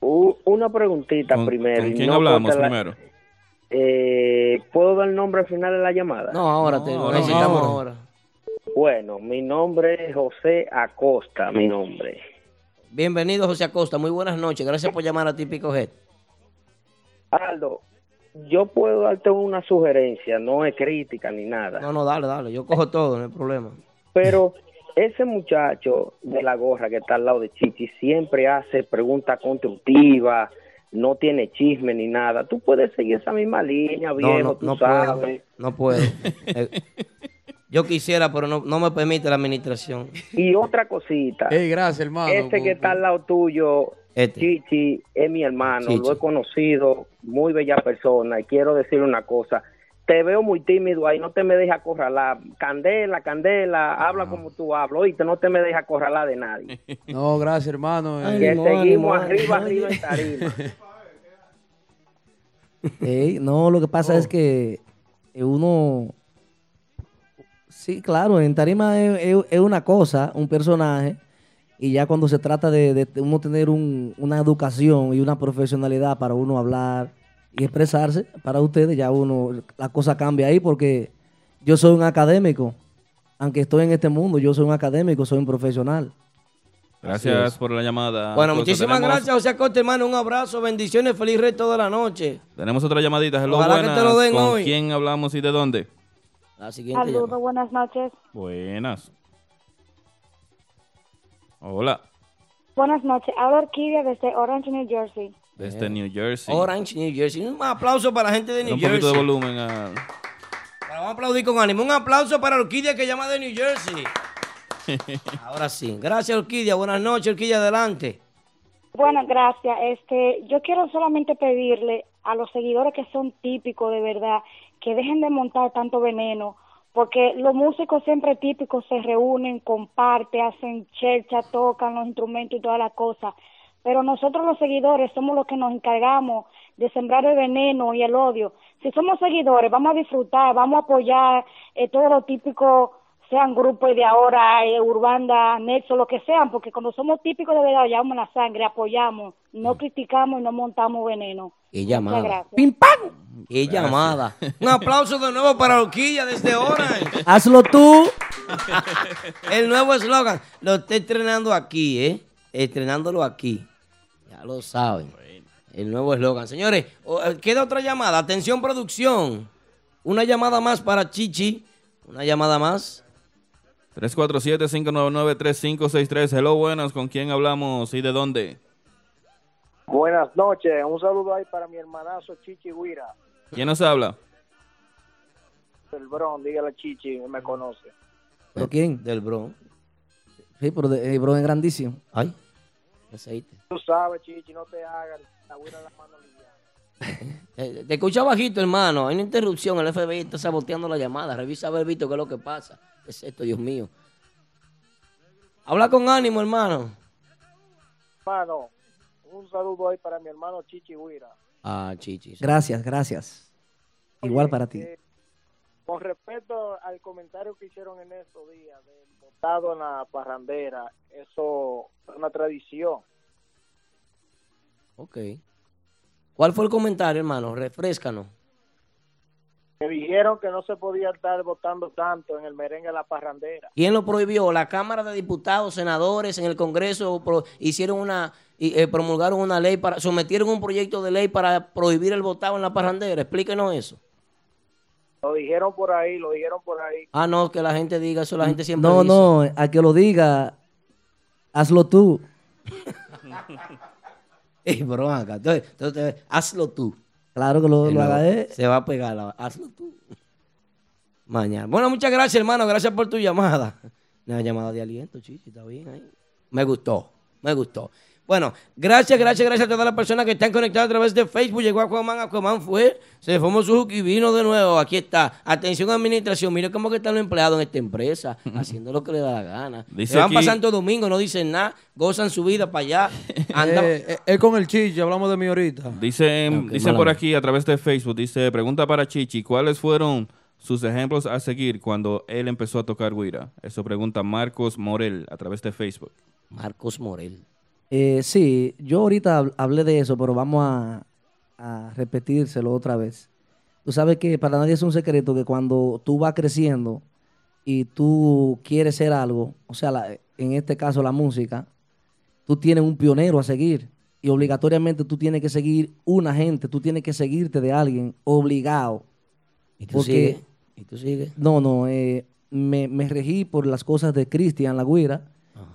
U- una preguntita ¿Con, primero. con y quién no hablamos la- primero? Eh, ¿Puedo dar el nombre al final de la llamada? No, ahora te lo necesitamos ahora. Bueno, mi nombre es José Acosta, mi nombre. Bienvenido, José Acosta. Muy buenas noches. Gracias por llamar a Típico Head. Aldo, yo puedo darte una sugerencia, no es crítica ni nada. No, no, dale, dale. Yo cojo todo, no hay problema. Pero ese muchacho de la gorra que está al lado de Chichi siempre hace preguntas constructivas, no tiene chisme ni nada. Tú puedes seguir esa misma línea, No, viejo, no, tú no puedo. sabes. No puedo. [laughs] Eh, yo quisiera, pero no, no me permite la administración. Y otra cosita. Ey, gracias, hermano. Ese que está al lado tuyo, Este. Chichi, es mi hermano, Chichi. lo he conocido, muy bella persona, y quiero decirle una cosa. Te veo muy tímido ahí, no te me dejes acorralar. Candela, candela, habla como tú hablas, oíste, no te me dejes acorralar de nadie. [laughs] No, gracias, hermano. que Eh, seguimos arriba, arriba en tarima. [laughs] No, lo que pasa es que eh, uno... Sí, claro, en tarima es, es- es una cosa, un personaje, y ya cuando se trata de, de uno tener un- una educación y una profesionalidad para uno hablar y expresarse, para ustedes ya uno, la cosa cambia ahí porque yo soy un académico, aunque estoy en este mundo, yo soy un académico, soy un profesional. Gracias por la llamada. Bueno, muchísimas Tenemos- gracias, José Acosta, hermano. Un abrazo, bendiciones, feliz resto de la noche. Tenemos otra llamadita. Hello, Ojalá que te lo den ¿Con hoy. quién hablamos y de dónde? La siguiente Saludos, buenas noches. Buenas. Hola. Buenas noches. Hablo Orquídea desde Orange, New Jersey. Desde New Jersey. Orange, New Jersey. Un aplauso para la gente de New un poquito Jersey. de volumen. a- Vamos a aplaudir con ánimo. Un aplauso para Orquídea que llama de New Jersey. [laughs] Ahora sí. Gracias, Orquídea. Buenas noches, Orquídea. Adelante. Bueno, gracias. Este, yo quiero solamente pedirle a los seguidores que son típicos de verdad que dejen de montar tanto veneno, porque los músicos siempre típicos se reúnen, comparten, hacen chercha, tocan los instrumentos y todas las cosas. Pero nosotros los seguidores somos los que nos encargamos de sembrar el veneno y el odio. Si somos seguidores, vamos a disfrutar, vamos a apoyar eh, todo lo típico sean grupos de ahora, eh, Urbanda, Nexo, lo que sean, porque cuando somos típicos de verdad, llevamos la sangre, apoyamos, no criticamos y no montamos veneno. Qué Muchas llamada. gracias. ¡Pim, pam! ¡Qué llamada! [laughs] Un aplauso de nuevo para Orquídea desde Orange. [laughs] Hazlo tú. El nuevo eslogan. Lo estoy estrenando aquí, ¿eh? Estrenándolo aquí. Ya lo saben. El nuevo eslogan. Señores, eh, queda otra llamada. Atención, producción. Una llamada más para Chichi. Una llamada más. 347-599-3563. Hello, buenas. ¿Con quién hablamos y de dónde? Buenas noches, un saludo ahí para mi hermanazo Chichi Guira, ¿Quién nos habla? del Bron, dígale a Chichi, me conoce. ¿Pero quién? Del Bron. Sí, pero de- el Bron es grandísimo. Ay, aceite. Tú sabes, Chichi, no te hagas la Guira la mano liviana. [laughs] Te escucha bajito, hermano. Hay una interrupción. El FBI está saboteando la llamada. Revisa a ver, Vito, qué es lo que pasa. ¿Qué es esto, Dios mío? Habla con ánimo, hermano. Hermano, un saludo ahí para mi hermano Chichi Guira. Ah, Chichi. Gracias, gracias. Igual para ti. Eh, con respecto al comentario que hicieron en estos días del botado en la parrandera, eso es una tradición. Ok. ¿Cuál fue el comentario, hermano? Refrescanos. Me dijeron que no se podía estar votando tanto en el merengue de la parrandera. ¿Quién lo prohibió? La Cámara de Diputados, senadores en el Congreso pro- hicieron una, y, eh, promulgaron una ley para, sometieron un proyecto de ley para prohibir el votado en la parrandera. Explíquenos eso. Lo dijeron por ahí, lo dijeron por ahí. Ah, no, que la gente diga eso, la gente siempre No, dice. no, a que lo diga, hazlo tú. [laughs] [laughs] Ey, bro, acá. Entonces, entonces, hazlo tú. Claro que lo, haga. Se va a pegar, la- hazlo tú. [laughs] Mañana. Bueno, muchas gracias, hermano. Gracias por tu llamada. [laughs] Una llamada de aliento, chichi, está bien ahí. Me gustó, me gustó. Bueno, gracias, gracias, gracias a todas las personas que están conectadas a través de Facebook. Llegó Aquaman, Aquaman fue, se formó su hook y vino de nuevo. Aquí está. Atención administración, mire cómo que están los empleados en esta empresa, [laughs] haciendo lo que le da la gana. Dice se van aquí- para Santo Domingo, no dicen nada, gozan su vida para allá. [laughs] Andan, Eh, eh, él con el chichi, hablamos de mí ahorita. Dicen, dicen por aquí a través de Facebook, dice, pregunta para Chichi, ¿cuáles fueron sus ejemplos a seguir cuando él empezó a tocar guira? Eso pregunta Marcos Morel a través de Facebook. Marcos Morel. Eh, sí, yo ahorita hab- hablé de eso, pero vamos a, a repetírselo otra vez. Tú sabes que para nadie es un secreto que cuando tú vas creciendo y tú quieres ser algo, o sea, la- en este caso la música, tú tienes un pionero a seguir y obligatoriamente tú tienes que seguir una gente, tú tienes que seguirte de alguien obligado. ¿Y tú sigues? ¿Y tú sigues? No, no, eh, me, me regí por las cosas de Cristian La Guira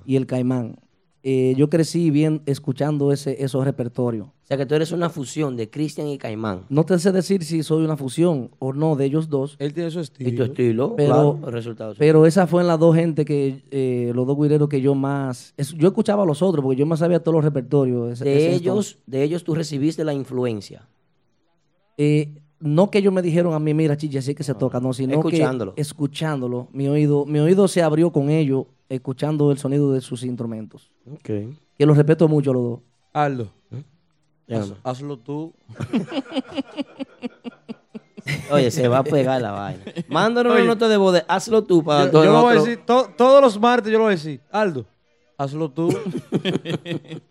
y el Caimán. Eh, yo crecí bien escuchando ese, esos repertorios. O sea que tú eres una fusión de Cristian y Caimán. No te sé decir si soy una fusión o no de ellos dos. Él tiene su estilo. Y tu estilo, Pero, claro, el resultado. pero esa fue en las dos gente que, eh, los dos guireros que yo más, es- yo escuchaba a los otros porque yo más sabía todos los repertorios. ese- de ese ellos, de ellos tú recibiste la influencia. Eh, no que ellos me dijeron a mí, mira, chichi, así que se toca, no, sino Escuchándolo. que escuchándolo, mi oído, mi oído se abrió con ellos, escuchando el sonido de sus instrumentos. Ok. Que los respeto mucho los dos. Aldo, Ya, haz- hazlo tú. [laughs] Oye, se va a pegar la vaina. Mándanos Oye, una nota de voz, de- hazlo tú para Yo, todo yo lo voy a decir, to- todos los martes yo lo voy a decir, Aldo, hazlo tú. [laughs]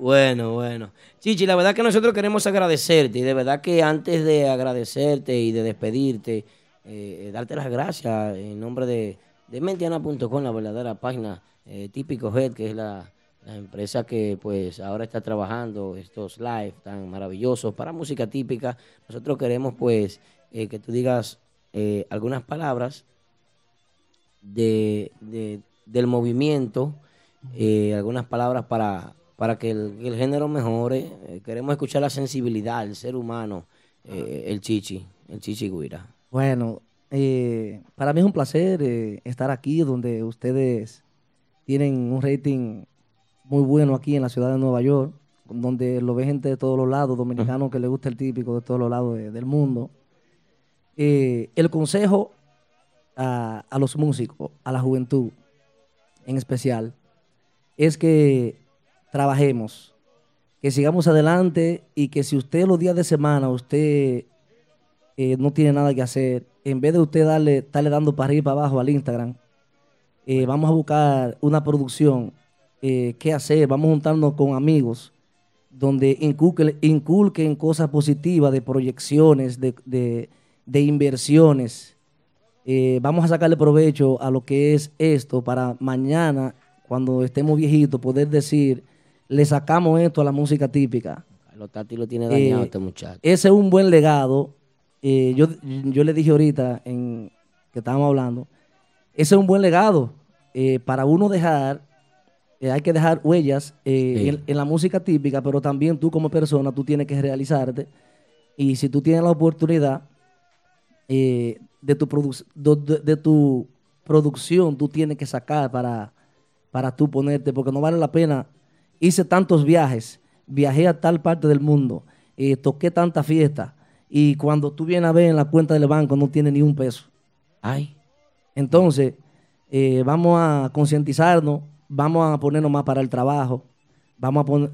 Bueno, bueno. Chichi, la verdad que nosotros queremos agradecerte y de verdad que antes de agradecerte y de despedirte, eh, darte las gracias en nombre de, de mentiana.com, la verdadera página eh, típico Head, que es la, la empresa que pues ahora está trabajando estos live tan maravillosos para música típica. Nosotros queremos pues eh, que tú digas eh, algunas palabras de, de- del movimiento, algunas palabras para, para que el, género mejore. Queremos escuchar la sensibilidad, el ser humano, el chichi, el chichi guira. Bueno, eh, para mí es un placer eh, estar aquí donde ustedes tienen un rating muy bueno aquí en la ciudad de Nueva York, donde lo ve gente de todos los lados, dominicanos que les gusta el típico de todos los lados de- del mundo. Eh, el consejo a, a los músicos, a la juventud en especial, es que trabajemos, que sigamos adelante y que si usted los días de semana, usted eh, no tiene nada que hacer, en vez de usted darle, estarle dando para arriba y para abajo al Instagram, eh, vamos a buscar una producción, eh, qué hacer, vamos a juntarnos con amigos, donde inculquen, inculquen cosas positivas de proyecciones, de, de- de inversiones. Eh, vamos a sacarle provecho a lo que es esto para mañana, cuando estemos viejitos, poder decir, le sacamos esto a la música típica. Los Tati lo tiene dañado este muchacho. Ese es un buen legado. Eh, yo, yo le dije ahorita en que estábamos hablando, ese es un buen legado eh, para uno dejar, eh, hay que dejar huellas Sí. en, en la música típica, pero también tú como persona, tú tienes que realizarte. Y si tú tienes la oportunidad de, tu de, de tu producción, tú tienes que sacar para, para tú ponerte, porque no vale la pena. Hice tantos viajes, viajé a tal parte del mundo, toqué tanta fiesta, y cuando tú vienes a ver en la cuenta del banco no tiene ni un peso. Ay. Entonces, eh, vamos a concientizarnos, vamos a ponernos más para el trabajo, vamos a poner,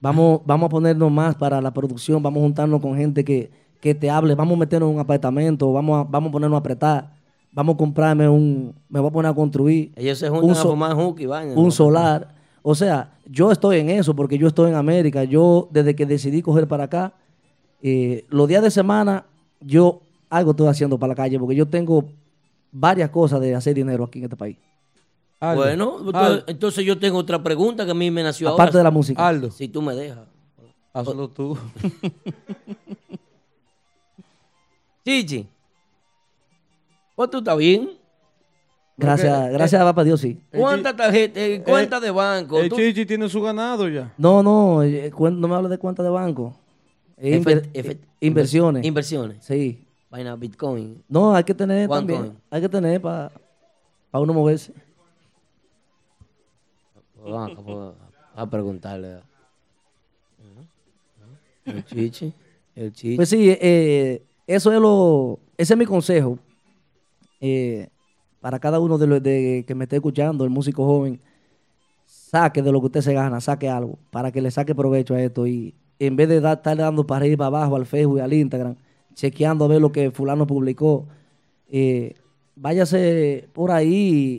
vamos, vamos a ponernos más para la producción, vamos a juntarnos con gente que, que te hable, vamos a meternos en un apartamento, vamos a, vamos a ponernos a apretar, vamos a comprarme un, me voy a poner a construir Ellos se juntan a so- fumar hook y vaina. un ¿no? solar. O sea, yo estoy en eso porque yo estoy en América. Yo, desde que decidí coger para acá, eh, los días de semana, yo algo estoy haciendo para la calle porque yo tengo varias cosas de hacer dinero aquí en este país. Bueno, entonces, entonces yo tengo otra pregunta que a mí me nació Aparte ahora. de la música. Aldo, Si tú me dejas. hazlo tú. [laughs] Chichi. Pues tú estás bien. Gracias, gracias a papá Dios, sí. ¿Cuántas tarjetas, eh, cuentas de banco? El Tú- Chichi tiene su ganado ya. No, no, eh, no me hables de cuenta de banco. Inver- eh, inversiones. Inversiones. Sí. Vaina Bitcoin. No, hay que tener ¿Cuánto también. Hay que tener para uno moverse. Pues, A preguntarle. El chichi. El chichi. Pues sí, eh, eso es lo, ese es mi consejo eh, para cada uno de los de, que me esté escuchando, el músico joven, saque de lo que usted se gana, saque algo, para que le saque provecho a esto y en vez de estar dando para arriba, para abajo al Facebook y al Instagram, chequeando a ver lo que fulano publicó, eh, váyase por ahí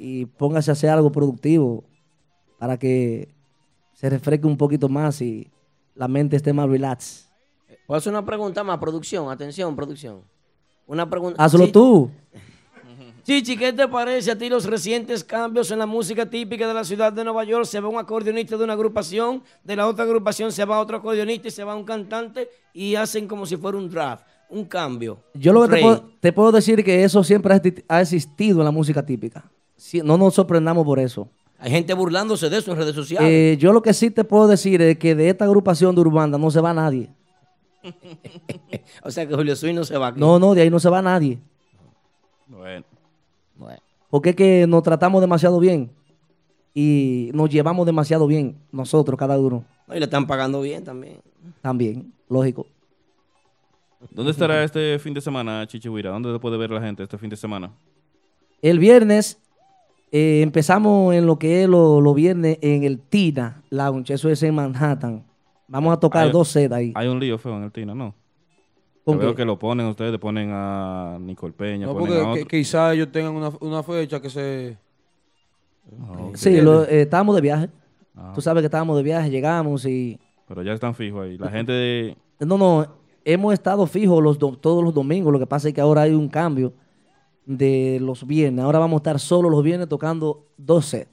y, y póngase a hacer algo productivo para que se refresque un poquito más y la mente esté más relax. ¿Puedo hacer una pregunta más? Producción, atención, producción. Una pregunta. Hazlo Sí. tú. [laughs] Chichi, ¿qué te parece a ti los recientes cambios en la música típica de la ciudad de Nueva York? Se va un acordeonista de una agrupación, de la otra agrupación se va otro acordeonista y se va un cantante y hacen como si fuera un draft, un cambio. Yo lo que te puedo, te puedo decir que eso siempre ha existido en la música típica. No nos sorprendamos por eso. Hay gente burlándose de eso en redes sociales. Eh, yo lo que sí te puedo decir es que de esta agrupación de Urbanda no se va nadie. [laughs] o sea que Julio Swing no se va aquí. No, no, de ahí no se va nadie. Bueno. Porque es que nos tratamos demasiado bien y nos llevamos demasiado bien nosotros, cada uno. No, y le están pagando bien también. También, lógico. ¿Dónde estará este fin de semana, Chichihuira? ¿Dónde puede ver la gente este fin de semana? El viernes eh, empezamos en lo que es lo, lo viernes en el Tina Lounge, eso es en Manhattan. Vamos a tocar Hay- dos sets ahí. Hay un lío feo en el Tina, ¿no? ¿Con Yo veo que lo ponen ustedes, ponen a Nicole Peña, No, ponen porque a que- otro. quizá ellos tengan una, una fecha que se... Sí, lo- eh, estábamos de viaje. Ah. Tú sabes que estábamos de viaje, llegamos y... Pero ya están fijos ahí. La gente de... No, no, hemos estado fijos los do- todos los domingos. Lo que pasa es que ahora hay un cambio de los viernes. Ahora vamos a estar solo los viernes tocando dos sets.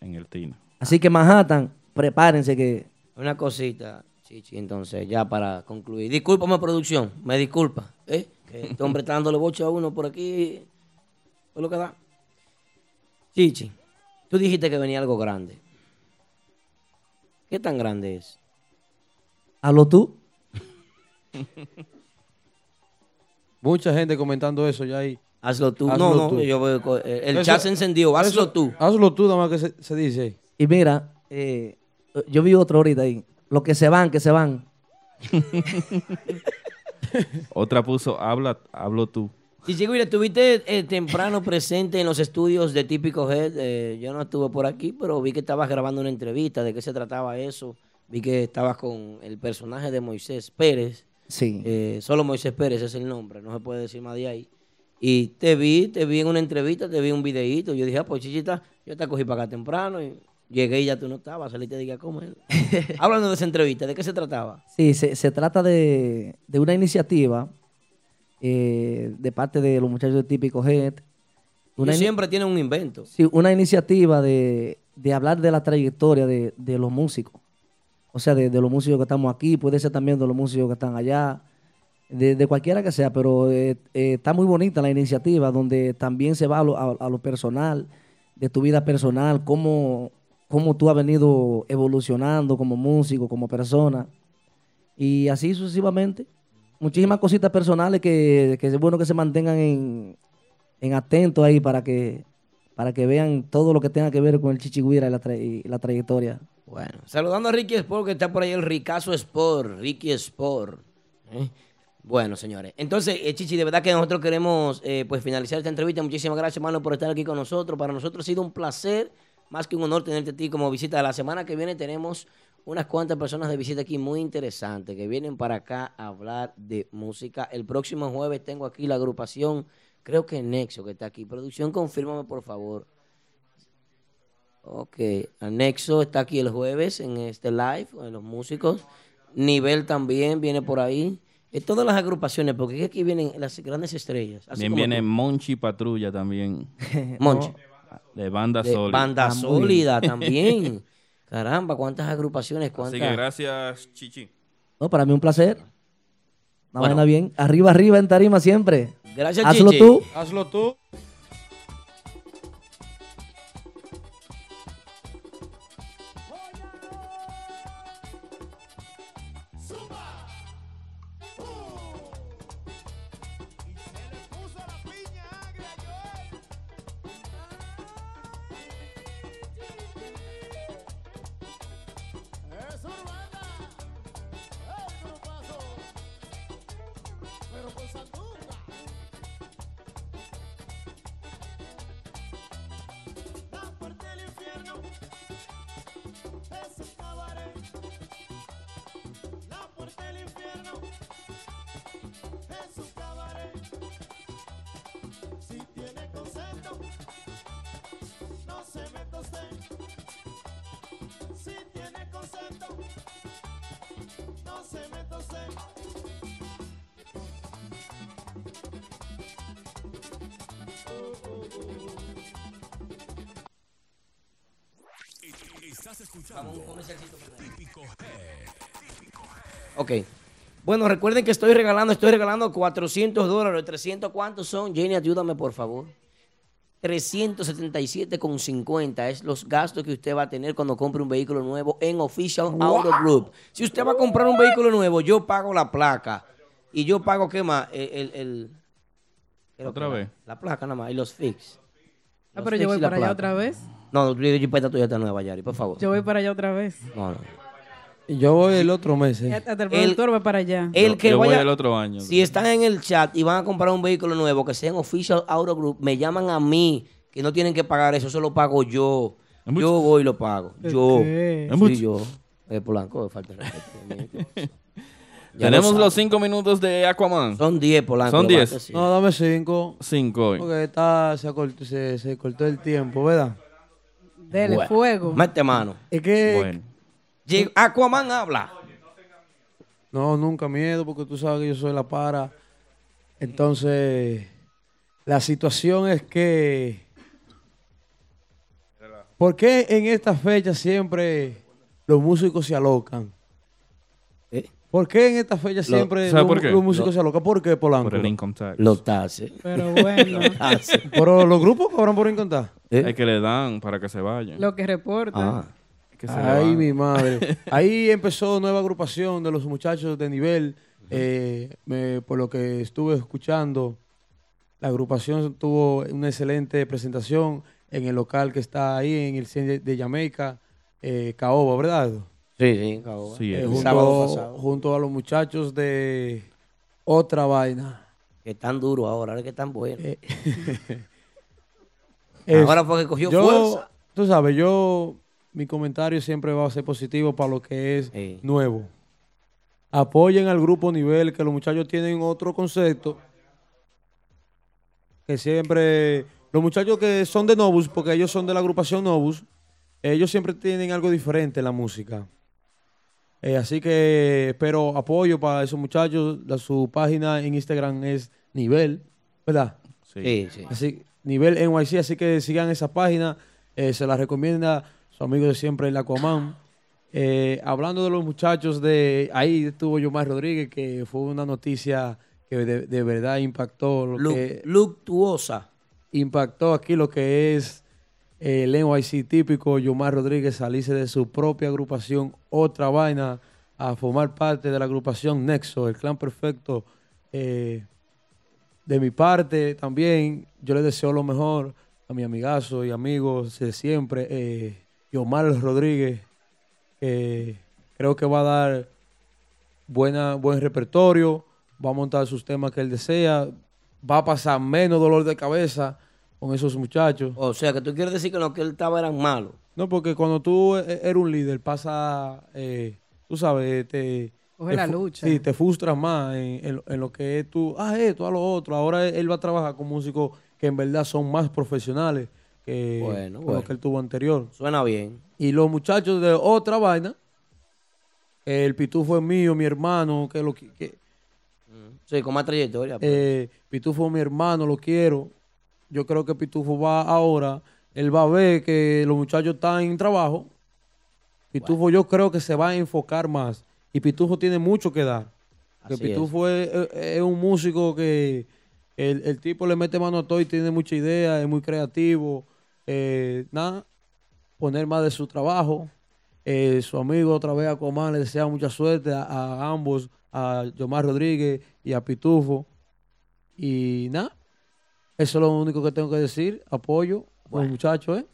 en el Tina. Así que Manhattan, prepárense que... Una cosita, Chichi, entonces, ya para concluir. Discúlpame, producción, me disculpa. ¿eh? Que este hombre está dándole boche a uno por aquí. Por lo que da. Chichi, tú dijiste que venía algo grande. ¿Qué tan grande es? Hazlo tú. [laughs] Mucha gente comentando eso ya ahí. Hazlo tú. no, no, yo eh, el Eso- chat se encendió. Hazlo eso- tú. Hazlo tú, nada más que se, se dice ahí. Y mira, eh, yo vi otro ahorita ahí. Los que se van, que se van. [laughs] Otra puso, habla, hablo tú. Chichi, mira, estuviste eh, temprano presente en los estudios de Típico Head. eh, yo no estuve por aquí, pero vi que estabas grabando una entrevista. ¿De qué se trataba eso? Vi que estabas con el personaje de Moisés Pérez. Sí. Eh, solo Moisés Pérez es el nombre, no se puede decir más de ahí. Y te vi, te vi en una entrevista, te vi un videíto. Yo dije, ah, pues chichita, yo te cogí para acá temprano y llegué y ya tú no estabas, saliste de a comer. [laughs] Hablando de esa entrevista, ¿de qué se trataba? Sí, se, se trata de, de una iniciativa eh, de parte de los muchachos de Típico Head. Ini- siempre tienen un invento. Sí, una iniciativa de, de hablar de la trayectoria de, de los músicos. O sea, de, los músicos que estamos aquí, puede ser también de los músicos que están allá, de, de cualquiera que sea, pero eh, eh, está muy bonita la iniciativa donde también se va a lo, a- a lo personal, de tu vida personal, cómo, cómo tú has venido evolucionando como músico, como persona, y así sucesivamente. Muchísimas cositas personales que, que es bueno que se mantengan en, en atento ahí para que para que vean todo lo que tenga que ver con el Chichigüira y la, y la trayectoria. Bueno, saludando a Ricky Sport, que está por ahí el Ricazo Sport, Ricky Sport. ¿eh? Bueno, señores. Entonces, eh, Chichi, de verdad que nosotros queremos eh, pues finalizar esta entrevista. Muchísimas gracias, hermano, por estar aquí con nosotros. Para nosotros ha sido un placer, más que un honor tenerte a ti como visita. La semana que viene tenemos unas cuantas personas de visita aquí muy interesantes que vienen para acá a hablar de música. El próximo jueves tengo aquí la agrupación, creo que Nexo, que está aquí. Producción, confírmame, por favor. Ok, Anexo está aquí el jueves en este live, en los músicos. Nivel también viene por ahí. Es todas las agrupaciones, porque aquí vienen las grandes estrellas. así También viene tú. Monchi Patrulla también. [laughs] Monchi. De banda De sólida. Banda sólida también. [laughs] Caramba, cuántas agrupaciones, cuántas. Así que gracias, Chichi. No, para mí un placer. Una Bueno. vaina bien. Arriba, arriba en tarima siempre. Gracias, Hazlo Chichi. tú. Hazlo tú. Ok. Bueno, recuerden que estoy regalando, estoy regalando 400 dólares. ¿300 cuántos son? Jenny, ayúdame por favor. 377,50 es los gastos que usted va a tener cuando compre un vehículo nuevo en Official Auto Group. Si usted va a comprar un vehículo nuevo, yo pago la placa. Y yo pago, ¿qué más? El, el- el- ¿qué es lo ¿Otra vez? más? La placa nada más y los fix. Ah, pero fix yo voy para allá otra vez. No, tu jipeta tuya está nueva, Yari, por favor. Yo voy para allá otra vez. No, no. Yo voy el otro mes. eh. Hasta el productor va para allá. El que yo voy vaya- el otro año. Si están en el chat y van a comprar un vehículo nuevo que sea en Official Auto Group, me llaman a mí, que no tienen que pagar eso, eso lo pago yo. Yo voy y lo pago. Yo. Sí, mucho. yo. Eh, Polanco, falta de respeto. [laughs] Tenemos lo los cinco minutos de Aquaman. Son 10, Polanco. Son lo va a 10. decir. No, dame cinco. Cinco hoy. Porque está, se, acortó, se, se cortó el tiempo, ¿verdad? Dele Bueno, fuego. Mete mano. Es que Bueno. Lleg- Aquaman habla. No, nunca miedo, porque tú sabes que yo soy la para. Entonces, la situación es que. ¿Por qué en esta fecha siempre los músicos se alocan? ¿Eh? ¿Por qué en esta fecha siempre ¿sabe los, por qué? los músicos Lo- se alocan? ¿Por qué, Polanco? Por el income tax. Los taxes. Pero bueno, [laughs] Pero los grupos cobran por income ¿Eh? Es que le dan para que se vayan. lo que reporta. Ah. Que se Ay, mi madre. [laughs] Ahí empezó nueva agrupación de los muchachos de nivel. Eh, me- por lo que estuve escuchando, la agrupación tuvo una excelente presentación en el local que está ahí en el cine de Jamaica, eh, Caoba, ¿verdad? Sí, sí, cabrón. Sí, Eh, el junto, sábado pasado. junto a los muchachos de Otra Vaina. Que tan duro ahora, ahora que tan bueno. Eh, [laughs] ahora porque cogió yo, fuerza. Tú sabes, yo, mi comentario siempre va a ser positivo para lo que es Sí. nuevo. Apoyen al grupo nivel, que los muchachos tienen otro concepto. Que siempre, los muchachos que son de Novus, porque ellos son de la agrupación Novus, ellos siempre tienen algo diferente en la música. Eh, así que espero apoyo para esos muchachos. La- su página en Instagram es Nivel, ¿verdad? Sí, sí. Así, nivel NYC, así que sigan esa página. eh, se la recomienda su amigo de siempre, el Aquaman. Eh, hablando de los muchachos de ahí estuvo Yomar Rodríguez, que fue una noticia que de, de verdad impactó lo Lu- que Luctuosa. impactó aquí lo que es el NYC típico, Yomar Rodríguez salirse de su propia agrupación, otra vaina, a formar parte de la agrupación Nexo, el clan perfecto. Eh, de mi parte también, yo le deseo lo mejor a mi amigazo y amigos de siempre, eh, Yomar Rodríguez, que creo que va a dar buena, buen repertorio, va a montar sus temas que él desea, va a pasar menos dolor de cabeza con esos muchachos. O sea, que tú quieres decir que lo que él estaba eran malos. No, porque cuando tú e- eres un líder, pasa, eh, tú sabes, te... Coge te la lucha. Sí, te frustras más en, en lo- en lo que es tú, ah, esto, a lo otro. Ahora él va a trabajar con músicos que en verdad son más profesionales que Bueno, bueno. lo que él tuvo anterior. Suena bien. Y los muchachos de otra vaina, el pitufo es mío, mi hermano, que lo que, que- Sí, con más trayectoria. pues. eh, Pitufo es mi hermano, lo quiero. Yo creo que Pitufo va ahora, él va a ver que los muchachos están en trabajo. Pitufo yo creo que se va a enfocar más. Y Pitufo tiene mucho que dar. Que. Pitufo es, es- es un músico que el, el tipo le mete mano a todo y tiene mucha idea, es muy creativo. Eh, nada, poner más de su trabajo. Eh, su amigo otra vez Aquaman le desea mucha suerte a, a ambos, a Yomar Rodríguez y a Pitufo. Y nada, eso es lo único que tengo que decir. Apoyo a los muchachos, ¿eh?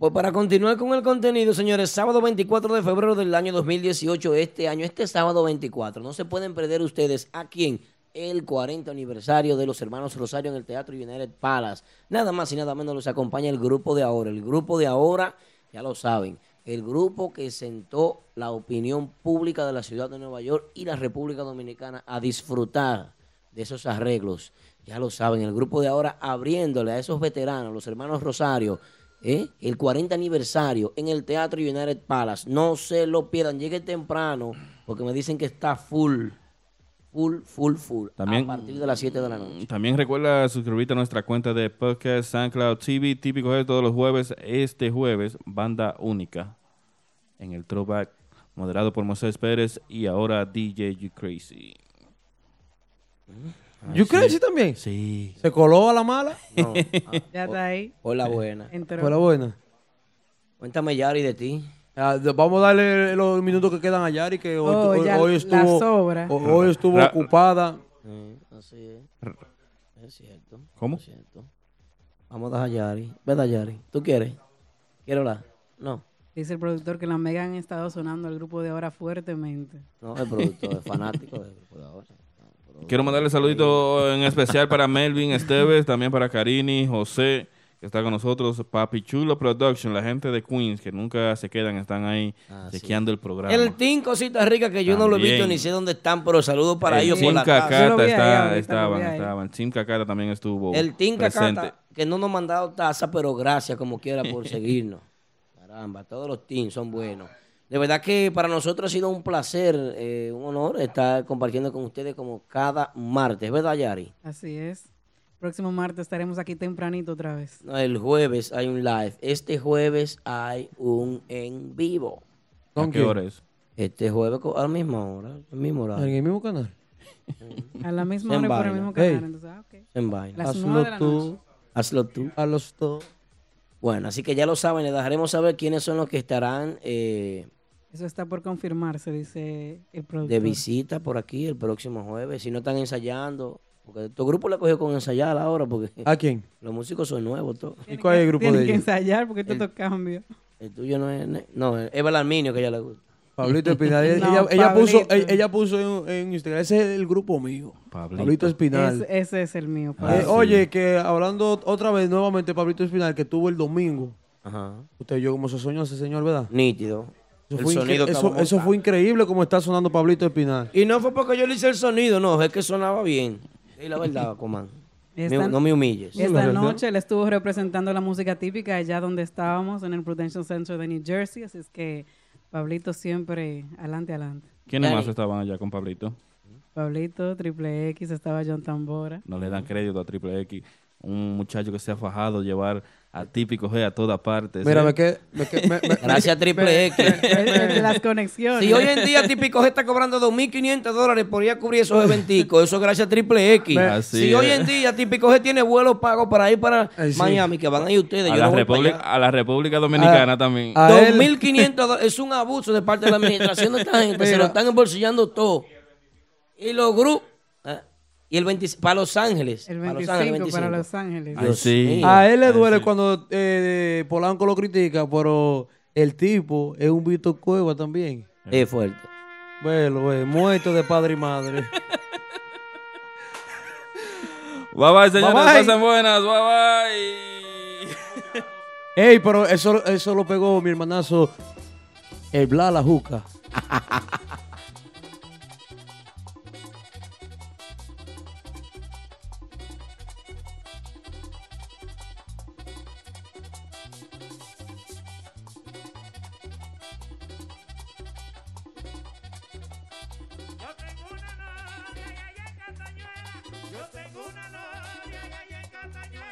Pues para continuar con el contenido, señores, sábado 24 de febrero del año 2018, este año, este sábado 24, no se pueden perder ustedes a quién, el 40 aniversario de los hermanos Rosario en el Teatro United Palace. Nada más y nada menos los acompaña el grupo de ahora. El grupo de ahora, ya lo saben, el grupo que sentó la opinión pública de la ciudad de Nueva York y la República Dominicana a disfrutar de esos arreglos. Ya lo saben, el grupo de ahora abriéndole a esos veteranos, los hermanos Rosario, ¿eh? el 40 aniversario en el Teatro United Palace. No se lo pierdan, llegue temprano, porque me dicen que está full, full, full, full. También- a partir de las 7 de la noche. También recuerda suscribirte a nuestra cuenta de podcast SoundCloud TV, típico de todos los jueves. Este jueves, banda única. en el throwback, moderado por Moisés Pérez y ahora DJ You Crazy. ¿You Crazy también? Sí. ¿Se coló a la mala? [laughs] No. Ya está ahí. Hola, buena. Entró. Fue la buena. Cuéntame, Yari, de ti. Ah, vamos a darle los minutos que quedan a Yari, que hoy, Oh, hoy- la estuvo, hoy estuvo ocupada. Eh, así es. Es cierto. ¿Cómo? Es cierto. Vamos a dar a Yari. ¿Verdad, Yari? ¿Tú quieres? ¿Quiero hablar? No. Dice el productor que la Mega han estado sonando al grupo de ahora fuertemente. No, el productor es fanático del grupo de ahora. Quiero mandarle saludito en especial para Melvin Esteves, también para Karini, José, que está con nosotros, Papi Chulo Production, la gente de Queens, que nunca se quedan, están ahí chequeando el programa. El Team Cositas Ricas, que yo no lo he visto ni sé dónde están, pero saludos para el ellos por Team la casa. Cacata está, estaban, estaban. Team Cacata también estuvo El Team presente. Cacata, que no nos han mandado taza, pero gracias como quiera por [laughs] seguirnos. Caramba, todos los teams son buenos. De verdad que para nosotros ha sido un placer, eh, un honor estar compartiendo con ustedes como cada martes, ¿verdad, Yari? Así es. Próximo martes estaremos aquí tempranito otra vez. No, El jueves hay un live. Este jueves hay un en vivo. ¿A qué hora es? Este jueves a la misma hora, al mismo horario. En el mismo canal. [laughs] A la misma hora y por el mismo canal. Ey. Entonces, ah, ok. En vaina. La noche. Hazlo tú. A los dos. Bueno, así que ya lo saben, les dejaremos saber quiénes son los que estarán eh, Eso está por confirmarse, dice el productor. de visita por aquí el próximo jueves. Si no están ensayando, porque tu grupo le cogió con ensayar ahora, porque ¿A quién? [laughs] los músicos son nuevos todos. ¿Y cuál es el grupo Tienen de que ellos? ensayar porque El- todo cambia. El tuyo no es, no, es Belarminio que a ella le gusta. Pablito [laughs] Espinal. Ella, No, ella- ella puso, ella, ella puso en, en Instagram. Ese es el grupo mío. Pablito, Espinal. Ese, ese es el mío. Eh. Oye, que hablando otra vez nuevamente, Pablito Espinal, que tuvo el domingo. Ajá. Usted yo como se soñó ese señor, ¿verdad? Nítido. Eso, El fue, sonido eso, eso fue increíble como está sonando Pablito Espinal. Y no fue porque yo le hice el sonido, no, es que sonaba bien. Y la verdad, [laughs] Comán. Esta- no me humilles. Esta noche él estuvo representando la música típica allá donde estábamos, en el Prudential Center de New Jersey. Así es que Pablito siempre adelante, adelante. ¿Quiénes más estaban allá con Pablito? Pablito, Triple X, estaba John Tambora. No le dan crédito a Triple X. Un muchacho que se ha fajado llevar a típico G a todas partes. Mira, ¿eh? me quedé. me quedé- me- me- Gracias, Triple X. [laughs] De las conexiones. Si hoy en día Típico G está cobrando 2.500 dólares por ir a cubrir esos eventicos, eso es gracias a Triple X. Así si es. hoy en día Típico G tiene vuelos pagos para ir para Ay, sí. Miami, que van a ir ustedes, a, yo la no República, a la República Dominicana también. a él- 2.500 dólares es un abuso de parte de la administración de esta gente, se lo están embolsillando todo. Y los grupos, ah, y el 20 para Los Ángeles. El para Los 25 Ángeles, para 25. Los Ángeles. Ay, sí. A él le Ay, duele sí. cuando eh, Polanco lo critica, pero el tipo es un Víctor Cueva también. Es fuerte. Velo, ve, muerto de padre y madre. [laughs] Bye bye, señores. Bye, bye. Pasen buenas. Bye bye. [laughs] Ey, pero eso, eso lo pegó mi hermanazo, el Bla la Juca. [laughs]